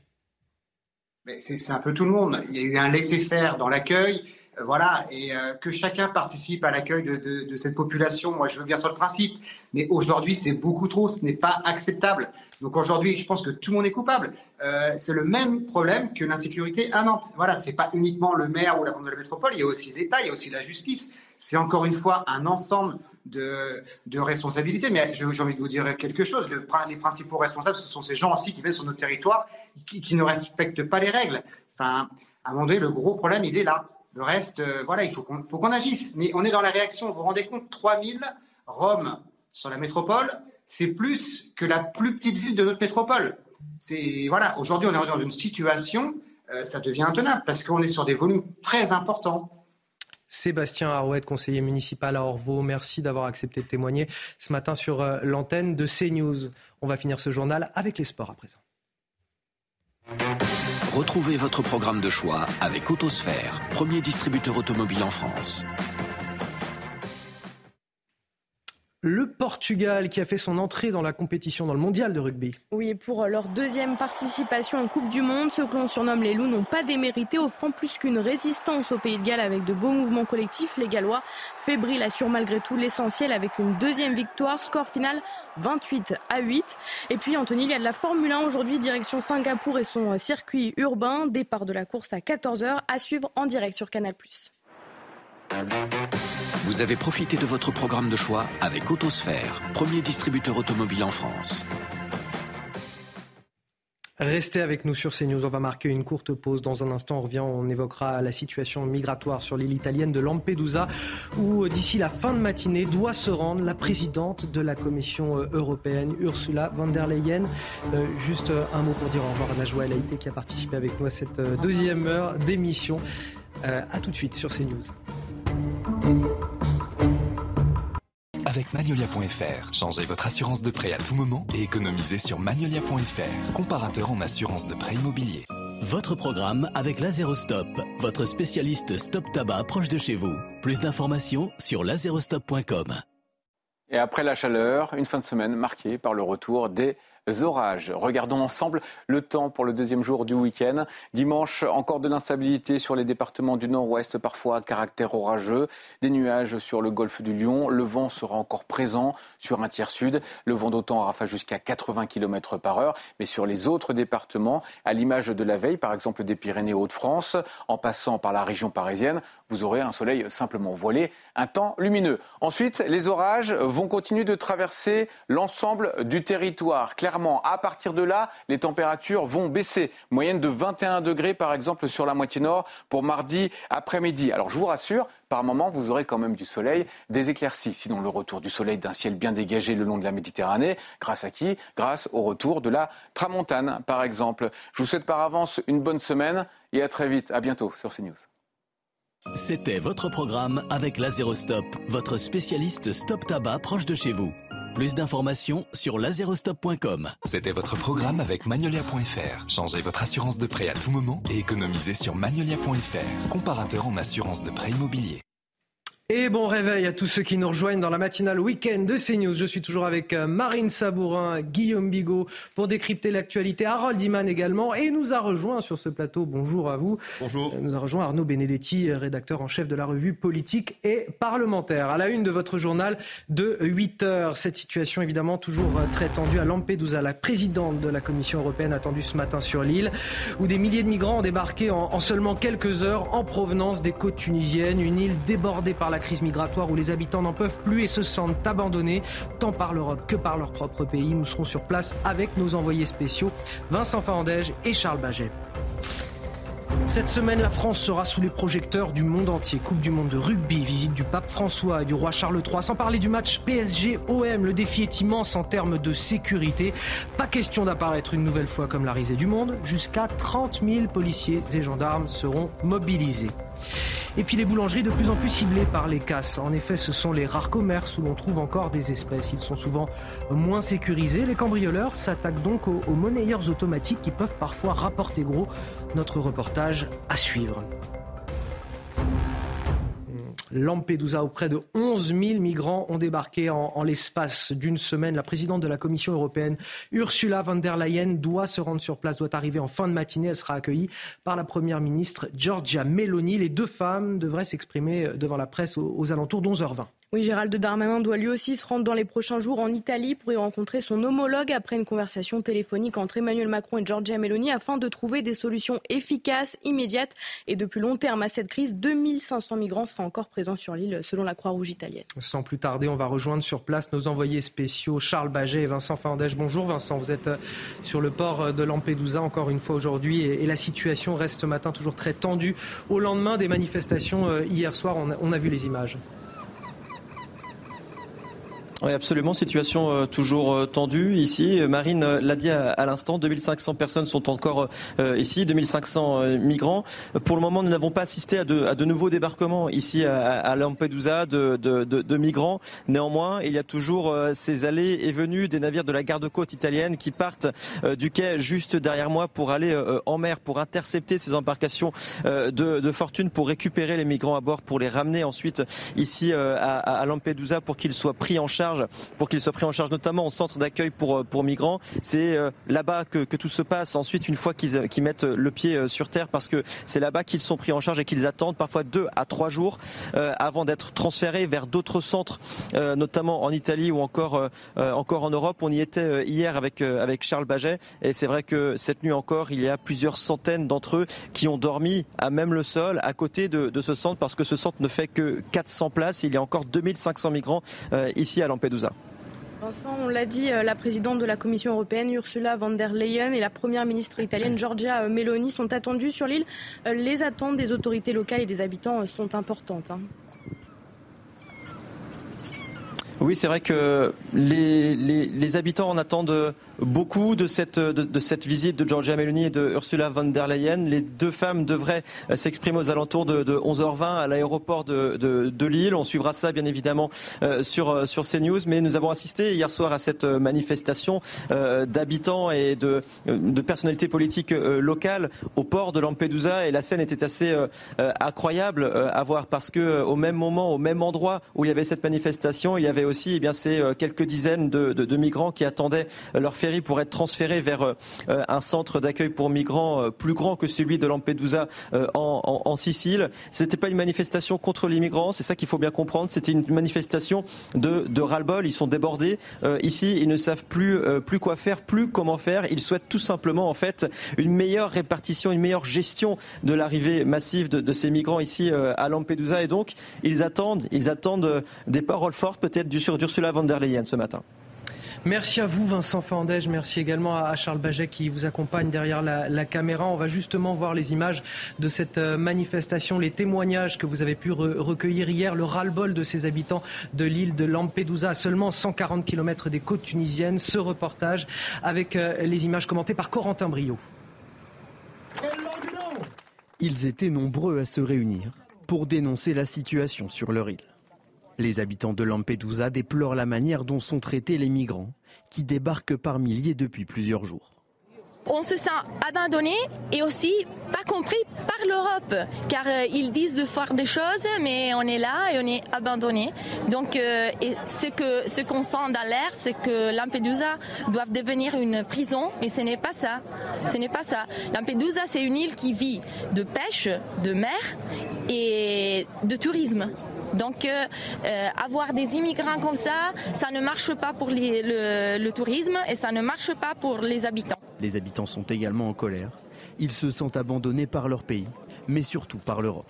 C'est un peu tout le monde. Il y a eu un laisser-faire dans l'accueil. Euh, voilà, et euh, que chacun participe à l'accueil de, cette population, moi je veux bien sur le principe, mais aujourd'hui c'est beaucoup trop, ce n'est pas acceptable. Donc aujourd'hui, je pense que tout le monde est coupable. Euh, c'est le même problème que l'insécurité à Nantes. Voilà, c'est pas uniquement le maire ou la bande de la métropole, il y a aussi l'État, il y a aussi la justice. C'est encore une fois un ensemble de, responsabilités. Mais j'ai envie de vous dire quelque chose. les principaux responsables, ce sont ces gens aussi qui viennent sur notre territoire, qui, ne respectent pas les règles. Enfin, à un moment donné, le gros problème, il est là. Le reste, euh, voilà, il faut qu'on agisse. Mais on est dans la réaction. Vous vous rendez compte 3000 Roms sur la métropole, c'est plus que la plus petite ville de notre métropole. C'est voilà. Aujourd'hui, on est dans une situation, euh, ça devient intenable parce qu'on est sur des volumes très importants. Sébastien Arouet, conseiller municipal à Orvaux, merci d'avoir accepté de témoigner ce matin sur euh, l'antenne de CNews. On va finir ce journal avec les sports à présent. Retrouvez votre programme de choix avec Autosphère, premier distributeur automobile en France. Le Portugal qui a fait son entrée dans la compétition dans le mondial de rugby. Oui, pour leur deuxième participation en Coupe du Monde, ceux que l'on surnomme les loups n'ont pas démérité, offrant plus qu'une résistance au Pays de Galles avec de beaux mouvements collectifs. Les Gallois, fébriles, assurent malgré tout l'essentiel avec une deuxième victoire. Score final 28 à 8. Et puis, Anthony, il y a de la Formule 1 aujourd'hui, direction Singapour et son circuit urbain. Départ de la course à 14h à suivre en direct sur Canal+. Vous avez profité de votre programme de choix avec Autosphère, premier distributeur automobile en France. Restez avec nous sur CNews. On va marquer une courte pause. Dans un instant, on revient. On évoquera la situation migratoire sur l'île italienne de Lampedusa, où d'ici la fin de matinée doit se rendre la présidente de la Commission euh, européenne, Ursula von der Leyen. Euh, juste un mot pour dire au revoir à Najwa El Haïté qui a participé avec nous à cette euh, deuxième heure d'émission. A tout de suite sur CNews. Avec Magnolia.fr, changez votre assurance de prêt à tout moment et économisez sur Magnolia.fr, comparateur en assurance de prêt immobilier. Votre programme avec Lazerostop, votre spécialiste stop tabac proche de chez vous. Plus d'informations sur lazerostop.com. Et après la chaleur, une fin de semaine marquée par le retour des orages. Regardons ensemble le temps pour le deuxième jour du week-end. Dimanche, encore de l'instabilité sur les départements du nord-ouest, parfois à caractère orageux. Des nuages sur le golfe du Lion. Le vent sera encore présent sur un tiers sud. Le vent d'autant rafale jusqu'à 80 km par heure. Mais sur les autres départements, à l'image de la veille, par exemple des Pyrénées-Hauts-de-France, en passant par la région parisienne, vous aurez un soleil simplement voilé, un temps lumineux. Ensuite, les orages vont continuer de traverser l'ensemble du territoire. Clairement, à partir de là, les températures vont baisser. Moyenne de 21 degrés, par exemple, sur la moitié nord pour mardi après-midi. Alors, je vous rassure, par moment, vous aurez quand même du soleil, des éclaircies. Sinon, le retour du soleil d'un ciel bien dégagé le long de la Méditerranée, grâce à qui? Grâce au retour de la tramontane, par exemple. Je vous souhaite par avance une bonne semaine et à très vite. À bientôt sur CNews. C'était votre programme avec Lazerostop, votre spécialiste stop tabac proche de chez vous. Plus d'informations sur lazerostop.com. C'était votre programme avec Magnolia.fr. Changez votre assurance de prêt à tout moment et économisez sur Magnolia.fr, comparateur en assurance de prêt immobilier. Et bon réveil à tous ceux qui nous rejoignent dans la matinale week-end de CNews. Je suis toujours avec euh, Marine Sabourin, Guillaume Bigot pour décrypter l'actualité. Harold Iman également. Et nous a rejoint sur ce plateau. Bonjour à vous. Bonjour. Euh, nous a rejoint Arnaud Benedetti, euh, rédacteur en chef de la revue politique et parlementaire. À la une de votre journal de 8 heures. Cette situation évidemment toujours très tendue à Lampedusa. La présidente de la Commission européenne attendue ce matin sur l'île où des milliers de migrants ont débarqué en, en seulement quelques heures en provenance des côtes tunisiennes. Une île débordée par la la crise migratoire où les habitants n'en peuvent plus et se sentent abandonnés, tant par l'Europe que par leur propre pays. Nous serons sur place avec nos envoyés spéciaux, Vincent Fahandège et Charles Baget. Cette semaine, la France sera sous les projecteurs du monde entier. Coupe du monde de rugby, visite du pape François et du roi Charles III. Sans parler du match PSG-OM, le défi est immense en termes de sécurité. Pas question d'apparaître une nouvelle fois comme la risée du monde. Jusqu'à 30 000 policiers et gendarmes seront mobilisés. Et puis les boulangeries de plus en plus ciblées par les casses. En effet, ce sont les rares commerces où l'on trouve encore des espèces. Ils sont souvent moins sécurisés. Les cambrioleurs s'attaquent donc aux, aux monnayeurs automatiques qui peuvent parfois rapporter gros. Notre reportage à suivre. Lampedusa, où près de 11 000 migrants ont débarqué en, l'espace d'une semaine. La présidente de la Commission européenne, Ursula von der Leyen, doit se rendre sur place, doit arriver en fin de matinée. Elle sera accueillie par la première ministre Giorgia Meloni. Les deux femmes devraient s'exprimer devant la presse aux, aux alentours d'11h20. Oui, Gérald Darmanin doit lui aussi se rendre dans les prochains jours en Italie pour y rencontrer son homologue après une conversation téléphonique entre Emmanuel Macron et Giorgia Meloni afin de trouver des solutions efficaces, immédiates et de plus long terme à cette crise. 2500 migrants seraient encore présents sur l'île selon la Croix-Rouge italienne. Sans plus tarder, on va rejoindre sur place nos envoyés spéciaux Charles Baget et Vincent Fandèche. Bonjour Vincent, vous êtes sur le port de Lampedusa encore une fois aujourd'hui et la situation reste ce matin toujours très tendue au lendemain des manifestations hier soir. On a vu les images. Oui, absolument. Situation euh, toujours euh, tendue ici. Marine euh, l'a dit à, l'instant, 2500 personnes sont encore ici, 2500 migrants. Pour le moment, nous n'avons pas assisté à de, à de, nouveaux débarquements ici à, à Lampedusa de, de, de, migrants. Néanmoins, il y a toujours ces allées et venues des navires de la garde-côte italienne qui partent du quai juste derrière moi pour aller en mer, pour intercepter ces embarcations de, fortune, pour récupérer les migrants à bord, pour les ramener ensuite ici à, à Lampedusa pour qu'ils soient pris en charge pour qu'ils soient pris en charge notamment au centre d'accueil pour, pour migrants. C'est là-bas que, tout se passe. Ensuite, une fois qu'ils qu mettent le pied sur terre, parce que c'est là-bas qu'ils sont pris en charge et qu'ils attendent parfois deux à trois jours euh, avant d'être transférés vers d'autres centres, euh, notamment en Italie ou encore, euh, encore en Europe. On y était hier avec, avec Charles Baget et c'est vrai que cette nuit encore, il y a plusieurs centaines d'entre eux qui ont dormi à même le sol à côté de, ce centre parce que ce centre ne fait que 400 places. Il y a encore 2500 migrants ici à Lampedusa. Vincent, on l'a dit, la présidente de la Commission européenne, Ursula von der Leyen, et la première ministre italienne, Giorgia Meloni, sont attendues sur l'île. Les attentes des autorités locales et des habitants sont importantes. Hein. Oui, c'est vrai que les, les, les, habitants en attendent beaucoup de cette, de, de, cette visite de Giorgia Meloni et de Ursula von der Leyen. Les deux femmes devraient s'exprimer aux alentours de, de 11h20 à l'aéroport de, de, Lille. On suivra ça bien évidemment euh, sur, sur CNews. Mais nous avons assisté hier soir à cette manifestation euh, d'habitants et de, de personnalités politiques euh, locales au port de Lampedusa. Et la scène était assez incroyable à voir parce que au même moment, au même endroit où il y avait cette manifestation, il y avait aussi eh bien, ces quelques dizaines de, de, de migrants qui attendaient leur ferry pour être transférés vers euh, un centre d'accueil pour migrants euh, plus grand que celui de Lampedusa euh, en, en, en Sicile. Pas une manifestation contre les migrants, c'est ça qu'il faut bien comprendre. C'était une manifestation de, ras-le-bol. Ils sont débordés. ici, ils ne savent plus, plus quoi faire, plus comment faire. Ils souhaitent tout simplement en fait une meilleure répartition, une meilleure gestion de l'arrivée massive de, de, ces migrants ici à Lampedusa. Et donc, ils attendent, ils attendent des paroles fortes peut-être d'Ursula von der Leyen ce matin. Merci à vous Vincent Fandège, merci également à Charles Baget qui vous accompagne derrière la, caméra. On va justement voir les images de cette manifestation, les témoignages que vous avez pu re recueillir hier, le ras-le-bol de ces habitants de l'île de Lampedusa à seulement 140 km des côtes tunisiennes. Ce reportage avec les images commentées par Corentin Brio. Ils étaient nombreux à se réunir pour dénoncer la situation sur leur île. Les habitants de Lampedusa déplorent la manière dont sont traités les migrants qui débarquent par milliers depuis plusieurs jours. On se sent abandonné et aussi pas compris par l'Europe, car euh, ils disent de faire des choses, mais on est là et on est abandonné. Donc, euh, ce que ce qu'on sent dans l'air, c'est que Lampedusa doit devenir une prison, mais. Ce n'est pas ça. Lampedusa, c'est une île qui vit de pêche, de mer et de tourisme. Donc euh, euh, avoir des immigrants comme ça, ça ne marche pas pour les, le, le tourisme et ça ne marche pas pour les habitants. Les habitants sont également en colère. Ils se sentent abandonnés par leur pays, mais surtout par l'Europe.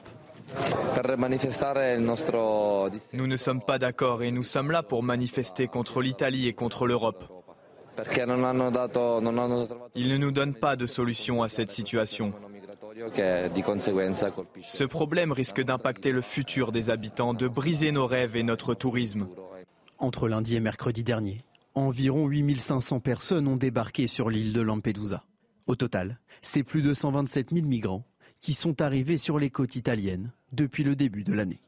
Nous ne sommes pas d'accord et nous sommes là pour manifester contre l'Italie et contre l'Europe. Ils ne nous donnent pas de solution à cette situation. Ce problème risque d'impacter le futur des habitants, de briser nos rêves et notre tourisme. Entre lundi et mercredi dernier, environ 8500 personnes ont débarqué sur l'île de Lampedusa. Au total, c'est plus de 127 000 migrants qui sont arrivés sur les côtes italiennes depuis le début de l'année.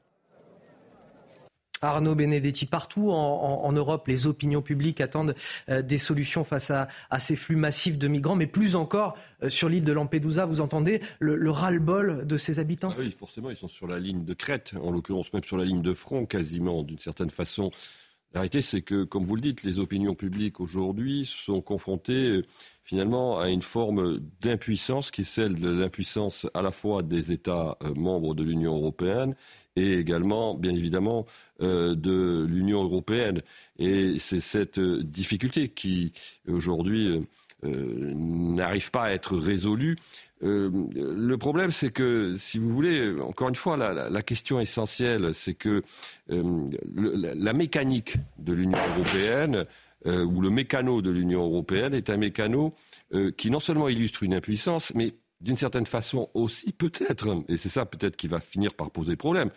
Arnaud Benedetti, partout en, Europe, les opinions publiques attendent euh, des solutions face à, ces flux massifs de migrants, mais plus encore euh, sur l'île de Lampedusa, vous entendez le, ras-le-bol de ses habitants? Ah Oui, forcément, ils sont sur la ligne de crête, en l'occurrence même sur la ligne de front, quasiment, d'une certaine façon. La réalité, c'est que, comme vous le dites, les opinions publiques aujourd'hui sont confrontées euh, finalement à une forme d'impuissance qui est celle de l'impuissance à la fois des États membres de l'Union européenne et également, bien évidemment, euh, de l'Union européenne. Et c'est cette difficulté qui, aujourd'hui, euh, n'arrive pas à être résolue. Euh, le problème, c'est que, si vous voulez, encore une fois, la, question essentielle, c'est que la mécanique de l'Union européenne, ou le mécano de l'Union européenne, est un mécano qui non seulement illustre une impuissance, mais d'une certaine façon aussi peut-être, et c'est ça peut-être qui va finir par poser problème,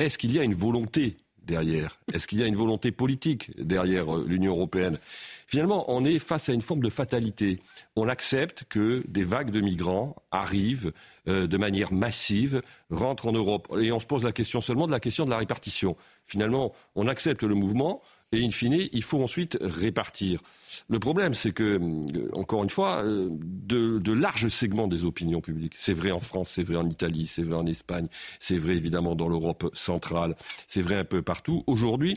est-ce qu'il y a une volonté derrière Est-ce qu'il y a une volonté politique derrière euh, l'Union européenne? Finalement, on est face à une forme de fatalité. On accepte que des vagues de migrants arrivent euh, de manière massive, rentrent en Europe. Et on se pose la question seulement de la question de la répartition. Finalement, on accepte le mouvement, et in fine, il faut ensuite répartir. Le problème, c'est que, euh, encore une fois, euh, de, larges segments des opinions publiques, c'est vrai en France, c'est vrai en Italie, c'est vrai en Espagne, c'est vrai évidemment dans l'Europe centrale, c'est vrai un peu partout, aujourd'hui,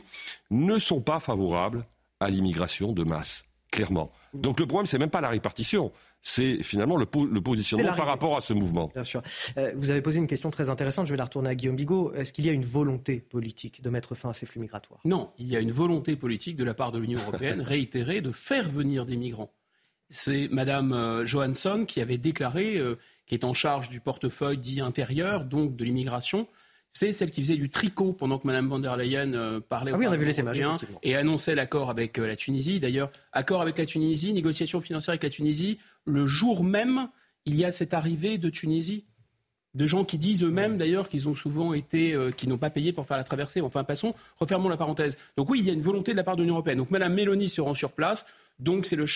ne sont pas favorables à l'immigration de masse, clairement. Donc le problème, c'est même pas la répartition, c'est finalement le, positionnement par rapport à ce mouvement. Bien sûr. Euh, vous avez posé une question très intéressante, je vais la retourner à Guillaume Bigot. Est-ce qu'il y a une volonté politique de mettre fin à ces flux migratoires? Non, il y a une volonté politique de la part de l'Union européenne réitérée de faire venir des migrants. C'est Madame euh, Johansson qui avait déclaré, euh, qui est en charge du portefeuille dit intérieur, donc de l'immigration, c'est celle qui faisait du tricot pendant que Mme von der Leyen parlait ah oui, on a vu les images, et annonçait l'accord avec la Tunisie. D'ailleurs, accord avec la Tunisie, négociation financière avec la Tunisie le jour même, il y a cette arrivée de Tunisie de gens qui disent eux-mêmes d'ailleurs qu'ils ont souvent été, euh, qui n'ont pas payé pour faire la traversée. Enfin, passons, refermons la parenthèse. Donc oui, il y a une volonté de la part de l'Union européenne. Donc Mme Mélanie se rend sur place. Donc c'est le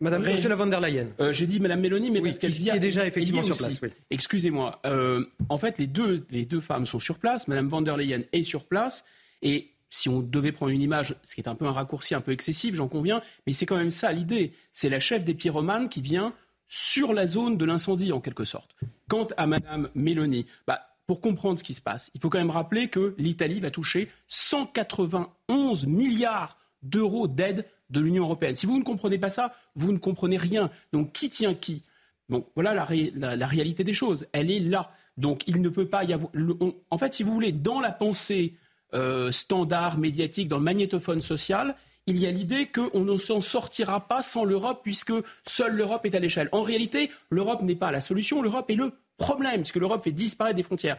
Madame Ursula von der Leyen. Euh, j'ai dit Madame Mélanie, mais parce qu'elle est déjà effectivement sur place. Excusez-moi. Euh, en fait, les deux, les deux femmes sont sur place. Madame von der Leyen est sur place. Et si on devait prendre une image, ce qui est un peu un raccourci un peu excessif, j'en conviens, mais c'est quand même ça l'idée. C'est la chef des pyromanes qui vient sur la zone de l'incendie, en quelque sorte. Quant à Madame Meloni, bah, pour comprendre ce qui se passe, il faut quand même rappeler que l'Italie va toucher 191 milliards d'euros d'aide de l'Union européenne. Si vous ne comprenez pas ça, vous ne comprenez rien. Donc qui tient qui? Bon, voilà la, réalité des choses. Elle est là. Donc il ne peut pas y avoir. en fait, si vous voulez, dans la pensée euh, standard médiatique, dans le magnétophone social, il y a l'idée qu'on ne s'en sortira pas sans l'Europe, puisque seule l'Europe est à l'échelle. En réalité, l'Europe n'est pas la solution, l'Europe est le problème, puisque l'Europe fait disparaître des frontières.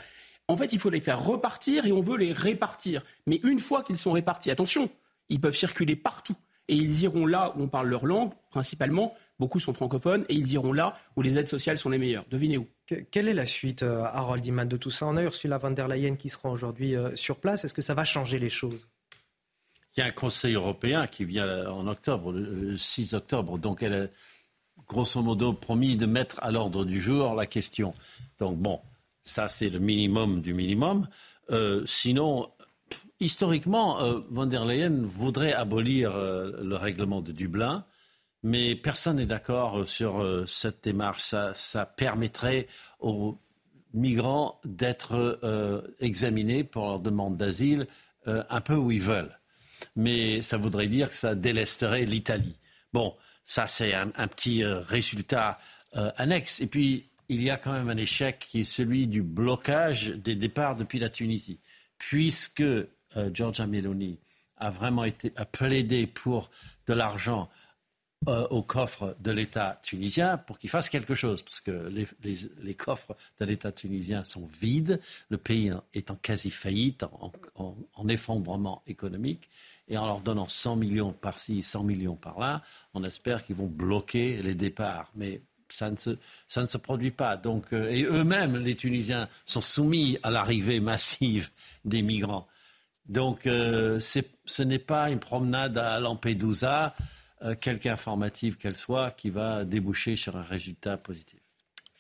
En fait, il faut les faire repartir et on veut les répartir. Mais une fois qu'ils sont répartis, attention, ils peuvent circuler partout. Et ils iront là où on parle leur langue, principalement. Beaucoup sont francophones. Et ils iront là où les aides sociales sont les meilleures. Devinez où quelle est la suite, euh, Harold Iman, de tout ça? On a Ursula von der Leyen qui sera aujourd'hui euh, sur place. Est-ce que ça va changer les choses? Il y a un Conseil européen qui vient euh, en octobre, le 6 octobre. Donc elle a grosso modo promis de mettre à l'ordre du jour la question. Donc bon, ça c'est le minimum du minimum. sinon, historiquement, von der Leyen voudrait abolir le règlement de Dublin. Mais personne n'est d'accord sur euh, cette démarche. Ça, permettrait aux migrants d'être euh, examinés pour leur demande d'asile euh, un peu où ils veulent. Mais ça voudrait dire que ça délesterait l'Italie. Bon, ça c'est un, petit résultat annexe. Et puis, il y a quand même un échec qui est celui du blocage des départs depuis la Tunisie. Puisque Giorgia Meloni a vraiment été a plaidé pour de l'argent euh, au coffre de l'État tunisien pour qu'il fasse quelque chose, parce que les, coffres de l'État tunisien sont vides, le pays est en quasi faillite, en, effondrement économique, et en leur donnant 100 millions par-ci, 100 millions par-là, on espère qu'ils vont bloquer les départs. Mais ça ne se, ça ne se produit pas. Donc, euh, et eux-mêmes, les Tunisiens, sont soumis à l'arrivée massive des migrants. Donc, euh, ce n'est pas une promenade à Lampedusa. Euh, quelque informative qu'elle soit, qui va déboucher sur un résultat positif.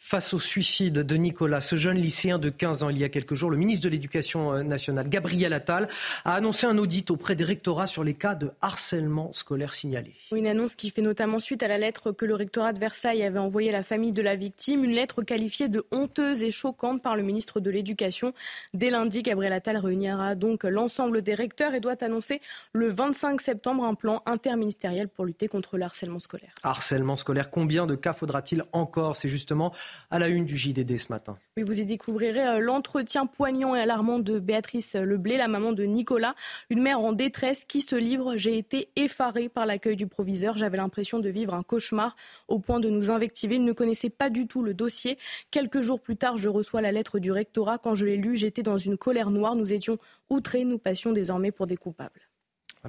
Face au suicide de Nicolas, ce jeune lycéen de 15 ans, il y a quelques jours, le ministre de l'Éducation euh, nationale, Gabriel Attal, a annoncé un audit auprès des rectorats sur les cas de harcèlement scolaire signalés. Une annonce qui fait notamment suite à la lettre que le rectorat de Versailles avait envoyée à la famille de la victime, une lettre qualifiée de honteuse et choquante par le ministre de l'Éducation. Dès lundi, Gabriel Attal réunira donc l'ensemble des recteurs et doit annoncer le 25 septembre un plan interministériel pour lutter contre le harcèlement scolaire. Harcèlement scolaire, combien de cas faudra-t-il encore? C'est justement à la une du JDD ce matin. Oui, vous y découvrirez euh, l'entretien poignant et alarmant de Béatrice Leblé, la maman de Nicolas, une mère en détresse qui se livre. J'ai été effarée par l'accueil du proviseur. J'avais l'impression de vivre un cauchemar au point de nous invectiver. Il ne connaissait pas du tout le dossier. Quelques jours plus tard, je reçois la lettre du rectorat. Quand je l'ai lue, j'étais dans une colère noire. Nous étions outrés. Nous passions désormais pour des coupables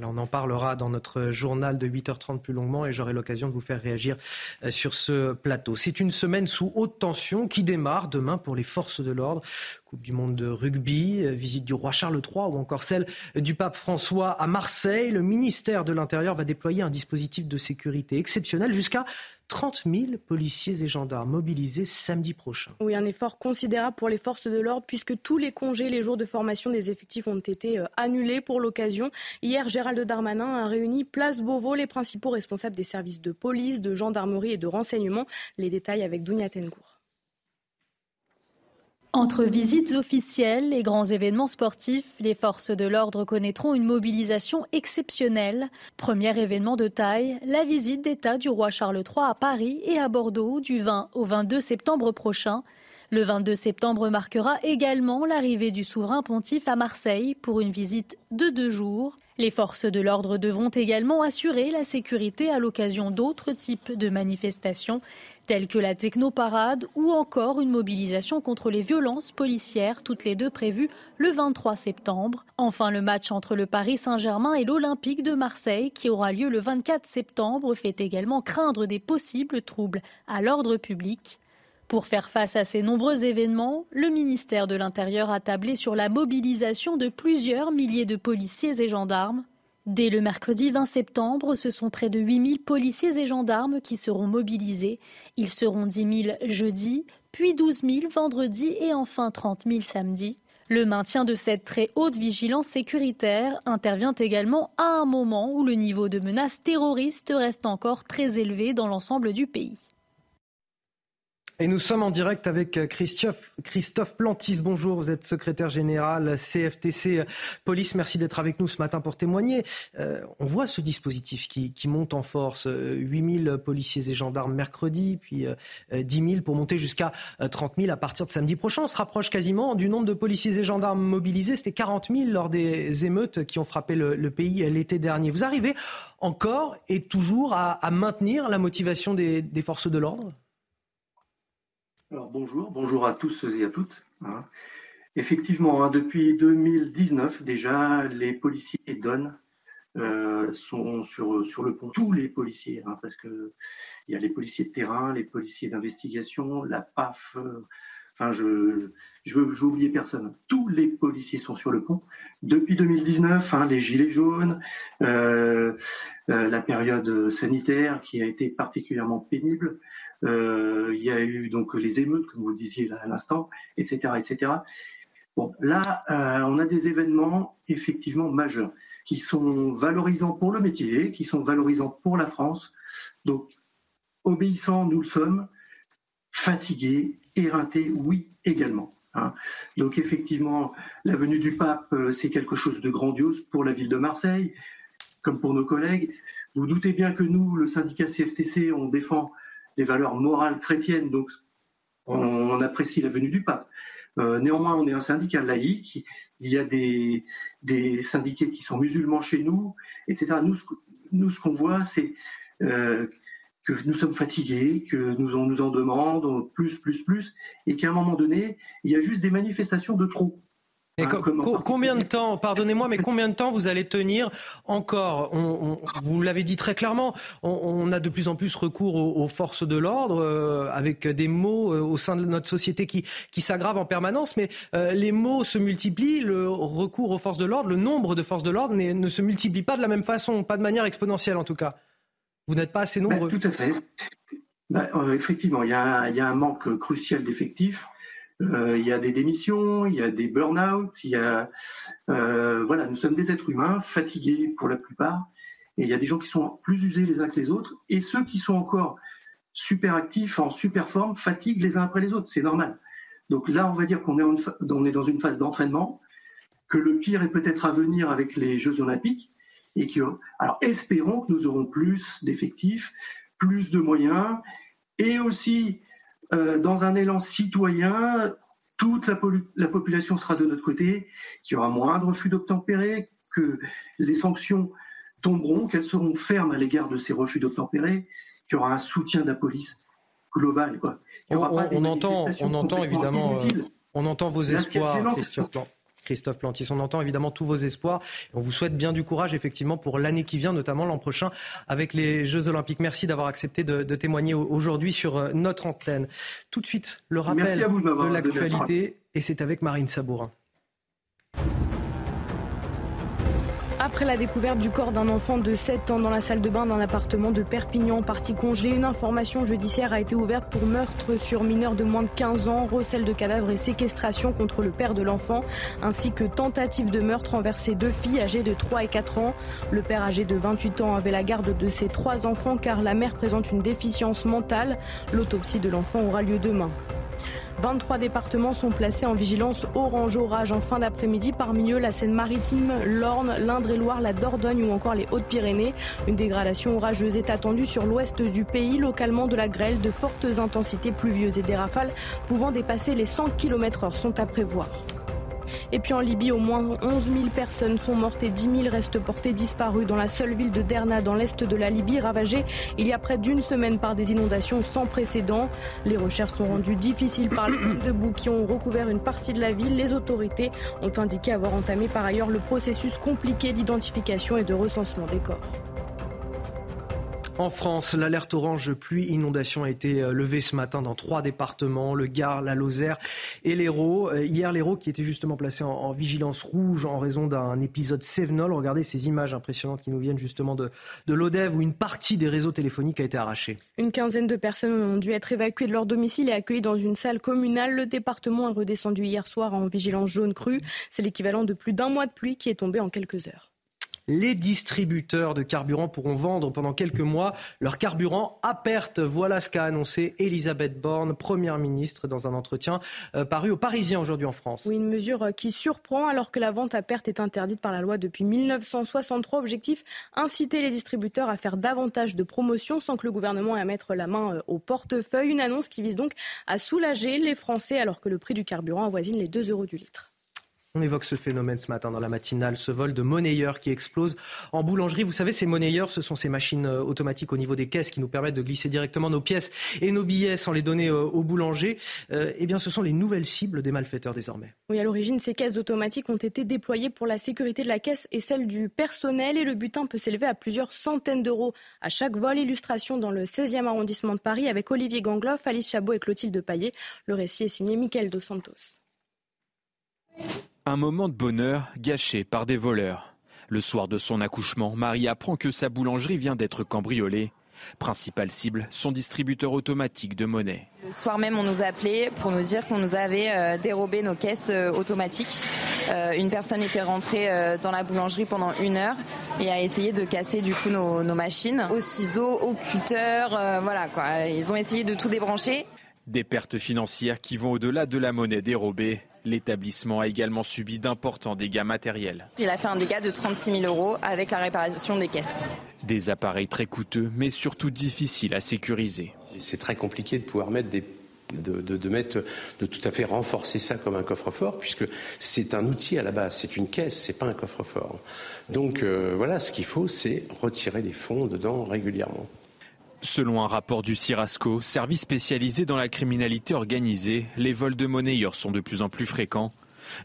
on en parlera dans notre journal de 8h30 plus longuement et j'aurai l'occasion de vous faire réagir euh, sur ce plateau. C'est une semaine sous haute tension qui démarre demain pour les forces de l'ordre. Coupe du monde de rugby, euh, visite du roi Charles III ou encore celle du pape François à Marseille. Le ministère de l'Intérieur va déployer un dispositif de sécurité exceptionnel jusqu'à 30 000 policiers et gendarmes mobilisés samedi prochain. Oui, un effort considérable pour les forces de l'ordre puisque tous les congés, les jours de formation des effectifs ont été euh, annulés pour l'occasion. Hier, Gérald Darmanin a réuni Place Beauvau les principaux responsables des services de police, de gendarmerie et de renseignement. Les détails avec Dounia Tengour. Entre visites officielles et grands événements sportifs, les forces de l'ordre connaîtront une mobilisation exceptionnelle. Premier événement de taille, la visite d'État du roi Charles III à Paris et à Bordeaux du 20 au 22 septembre prochain. Le 22 septembre marquera également l'arrivée du souverain pontife à Marseille pour une visite de deux jours. Les forces de l'ordre devront également assurer la sécurité à l'occasion d'autres types de manifestations telles que la technoparade ou encore une mobilisation contre les violences policières, toutes les deux prévues le 23 septembre. Enfin, le match entre le Paris Saint-Germain et l'Olympique de Marseille, qui aura lieu le 24 septembre, fait également craindre des possibles troubles à l'ordre public. Pour faire face à ces nombreux événements, le ministère de l'Intérieur a tablé sur la mobilisation de plusieurs milliers de policiers et gendarmes Dès le mercredi 20 septembre, ce sont près de 8000 policiers et gendarmes qui seront mobilisés. Ils seront 10 000 jeudi, puis 12 000 vendredi et enfin 30 000 samedi. Le maintien de cette très haute vigilance sécuritaire intervient également à un moment où le niveau de menace terroriste reste encore très élevé dans l'ensemble du pays. Et nous sommes en direct avec euh, Christophe, Christophe Plantis. Bonjour, vous êtes secrétaire général CFTC euh, Police. Merci d'être avec nous ce matin pour témoigner. Euh, on voit ce dispositif qui, monte en force. 8000 policiers et gendarmes mercredi, puis 10 000 pour monter jusqu'à 30 000 à partir de samedi prochain. On se rapproche quasiment du nombre de policiers et gendarmes mobilisés. C'était 40 000 lors des émeutes qui ont frappé le, pays l'été dernier. Vous arrivez encore et toujours à, maintenir la motivation des forces de l'ordre? Bonjour, bonjour à tous et à toutes. Hein. Effectivement, hein, depuis 2019 déjà, les policiers donnent euh, sont sur, le pont, tous les policiers, hein, parce que il y a les policiers de terrain, les policiers d'investigation, la PAF, euh, je je oublier personne. Tous les policiers sont sur le pont. Depuis 2019, les gilets jaunes, euh, la période sanitaire qui a été particulièrement pénible, il y a eu donc les émeutes, comme vous le disiez à l'instant, etc., etc. Bon, là, euh, on a des événements effectivement majeurs qui sont valorisants pour le métier, qui sont valorisants pour la France. Donc, obéissants, nous le sommes. Fatigués, éreintés, oui, également. Hein. Donc, effectivement, la venue du pape, euh, c'est quelque chose de grandiose pour la ville de Marseille, comme pour nos collègues. Vous doutez bien que nous, le syndicat CFTC, on défend les valeurs morales chrétiennes, donc on, apprécie la venue du pape. Euh, néanmoins, on est un syndicat laïque, il y a des, des syndiqués qui sont musulmans chez nous, etc. Nous, ce, qu'on voit, c'est euh, que nous sommes fatigués, que nous on nous en demande plus, plus, plus, et qu'à un moment donné, il y a juste des manifestations de trop. Et combien de temps, pardonnez-moi, mais combien de temps vous allez tenir encore Vous l'avez dit très clairement, on, a de plus en plus recours aux, forces de l'ordre, euh, avec des mots euh, au sein de notre société qui, qui s'aggravent en permanence, mais euh, les mots se multiplient, le recours aux forces de l'ordre, le nombre de forces de l'ordre ne se multiplie pas de la même façon, pas de manière exponentielle en tout cas. Vous n'êtes pas assez nombreux. tout à fait. bah, Effectivement, il y, a, il y, a, un manque crucial d'effectifs. Il y a des démissions, il y a des burn-out, il y a voilà, nous sommes des êtres humains fatigués pour la plupart, et il y a des gens qui sont plus usés les uns que les autres, et ceux qui sont encore super actifs, en super forme, fatiguent les uns après les autres. C'est normal. Donc là, on va dire qu'on est, est dans une phase d'entraînement, que le pire est peut-être à venir avec les Jeux Olympiques, et que, alors espérons que nous aurons plus d'effectifs, plus de moyens, et aussi euh, dans un élan citoyen, toute la, la, population sera de notre côté, qu'il y aura moins de refus d'obtempérer, que les sanctions tomberont, qu'elles seront fermes à l'égard de ces refus d'obtempérer, qu'il y aura un soutien de la police global. Quoi. on, entend, on entend évidemment, euh, on entend vos espoirs, Christophe Plantis. On entend évidemment tous vos espoirs. On vous souhaite bien du courage, effectivement, pour l'année qui vient, notamment l'an prochain, avec les Jeux Olympiques. Merci d'avoir accepté de, témoigner aujourd'hui sur euh, notre antenne. Tout de suite, le rappel de l'actualité, et c'est avec Marine Sabourin. Après la découverte du corps d'un enfant de 7 ans dans la salle de bain d'un appartement de Perpignan, partie congelée, une information judiciaire a été ouverte pour meurtre sur mineur de moins de 15 ans, recel de cadavres et séquestration contre le père de l'enfant, ainsi que tentative de meurtre envers ses deux filles âgées de 3 et 4 ans. Le père âgé de 28 ans avait la garde de ses trois enfants car la mère présente une déficience mentale. L'autopsie de l'enfant aura lieu demain. 23 départements sont placés en vigilance orange orage en fin d'après-midi. Parmi eux, la Seine-Maritime, l'Orne, l'Indre-et-Loire, la Dordogne ou encore les Hautes-Pyrénées. Une dégradation orageuse est attendue sur l'ouest du pays, localement de la grêle, de fortes intensités pluvieuses et des rafales pouvant dépasser les 100 km/h sont à prévoir. Et puis en Libye, au moins 11 000 personnes sont mortes et 10 000 restent portées disparues dans la seule ville de Derna, dans l'est de la Libye, ravagée il y a près d'une semaine par des inondations sans précédent. Les recherches sont rendues difficiles par les de boue qui ont recouvert une partie de la ville. Les autorités ont indiqué avoir entamé par ailleurs le processus compliqué d'identification et de recensement des corps. En France, l'alerte orange pluie inondation a été euh, levée ce matin dans trois départements, le Gard, la Lozère et l'Hérault. Euh, hier, l'Hérault qui était justement placé en, vigilance rouge en raison d'un épisode Sévenol. Regardez ces images impressionnantes qui nous viennent justement de, de l'Odève où une partie des réseaux téléphoniques a été arrachée. Une quinzaine de personnes ont dû être évacuées de leur domicile et accueillies dans une salle communale. Le département est redescendu hier soir en vigilance jaune crue. C'est l'équivalent de plus d'un mois de pluie qui est tombé en quelques heures les distributeurs de carburant pourront vendre pendant quelques mois leur carburant à perte. Voilà ce qu'a annoncé Elisabeth Borne, Première ministre, dans un entretien euh, paru aux Parisiens aujourd'hui en France. Oui, une mesure euh, qui surprend alors que la vente à perte est interdite par la loi depuis 1963. Objectif, inciter les distributeurs à faire davantage de promotions sans que le gouvernement ait à mettre la main euh, au portefeuille. Une annonce qui vise donc à soulager les Français alors que le prix du carburant avoisine les 2 euros du litre. On évoque ce phénomène ce matin dans la matinale, ce vol de monnayeurs qui explose en boulangerie. Vous savez, ces monnayeurs, ce sont ces machines euh, automatiques au niveau des caisses qui nous permettent de glisser directement nos pièces et nos billets sans les donner euh, au boulanger. Euh, eh bien, ce sont les nouvelles cibles des malfaiteurs désormais. Oui, à l'origine, ces caisses automatiques ont été déployées pour la sécurité de la caisse et celle du personnel et le butin peut s'élever à plusieurs centaines d'euros à chaque vol. Illustration dans le 16e arrondissement de Paris avec Olivier Gangloff, Alice Chabot et Clotilde Paillet. Le récit est signé Michael Dos Santos. Un moment de bonheur gâché par des voleurs. Le soir de son accouchement, Marie apprend que sa boulangerie vient d'être cambriolée. Principale cible, son distributeur automatique de monnaie. Le soir même, on nous a appelé pour nous dire qu'on nous avait euh, dérobé nos caisses euh, automatiques. Euh, une personne était rentrée dans la boulangerie pendant une heure et a essayé de casser du coup nos, nos machines au ciseau, au cutter, voilà quoi. Ils ont essayé de tout débrancher. Des pertes financières qui vont au-delà de la monnaie dérobée. L'établissement a également subi d'importants dégâts matériels. Il a fait un dégât de 36 000 euros avec la réparation des caisses. Des appareils très coûteux, mais surtout difficiles à sécuriser. C'est très compliqué de pouvoir mettre des de, mettre, de tout à fait renforcer ça comme un coffre-fort, puisque c'est un outil à la base, c'est une caisse, c'est pas un coffre-fort. Donc euh, voilà, ce qu'il faut, c'est retirer des fonds dedans régulièrement. Selon un rapport du CIRASCO, service spécialisé dans la criminalité organisée, les vols de monnayeurs sont de plus en plus fréquents.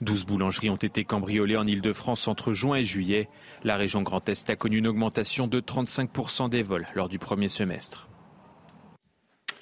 12 boulangeries ont été cambriolées en Ile-de-France entre juin et juillet. La région Grand Est a connu une augmentation de 35% des vols lors du premier semestre.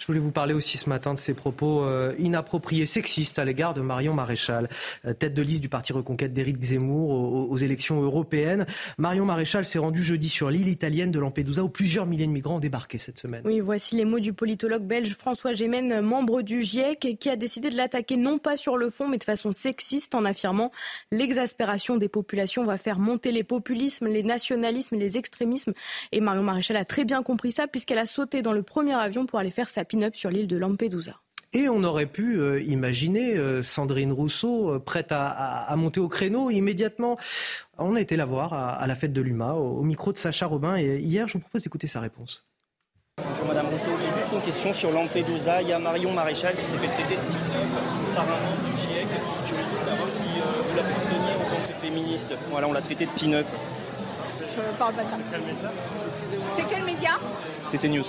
Je voulais vous parler aussi ce matin de ces propos euh, inappropriés, sexistes à l'égard de Marion Maréchal, euh, tête de liste du parti Reconquête d'Éric Zemmour aux, élections européennes. Marion Maréchal s'est rendue jeudi sur l'île italienne de Lampedusa où plusieurs milliers de migrants ont débarqué cette semaine. Oui, voici les mots du politologue belge François Gémen, membre du GIEC, qui a décidé de l'attaquer non pas sur le fond mais de façon sexiste en affirmant l'exaspération des populations va faire monter les populismes, les nationalismes, les extrémismes. Et Marion Maréchal a très bien compris ça puisqu'elle a sauté dans le premier avion pour aller faire sa sur l'île de Lampedusa. Et on aurait pu euh, imaginer euh, Sandrine Rousseau euh, prête à, monter au créneau immédiatement. On a été la voir à, la fête de l'UMA au, micro de Sacha Robin et hier je vous propose d'écouter sa réponse. Bonjour Madame Rousseau, j'ai juste une question sur Lampedusa. Il y a Marion Maréchal qui s'est fait traiter de par un membre du GIEC. Je voulais savoir si vous la souteniez en tant que féministe. Voilà, on l'a traité de pin-up. Je parle pas de ça. C'est quel média? C'est CNews.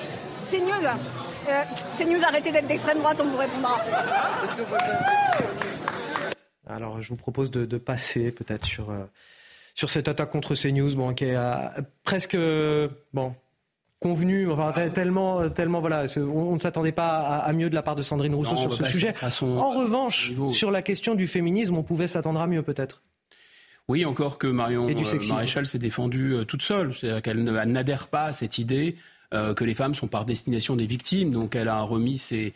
CNews euh, c'est nous arrêter d'être d'extrême droite, on vous répondra. Alors, je vous propose de, passer peut-être sur, euh, sur cette attaque contre CNews, bon, qui est euh, presque bon, convenu, enfin, tellement, tellement voilà, on, ne s'attendait pas à, mieux de la part de Sandrine Rousseau sur ce sujet. En revanche, sur la question du féminisme, on pouvait s'attendre à mieux peut-être. Oui, encore que Marion Maréchal s'est défendue toute seule, c'est-à-dire qu'elle n'adhère pas à cette idée euh, que les femmes sont par destination des victimes. Donc elle a remis ses,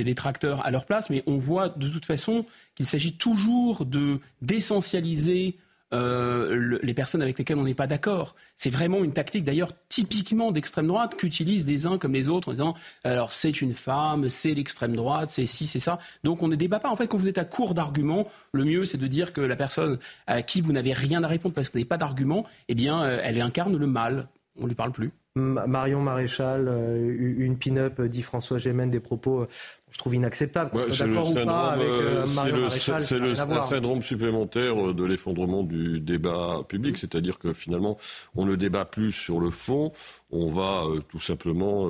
détracteurs à leur place. Mais on voit de toute façon qu'il s'agit toujours de d'essentialiser euh, les personnes avec lesquelles on n'est pas d'accord. C'est vraiment une tactique d'ailleurs typiquement d'extrême droite qu'utilisent les uns comme les autres en disant alors c'est une femme, c'est l'extrême droite, c'est ci, c'est ça. Donc on ne débat pas. En fait, quand vous êtes à court d'arguments, le mieux c'est de dire que la personne à qui vous n'avez rien à répondre parce que vous n'avez pas d'arguments, eh bien euh, elle incarne le mal. On ne lui parle plus. Marion Maréchal, euh, une pin-up, dit François Gémen, des propos, euh, je trouve inacceptables. c'est le syndrome supplémentaire de l'effondrement du débat public, c'est-à-dire que finalement, on ne débat plus sur le fond, on va euh, tout simplement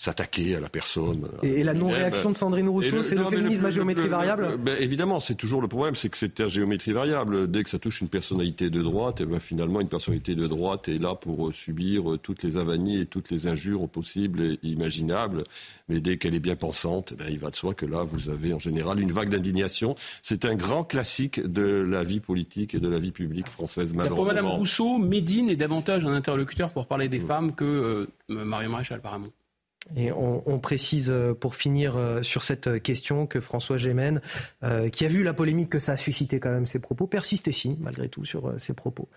s'attaquer à la personne. Et, la non-réaction de Sandrine Rousseau, c'est le féminisme à géométrie variable ben, Évidemment, c'est toujours le problème, c'est que c'est à géométrie variable. Dès que ça touche une personnalité de droite, et eh ben, finalement, une personnalité de droite est là pour euh, subir euh, toutes les avanies et toutes les injures possibles et imaginables. Mais dès qu'elle est bien pensante, ben, il va de soi que là, vous avez en général une vague d'indignation. C'est un grand classique de la vie politique et de la vie publique française, malheureusement. Pour Mme Rousseau, Médine est davantage un interlocuteur pour parler des femmes que euh, Mario Maréchal, apparemment. Et on, précise euh, pour finir euh, sur cette question que François Gémen, euh, qui a vu la polémique que ça a suscité quand même ses propos, persiste et malgré tout sur ses propos.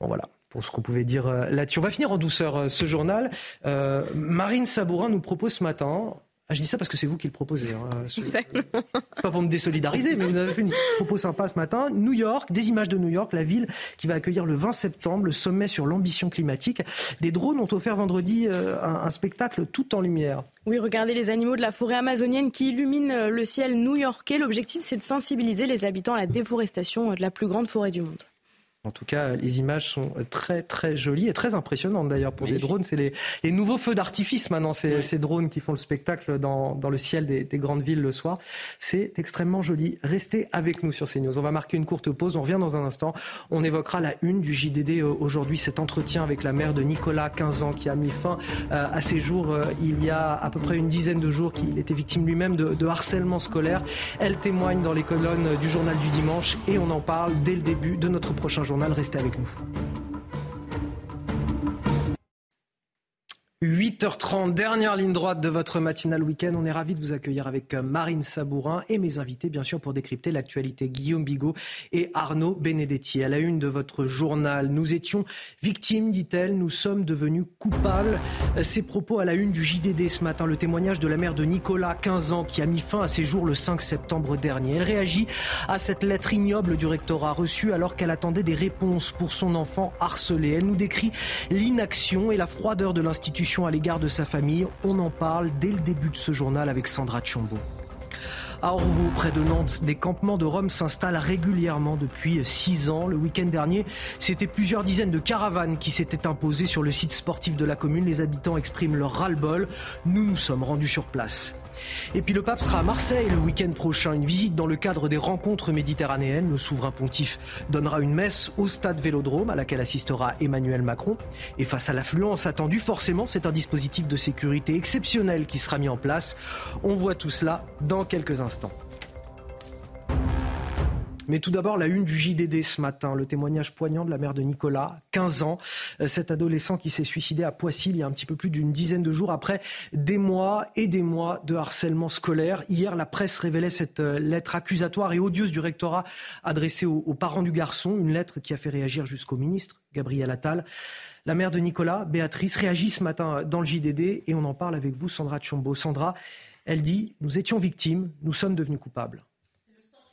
Bon voilà, pour ce qu'on pouvait dire là-dessus. On va finir en douceur ce journal. Marine Sabourin nous propose ce matin ah, je dis ça parce que c'est vous qui le proposez. Hein. C'est pas pour me désolidariser, mais vous avez fait une propos sympa ce matin. New York, des images de New York, la ville qui va accueillir le 20 septembre le sommet sur l'ambition climatique. Des drones ont offert vendredi euh, un, spectacle tout en lumière. Oui, regardez les animaux de la forêt amazonienne qui illuminent euh, le ciel new-yorkais. L'objectif, c'est de sensibiliser les habitants à la déforestation de la plus grande forêt du monde. En tout cas, les images sont très très jolies et très impressionnantes d'ailleurs pour des drones. C'est les, les, nouveaux feux d'artifice maintenant, ces, ces, drones qui font le spectacle dans, dans le ciel des, des, grandes villes le soir. C'est extrêmement joli. Restez avec nous sur CNews. On va marquer une courte pause. On revient dans un instant. On évoquera la une du JDD euh, aujourd'hui, cet entretien avec la mère de Nicolas, 15 ans, qui a mis fin euh, à ses jours euh, il y a à peu près une dizaine de jours, qu'il était victime lui-même de, de harcèlement scolaire. Elle témoigne dans les colonnes du journal du dimanche et on en parle dès le début de notre prochain journal restez avec nous. 8h30, dernière ligne droite de votre matinale week-end. On est ravis de vous accueillir avec euh, Marine Sabourin et mes invités, bien sûr, pour décrypter l'actualité. Guillaume Bigot et Arnaud Benedetti. À la une de votre journal, nous étions victimes, dit-elle, nous sommes devenus coupables. Euh, ces propos à la une du JDD ce matin, le témoignage de la mère de Nicolas, 15 ans, qui a mis fin à ses jours le 5 septembre dernier. Elle réagit à cette lettre ignoble du rectorat reçue alors qu'elle attendait des réponses pour son enfant harcelé. Elle nous décrit l'inaction et la froideur de l'institution à l'égard de sa famille. On en parle dès le début de ce journal avec Sandra Tchombo. À Orvaux, près de Nantes, des campements de Rome s'installent régulièrement depuis six ans. Le week-end dernier, c'était plusieurs dizaines de caravanes qui s'étaient imposées sur le site sportif de la commune. Les habitants expriment leur ras-le-bol. Nous nous sommes rendus sur place. Et puis le pape sera à Marseille le week-end prochain. Une visite dans le cadre des rencontres méditerranéennes. Le souverain pontife donnera une messe au stade Vélodrome à laquelle assistera Emmanuel Macron. Et face à l'affluence attendue, forcément, c'est un dispositif de sécurité exceptionnel qui sera mis en place. On voit tout cela dans quelques instants. Mais tout d'abord, la une du JDD ce matin, le témoignage poignant de la mère de Nicolas, 15 ans, euh, cet adolescent qui s'est suicidé à Poissy il y a un petit peu plus d'une dizaine de jours après des mois et des mois de harcèlement scolaire. Hier, la presse révélait cette euh, lettre accusatoire et odieuse du rectorat adressée aux, parents du garçon, une lettre qui a fait réagir jusqu'au ministre, Gabriel Attal. La mère de Nicolas, Béatrice, réagit ce matin dans le JDD et on en parle avec vous, Sandra Tchombo. Sandra, elle dit Nous étions victimes, nous sommes devenus coupables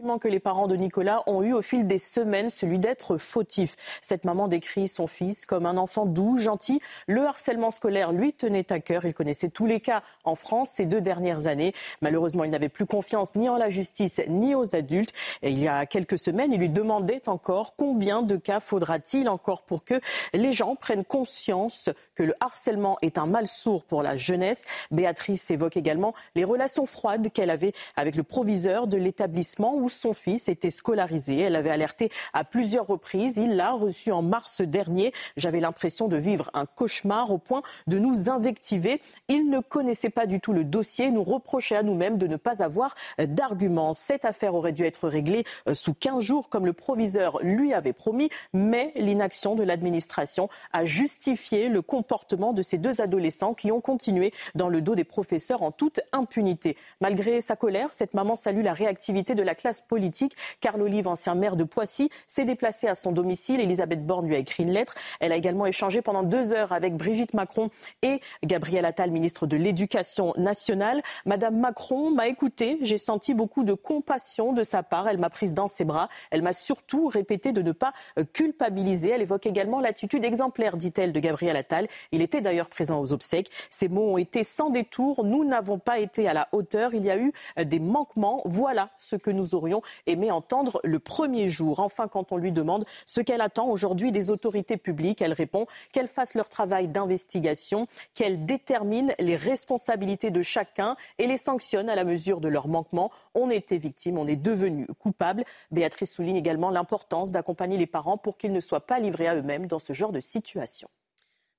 que les parents de Nicolas ont eu au fil des semaines, celui d'être fautif. Cette maman décrit son fils comme un enfant doux, gentil. Le harcèlement scolaire lui tenait à cœur. Il connaissait tous les cas en France ces deux dernières années. Malheureusement, il n'avait plus confiance ni en la justice ni aux adultes. Et il y a quelques semaines, il lui demandait encore combien de cas faudra-t-il encore pour que les gens prennent conscience que le harcèlement est un mal sourd pour la jeunesse. Béatrice évoque également les relations froides qu'elle avait avec le proviseur de l'établissement où son fils était scolarisé. Elle avait alerté à plusieurs reprises. Il l'a reçu en mars dernier. J'avais l'impression de vivre un cauchemar au point de nous invectiver. Il ne connaissait pas du tout le dossier, nous reprochait à nous-mêmes de ne pas avoir d'arguments. Cette affaire aurait dû être réglée euh, sous 15 jours comme le proviseur lui avait promis, mais l'inaction de l'administration a justifié le comportement de ces deux adolescents qui ont continué dans le dos des professeurs en toute impunité. Malgré sa colère, cette maman salue la réactivité de la classe politique. Carl Olive, ancien maire de Poissy, s'est déplacé à son domicile. Elisabeth Borne lui a écrit une lettre. Elle a également échangé pendant deux heures avec Brigitte Macron et Gabriel Attal, ministre de l'Éducation nationale. Madame Macron m'a écouté. J'ai senti beaucoup de compassion de sa part. Elle m'a prise dans ses bras. Elle m'a surtout répété de ne pas culpabiliser. Elle évoque également l'attitude exemplaire, dit-elle, de Gabriel Attal. Il était d'ailleurs présent aux obsèques. Ces mots ont été sans détour. Nous n'avons pas été à la hauteur. Il y a eu des manquements. Voilà ce que nous aurions aimé entendre le premier jour. Enfin, quand on lui demande ce qu'elle attend aujourd'hui des autorités publiques, elle répond qu'elles fassent leur travail d'investigation, qu'elles déterminent les responsabilités de chacun et les sanctionnent à la mesure de leurs manquements. On était victime, on est devenu coupable. Béatrice souligne également l'importance d'accompagner les parents pour qu'ils ne soient pas livrés à eux-mêmes dans ce genre de situation.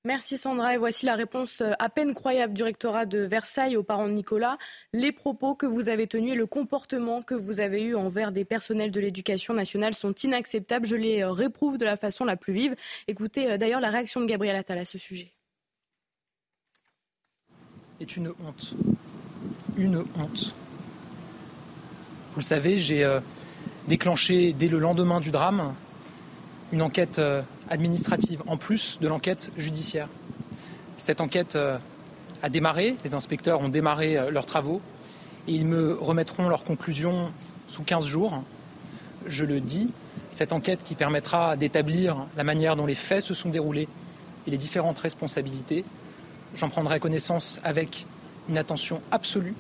Merci Sandra. Et voici la réponse euh, à peine croyable du rectorat de Versailles aux parents de Nicolas. Les propos que vous avez tenus et le comportement que vous avez eu envers des personnels de l'éducation nationale sont inacceptables. Je les euh, réprouve de la façon la plus vive. Écoutez euh, d'ailleurs la réaction de Gabriel Attal à ce sujet. Est une honte. Une honte. Vous le savez, j'ai déclenché dès le lendemain du drame une enquête administrative en plus de l'enquête judiciaire. Cette enquête euh, a démarré, les inspecteurs ont démarré euh, leurs travaux et ils me remettront leurs conclusions sous 15 jours. Je le dis, cette enquête qui permettra d'établir la manière dont les faits se sont déroulés et les différentes responsabilités. J'en prendrai connaissance avec une attention absolue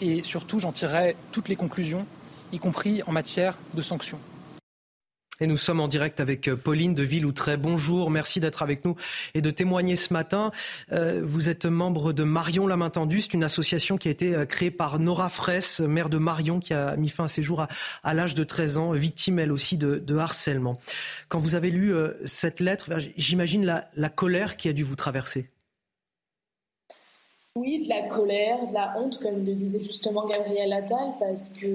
et surtout j'en tirerai toutes les conclusions, y compris en matière de sanctions. Et nous sommes en direct avec euh, Pauline de Villoutray. Bonjour, merci d'être avec nous et de témoigner ce matin. Euh, vous êtes membre de Marion la main tendue. C'est une association qui a été euh, créée par Nora Fraisse, mère de Marion, qui a mis fin à ses jours à, l'âge de 13 ans, victime elle aussi de, harcèlement. Quand vous avez lu cette lettre, j'imagine la, la colère qui a dû vous traverser. Oui, de la colère, de la honte, comme le disait justement Gabriel Attal, parce que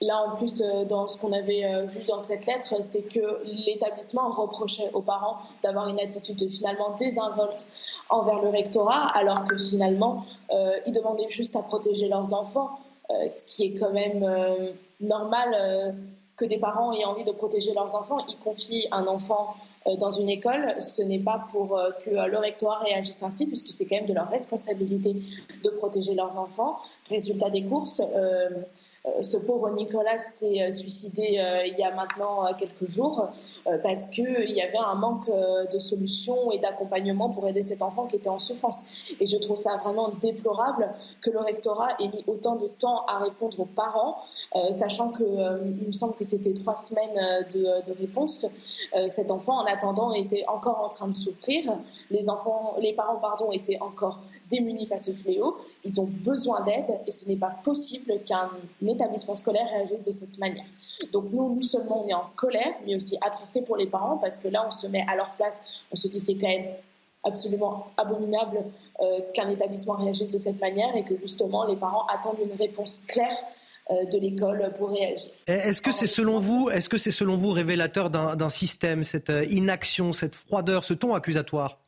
Là, en plus, euh, dans ce qu'on avait euh, vu dans cette lettre, c'est que l'établissement reprochait aux parents d'avoir une attitude finalement désinvolte envers le rectorat, alors que finalement, euh, ils demandaient juste à protéger leurs enfants, ce qui est quand même normal que des parents aient envie de protéger leurs enfants. Ils confient un enfant dans une école, ce n'est pas pour que le rectorat réagisse ainsi, puisque c'est quand même de leur responsabilité de protéger leurs enfants. Résultat des courses, ce pauvre Nicolas s'est euh, suicidé euh, il y a maintenant quelques jours parce qu'il y avait un manque de solutions et d'accompagnement pour aider cet enfant qui était en souffrance. Et je trouve ça vraiment déplorable que le rectorat ait mis autant de temps à répondre aux parents, sachant que il me semble que c'était trois semaines de, de réponse. cet enfant, en attendant, était encore en train de souffrir. Les enfants, les parents, pardon, étaient encore démunis face au fléau. Ils ont besoin d'aide et ce n'est pas possible qu'un établissement scolaire réagisse de cette manière. Donc nous, non seulement on est en colère, mais aussi attristé pour les parents parce que là, on se met à leur place. On se dit c'est quand même absolument abominable euh, qu'un établissement réagisse de cette manière et que justement les parents attendent une réponse claire euh, de l'école pour réagir. Est-ce que c'est selon vous, est-ce que c'est selon vous révélateur d'un système, cette euh, inaction, cette froideur, ce ton accusatoire?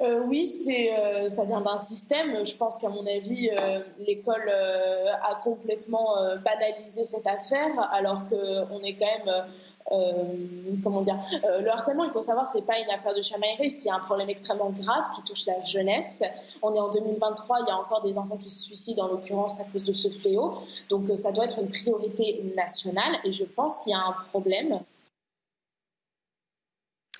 Euh, oui, c'est, euh, ça vient d'un système. Je pense qu'à mon avis, euh, l'école a complètement banalisé cette affaire, alors qu'on est quand même, comment dire, le harcèlement. Il faut savoir, c'est pas une affaire de chamaillerie, c'est un problème extrêmement grave qui touche la jeunesse. On est en 2023, il y a encore des enfants qui se suicident, en l'occurrence à cause de ce fléau. Donc, ça doit être une priorité nationale, et je pense qu'il y a un problème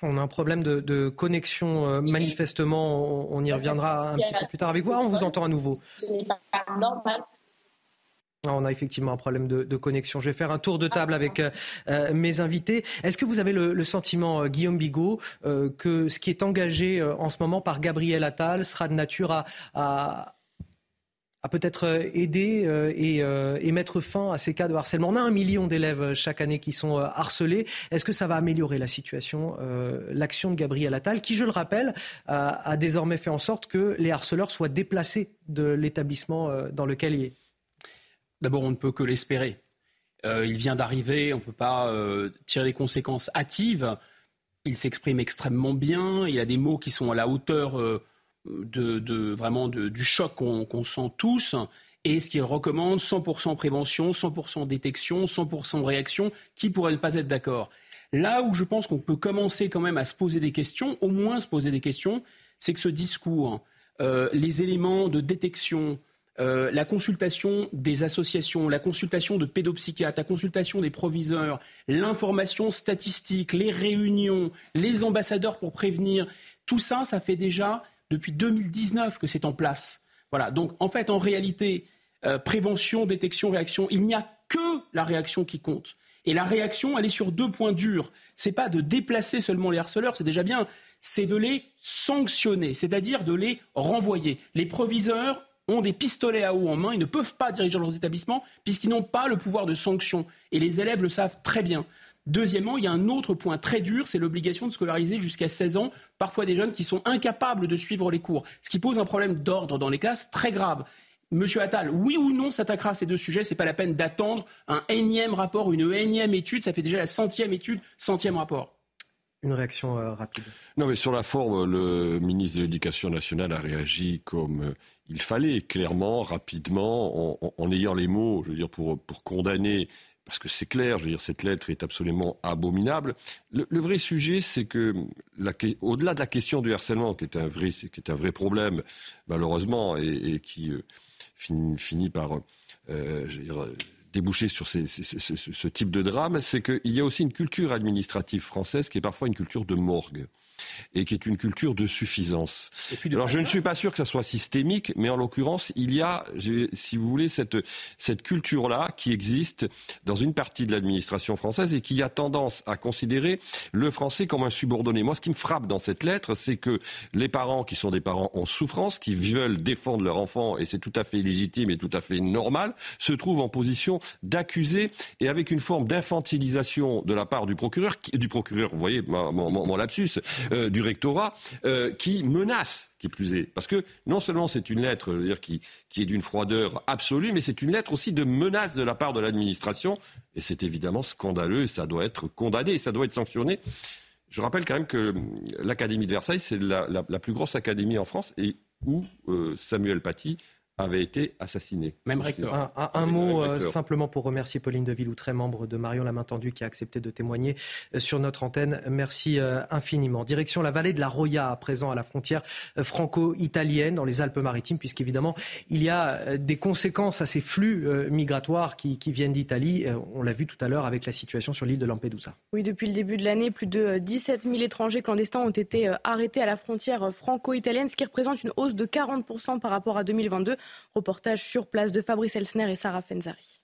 on a un problème de, connexion, euh, manifestement. On, y reviendra un petit peu plus tard avec vous. Ah, on vous entend à nouveau. Ce n'est pas normal. Ah, on a effectivement un problème de, connexion. Je vais faire un tour de table avec euh, euh, mes invités. Est-ce que vous avez le, sentiment, Guillaume Bigot, que ce qui est engagé en ce moment par Gabriel Attal sera de nature à à peut-être euh, aider euh, euh, et, mettre fin à ces cas de harcèlement. On a un million d'élèves chaque année qui sont harcelés. Est-ce que ça va améliorer la situation L'action de Gabriel Attal, qui, je le rappelle, a, désormais fait en sorte que les harceleurs soient déplacés de l'établissement dans lequel il est? D'abord, on ne peut que l'espérer. il vient d'arriver, on ne peut pas tirer des conséquences hâtives. Il s'exprime extrêmement bien, il a des mots qui sont à la hauteur de, vraiment du choc qu'on sent tous et ce qu'il recommande 100% prévention, 100% détection, 100% réaction. Qui pourrait ne pas être d'accord Là où je pense qu'on peut commencer quand même à se poser des questions, au moins se poser des questions, c'est que ce discours, euh, les éléments de détection, euh, la consultation des associations, la consultation de pédopsychiatres, la consultation des proviseurs, l'information statistique, les réunions, les ambassadeurs pour prévenir, tout ça, ça fait déjà depuis 2019 que c'est en place. Voilà. Donc, en fait, en réalité, euh, prévention, détection, réaction, il n'y a que la réaction qui compte. Et la réaction, elle est sur deux points durs. C'est pas de déplacer seulement les harceleurs, c'est déjà bien. C'est de les sanctionner, c'est-à-dire de les renvoyer. Les proviseurs ont des pistolets à eau en main, ils ne peuvent pas diriger leurs établissements puisqu'ils n'ont pas le pouvoir de sanction. Et les élèves le savent très bien. Deuxièmement, il y a un autre point très dur, c'est l'obligation de scolariser jusqu'à 16 ans, parfois des jeunes qui sont incapables de suivre les cours, ce qui pose un problème d'ordre dans les classes très grave. Monsieur Attal, oui ou non s'attaquera à ces deux sujets? C'est pas la peine d'attendre un énième rapport, une énième étude. Ça fait déjà la centième étude, centième rapport. Une réaction euh, rapide. Non, mais sur la forme, le ministre de l'Éducation nationale a réagi comme euh, il fallait, clairement, rapidement, en, ayant les mots, je veux dire, pour, pour condamner parce que c'est clair, je veux dire, cette lettre est absolument abominable. Le, vrai sujet, c'est que, au-delà de la question du harcèlement, qui est un vrai, qui est un vrai problème, malheureusement, et, qui euh, finit, par euh, déboucher sur ce type de drame, c'est qu'il y a aussi une culture administrative française qui est parfois une culture de morgue et qui est une culture de suffisance. Alors je ne suis pas sûr que ça soit systémique, mais en l'occurrence, il y a, si vous voulez, cette, cette culture-là qui existe dans une partie de l'administration française et qui a tendance à considérer le français comme un subordonné. Moi, ce qui me frappe dans cette lettre, c'est que les parents qui sont des parents en souffrance, qui veulent défendre leur enfant, et c'est tout à fait légitime et tout à fait normal, se trouvent en position d'accuser et avec une forme d'infantilisation de la part du procureur, du procureur, vous voyez mon, mon lapsus, euh, du rectorat euh, qui menace qui plus est. Parce que non seulement c'est une lettre qui, qui est d'une froideur absolue, mais c'est une lettre aussi de menace de la part de l'administration. Et c'est évidemment scandaleux, et ça doit être condamné, et ça doit être sanctionné. Je rappelle quand même que l'Académie de Versailles, c'est la, plus grosse académie en France, et où euh, Samuel Paty avait été assassiné. Même recteur. Un, mot euh, simplement pour remercier Pauline de Villoutret, membre de Marion la main tendue, qui a accepté de témoigner euh, sur notre antenne. Merci euh, infiniment. Direction la vallée de la Roya, à présent à la frontière franco-italienne, dans les Alpes-Maritimes, puisqu'évidemment, il y a des conséquences à ces flux migratoires qui, qui viennent d'Italie. On l'a vu tout à l'heure avec la situation sur l'île de Lampedusa. Oui, depuis le début de l'année, plus de 17 000 étrangers clandestins ont été arrêtés à la frontière franco-italienne, ce qui représente une hausse de 40% par rapport à 2022. Reportage sur place de Fabrice Elsner et Sarah Fenzari.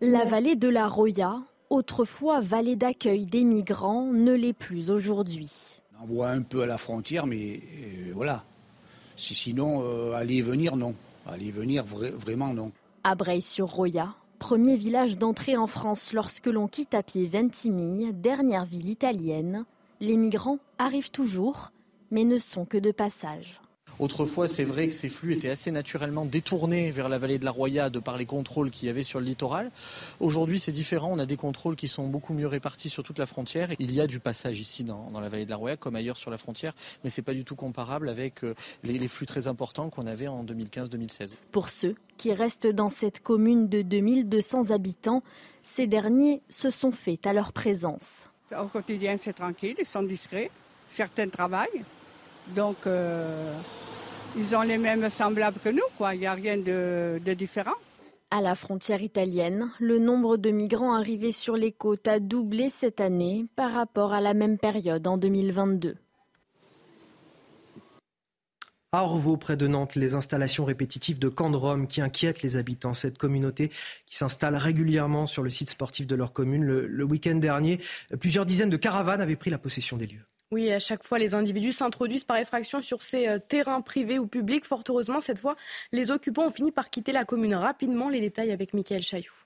La vallée de la Roya, autrefois vallée d'accueil des migrants, ne l'est plus aujourd'hui. On voit un peu à la frontière, mais euh, voilà. Sinon, euh, aller et venir, non. Aller et venir, vraiment, non. À Breil-sur-Roya, premier village d'entrée en France lorsque l'on quitte à pied Ventimille, dernière ville italienne, les migrants arrivent toujours, mais ne sont que de passage. Autrefois, c'est vrai que ces flux étaient assez naturellement détournés vers la vallée de la Roya de par les contrôles qu'il y avait sur le littoral. Aujourd'hui, c'est différent. On a des contrôles qui sont beaucoup mieux répartis sur toute la frontière. Il y a du passage ici dans, la vallée de la Roya, comme ailleurs sur la frontière, mais ce n'est pas du tout comparable avec euh, les, les flux très importants qu'on avait en 2015-2016. Pour ceux qui restent dans cette commune de 2200 habitants, ces derniers se sont faits à leur présence. Au quotidien, c'est tranquille, ils sont discrets. Certains travaillent. Donc, euh, ils ont les mêmes semblables que nous, quoi. Il n'y a rien de, de différent. À la frontière italienne, le nombre de migrants arrivés sur les côtes a doublé cette année par rapport à la même période en 2022. À Orvaux, près de Nantes, les installations répétitives de camps de Rome qui inquiètent les habitants. Cette communauté qui s'installe régulièrement sur le site sportif de leur commune. Le, le week-end dernier, plusieurs dizaines de caravanes avaient pris la possession des lieux. Oui, à chaque fois, les individus s'introduisent par effraction sur ces euh, terrains privés ou publics. Fort heureusement, cette fois, les occupants ont fini par quitter la commune rapidement. Les détails avec Mickaël Chailloux.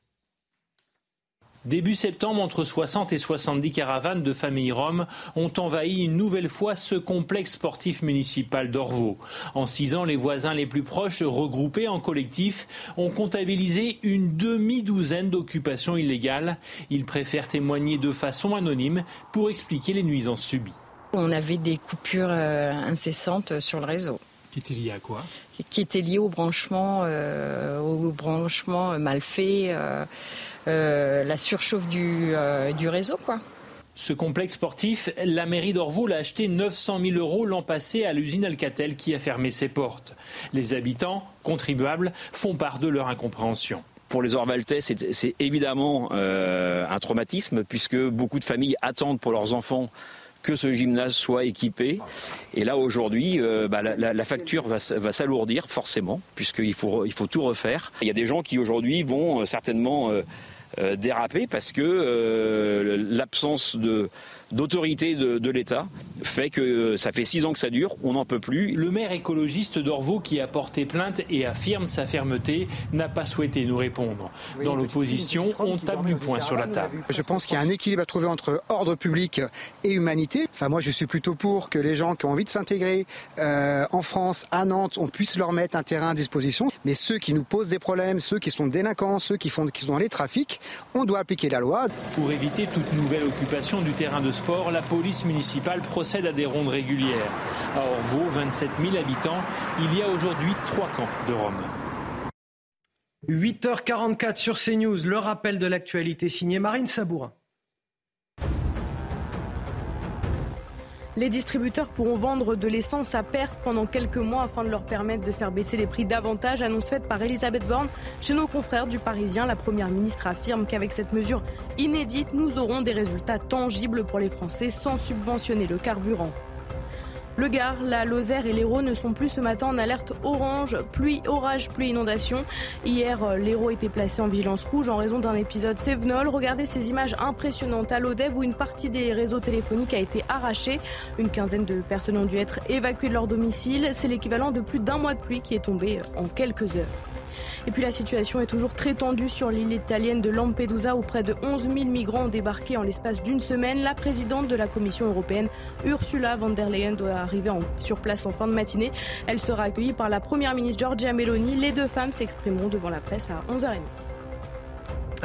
Début septembre, entre 60 et 70 caravanes de familles roms ont envahi une nouvelle fois ce complexe sportif municipal d'Orvaux. En six ans, les voisins les plus proches, regroupés en collectif, ont comptabilisé une demi-douzaine d'occupations illégales. Ils préfèrent témoigner de façon anonyme pour expliquer les nuisances subies. On avait des coupures euh, incessantes sur le réseau. Qui étaient liées à quoi? Qui étaient liées au branchement, euh, au branchement mal fait, euh, la surchauffe du, du réseau, quoi. Ce complexe sportif, la mairie d'Orvaux l'a acheté 900 000 euros l'an passé à l'usine Alcatel qui a fermé ses portes. Les habitants, contribuables, font part de leur incompréhension. Pour les Orvaltais, c'est évidemment un traumatisme puisque beaucoup de familles attendent pour leurs enfants que ce gymnase soit équipé. Et là, aujourd'hui, euh, bah, la, facture va, s'alourdir forcément, puisqu'il faut, il faut tout refaire. Il y a des gens qui aujourd'hui vont euh, certainement euh, déraper parce que l'absence de d'autorité de, l'État fait que ça fait six ans que ça dure, on n'en peut plus. Le maire écologiste d'Orvaux, qui a porté plainte et affirme sa fermeté, n'a pas souhaité nous répondre. Dans l'opposition, on tape du poing sur la table. Je pense qu'il y a un équilibre à trouver entre ordre public et humanité. Enfin, moi, je suis plutôt pour que les gens qui ont envie de s'intégrer euh, en France, à Nantes, on puisse leur mettre un terrain à disposition. Mais ceux qui nous posent des problèmes, ceux qui sont délinquants, ceux qui, font, qui sont dans les trafics, on doit appliquer la loi. Pour éviter toute nouvelle occupation du terrain de sport, la police municipale procède à des rondes régulières. À Orvaux, 27 000 habitants, il y a aujourd'hui trois camps de Rome. 8h44 sur CNews, le rappel de l'actualité signé Marine Sabourin. Les distributeurs pourront vendre de l'essence à perte pendant quelques mois afin de leur permettre de faire baisser les prix davantage. Annonce faite par Elisabeth Borne chez nos confrères du Parisien. La première ministre affirme qu'avec cette mesure inédite, nous aurons des résultats tangibles pour les Français sans subventionner le carburant. Le Gard, la Lozère et l'Hérault ne sont plus ce matin en alerte orange, pluie, orage, pluie, inondation. Hier, euh, l'Hérault était placé en vigilance rouge en raison d'un épisode Sévenol. Regardez ces images impressionnantes à l'Odev où une partie des réseaux téléphoniques a été arrachée. Une quinzaine de personnes ont dû être évacuées de leur domicile. C'est l'équivalent de plus d'un mois de pluie qui est tombé en quelques heures. Et puis la situation est toujours très tendue sur l'île italienne de Lampedusa où près de 11 000 migrants ont débarqué en l'espace d'une semaine. La présidente de la Commission européenne, Ursula von der Leyen, doit arriver sur place en fin de matinée. Elle sera accueillie par la première ministre Giorgia Meloni. Les deux femmes s'exprimeront devant la presse à 11h30.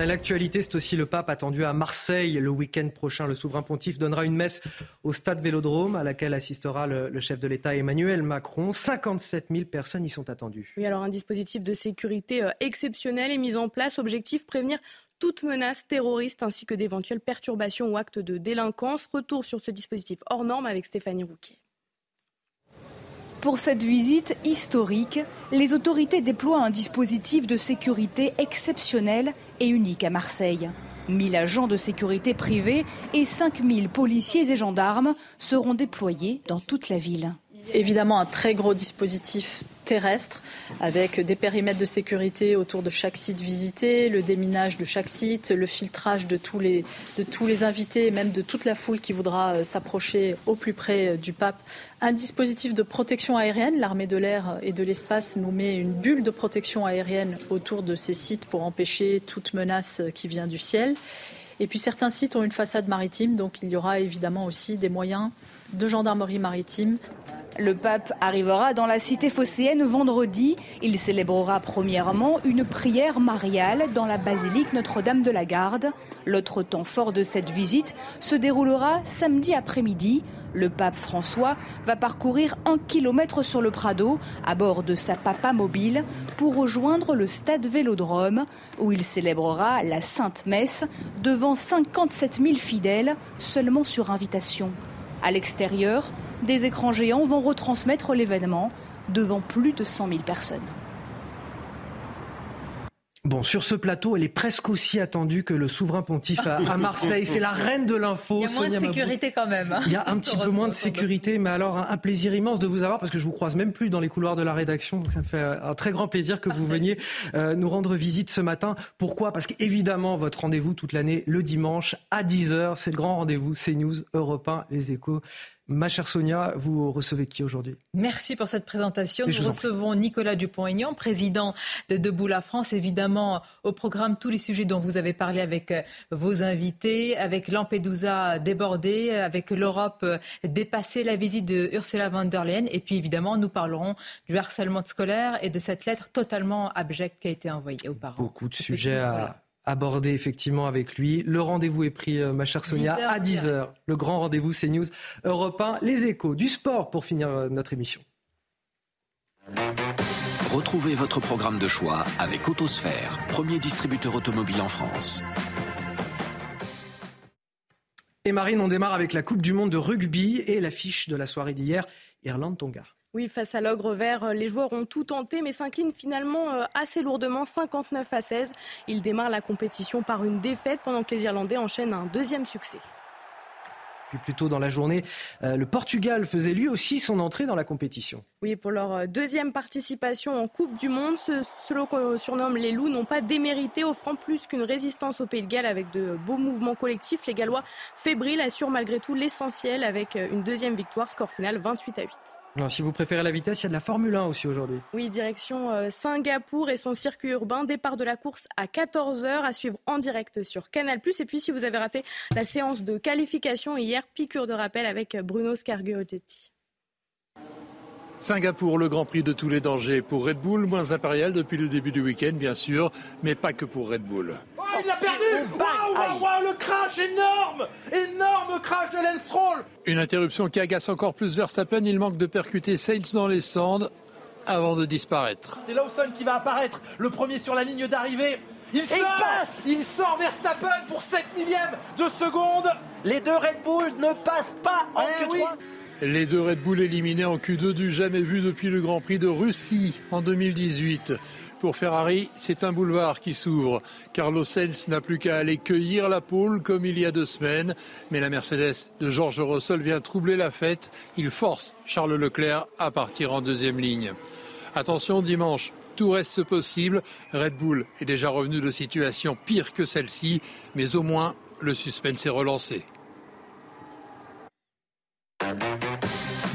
L'actualité, c'est aussi le pape attendu à Marseille le week-end prochain. Le souverain pontife donnera une messe au stade Vélodrome à laquelle assistera le, chef de l'État Emmanuel Macron. 57 000 personnes y sont attendues. Oui, alors un dispositif de sécurité euh, exceptionnel est mis en place. Objectif prévenir toute menace terroriste ainsi que d'éventuelles perturbations ou actes de délinquance. Retour sur ce dispositif hors norme avec Stéphanie Rouquier. Pour cette visite historique, les autorités déploient un dispositif de sécurité exceptionnel et unique à Marseille. 1000 agents de sécurité privés et 5000 policiers et gendarmes seront déployés dans toute la ville. Évidemment, un très gros dispositif terrestre avec des périmètres de sécurité autour de chaque site visité, le déminage de chaque site, le filtrage de tous les, de tous les invités et même de toute la foule qui voudra s'approcher au plus près du pape un dispositif de protection aérienne. L'armée de l'air et de l'espace nous met une bulle de protection aérienne autour de ces sites pour empêcher toute menace qui vient du ciel. Et puis certains sites ont une façade maritime, donc il y aura évidemment aussi des moyens de gendarmerie maritime. Le pape arrivera dans la cité phocéenne vendredi. Il célébrera premièrement une prière mariale dans la basilique Notre-Dame de la Garde. L'autre temps fort de cette visite se déroulera samedi après-midi. Le pape François va parcourir un kilomètre sur le Prado à bord de sa papa mobile pour rejoindre le stade Vélodrome où il célébrera la Sainte Messe devant 57 000 fidèles seulement sur invitation. À l'extérieur, des écrans géants vont retransmettre l'événement devant plus de 100 000 personnes. Bon, sur ce plateau, elle est presque aussi attendue que le souverain pontife à, Marseille. C'est la reine de l'info. Il y a moins de sécurité quand même. Hein. Il y a un petit peu moins de sécurité, mais alors un, plaisir immense de vous avoir parce que je vous croise même plus dans les couloirs de la rédaction. Donc ça me fait un très grand plaisir que vous veniez euh, nous rendre visite ce matin. Pourquoi? Parce qu'évidemment, votre rendez-vous toute l'année, le dimanche à 10h, c'est le grand rendez-vous CNews, Europe 1, Les Échos. Ma chère Sonia, vous recevez qui aujourd'hui? Merci pour cette présentation. Nous recevons Nicolas Dupont-Aignan, président de Debout la France. Évidemment, au programme, tous les sujets dont vous avez parlé avec euh, vos invités, avec Lampedusa débordé, avec l'Europe euh, dépassée, la visite de Ursula von der Leyen. Et puis, évidemment, nous parlerons du harcèlement scolaire et de cette lettre totalement abjecte qui a été envoyée aux parents. Beaucoup de sujets à aborder effectivement avec lui. Le rendez-vous est pris, euh, ma chère Sonia, à 10h. Le grand rendez-vous CNews Europe 1, les échos du sport pour finir euh, notre émission. Retrouvez votre programme de choix avec Autosphère, premier distributeur automobile en France. Et Marine, on démarre avec la Coupe du Monde de rugby et l'affiche de la soirée d'hier, Irlande-Tonga. Oui, face à l'ogre vert, les joueurs ont tout tenté mais s'inclinent finalement euh, assez lourdement, 59 à 16. Ils démarrent la compétition par une défaite pendant que les Irlandais enchaînent un deuxième succès. Puis plus tôt dans la journée, euh, le Portugal faisait lui aussi son entrée dans la compétition. Oui, pour leur euh, deuxième participation en Coupe du Monde, ceux qu'on surnomme les loups n'ont pas démérité, offrant plus qu'une résistance au Pays de Galles avec de beaux mouvements collectifs. Les Gallois fébriles assurent malgré tout l'essentiel avec une deuxième victoire, score final 28 à 8 si vous préférez la vitesse, il y a de la Formule 1 aussi aujourd'hui. Oui, direction euh, Singapour et son circuit urbain. Départ de la course à 14h à suivre en direct sur Canal+. Et puis si vous avez raté la séance de qualification hier, piqûre de rappel avec Bruno Scargiotetti. Singapour, le Grand Prix de tous les dangers pour Red Bull, moins impérial depuis le début du week-end, bien sûr, mais pas que pour Red Bull. Oh, il a perdu Waouh, waouh, waouh, le crash énorme Énorme crash de Lance Stroll Une interruption qui agace encore plus Verstappen, il manque de percuter Sainz dans les stands avant de disparaître. C'est Lawson qui va apparaître, le premier sur la ligne d'arrivée. Il sort, il, passe il sort Verstappen pour 7 millièmes de seconde. Les deux Red Bull ne passent pas en eh Q3. Les deux Red Bull éliminés en Q2 du jamais vu depuis le Grand Prix de Russie en 2018. Pour Ferrari, c'est un boulevard qui s'ouvre. Carlos Sainz n'a plus qu'à aller cueillir la pole comme il y a deux semaines. Mais la Mercedes de George Russell vient troubler la fête. Il force Charles Leclerc à partir en deuxième ligne. Attention, dimanche, tout reste possible. Red Bull est déjà revenu de situation pire que celle-ci, mais au moins le suspense est relancé.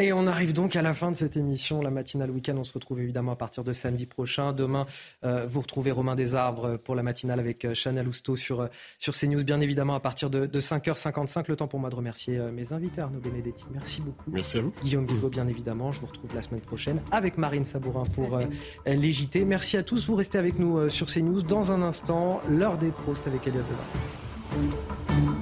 Et on arrive donc à la fin de cette émission, la matinale week-end. On se retrouve évidemment à partir de samedi prochain. Demain, euh, vous retrouvez Romain Desarbres pour la matinale avec euh, Chanel Housteau sur, euh, sur CNews, bien évidemment, à partir de, 5h55. Le temps pour moi de remercier mes invités, Arnaud Benedetti. Merci beaucoup. Merci à vous. Guillaume Bigot, bien évidemment. Je vous retrouve la semaine prochaine avec Marine Sabourin pour l'égité. Merci à tous. Vous restez avec nous sur CNews. Dans un instant, l'heure des pros, avec Elliot Deva.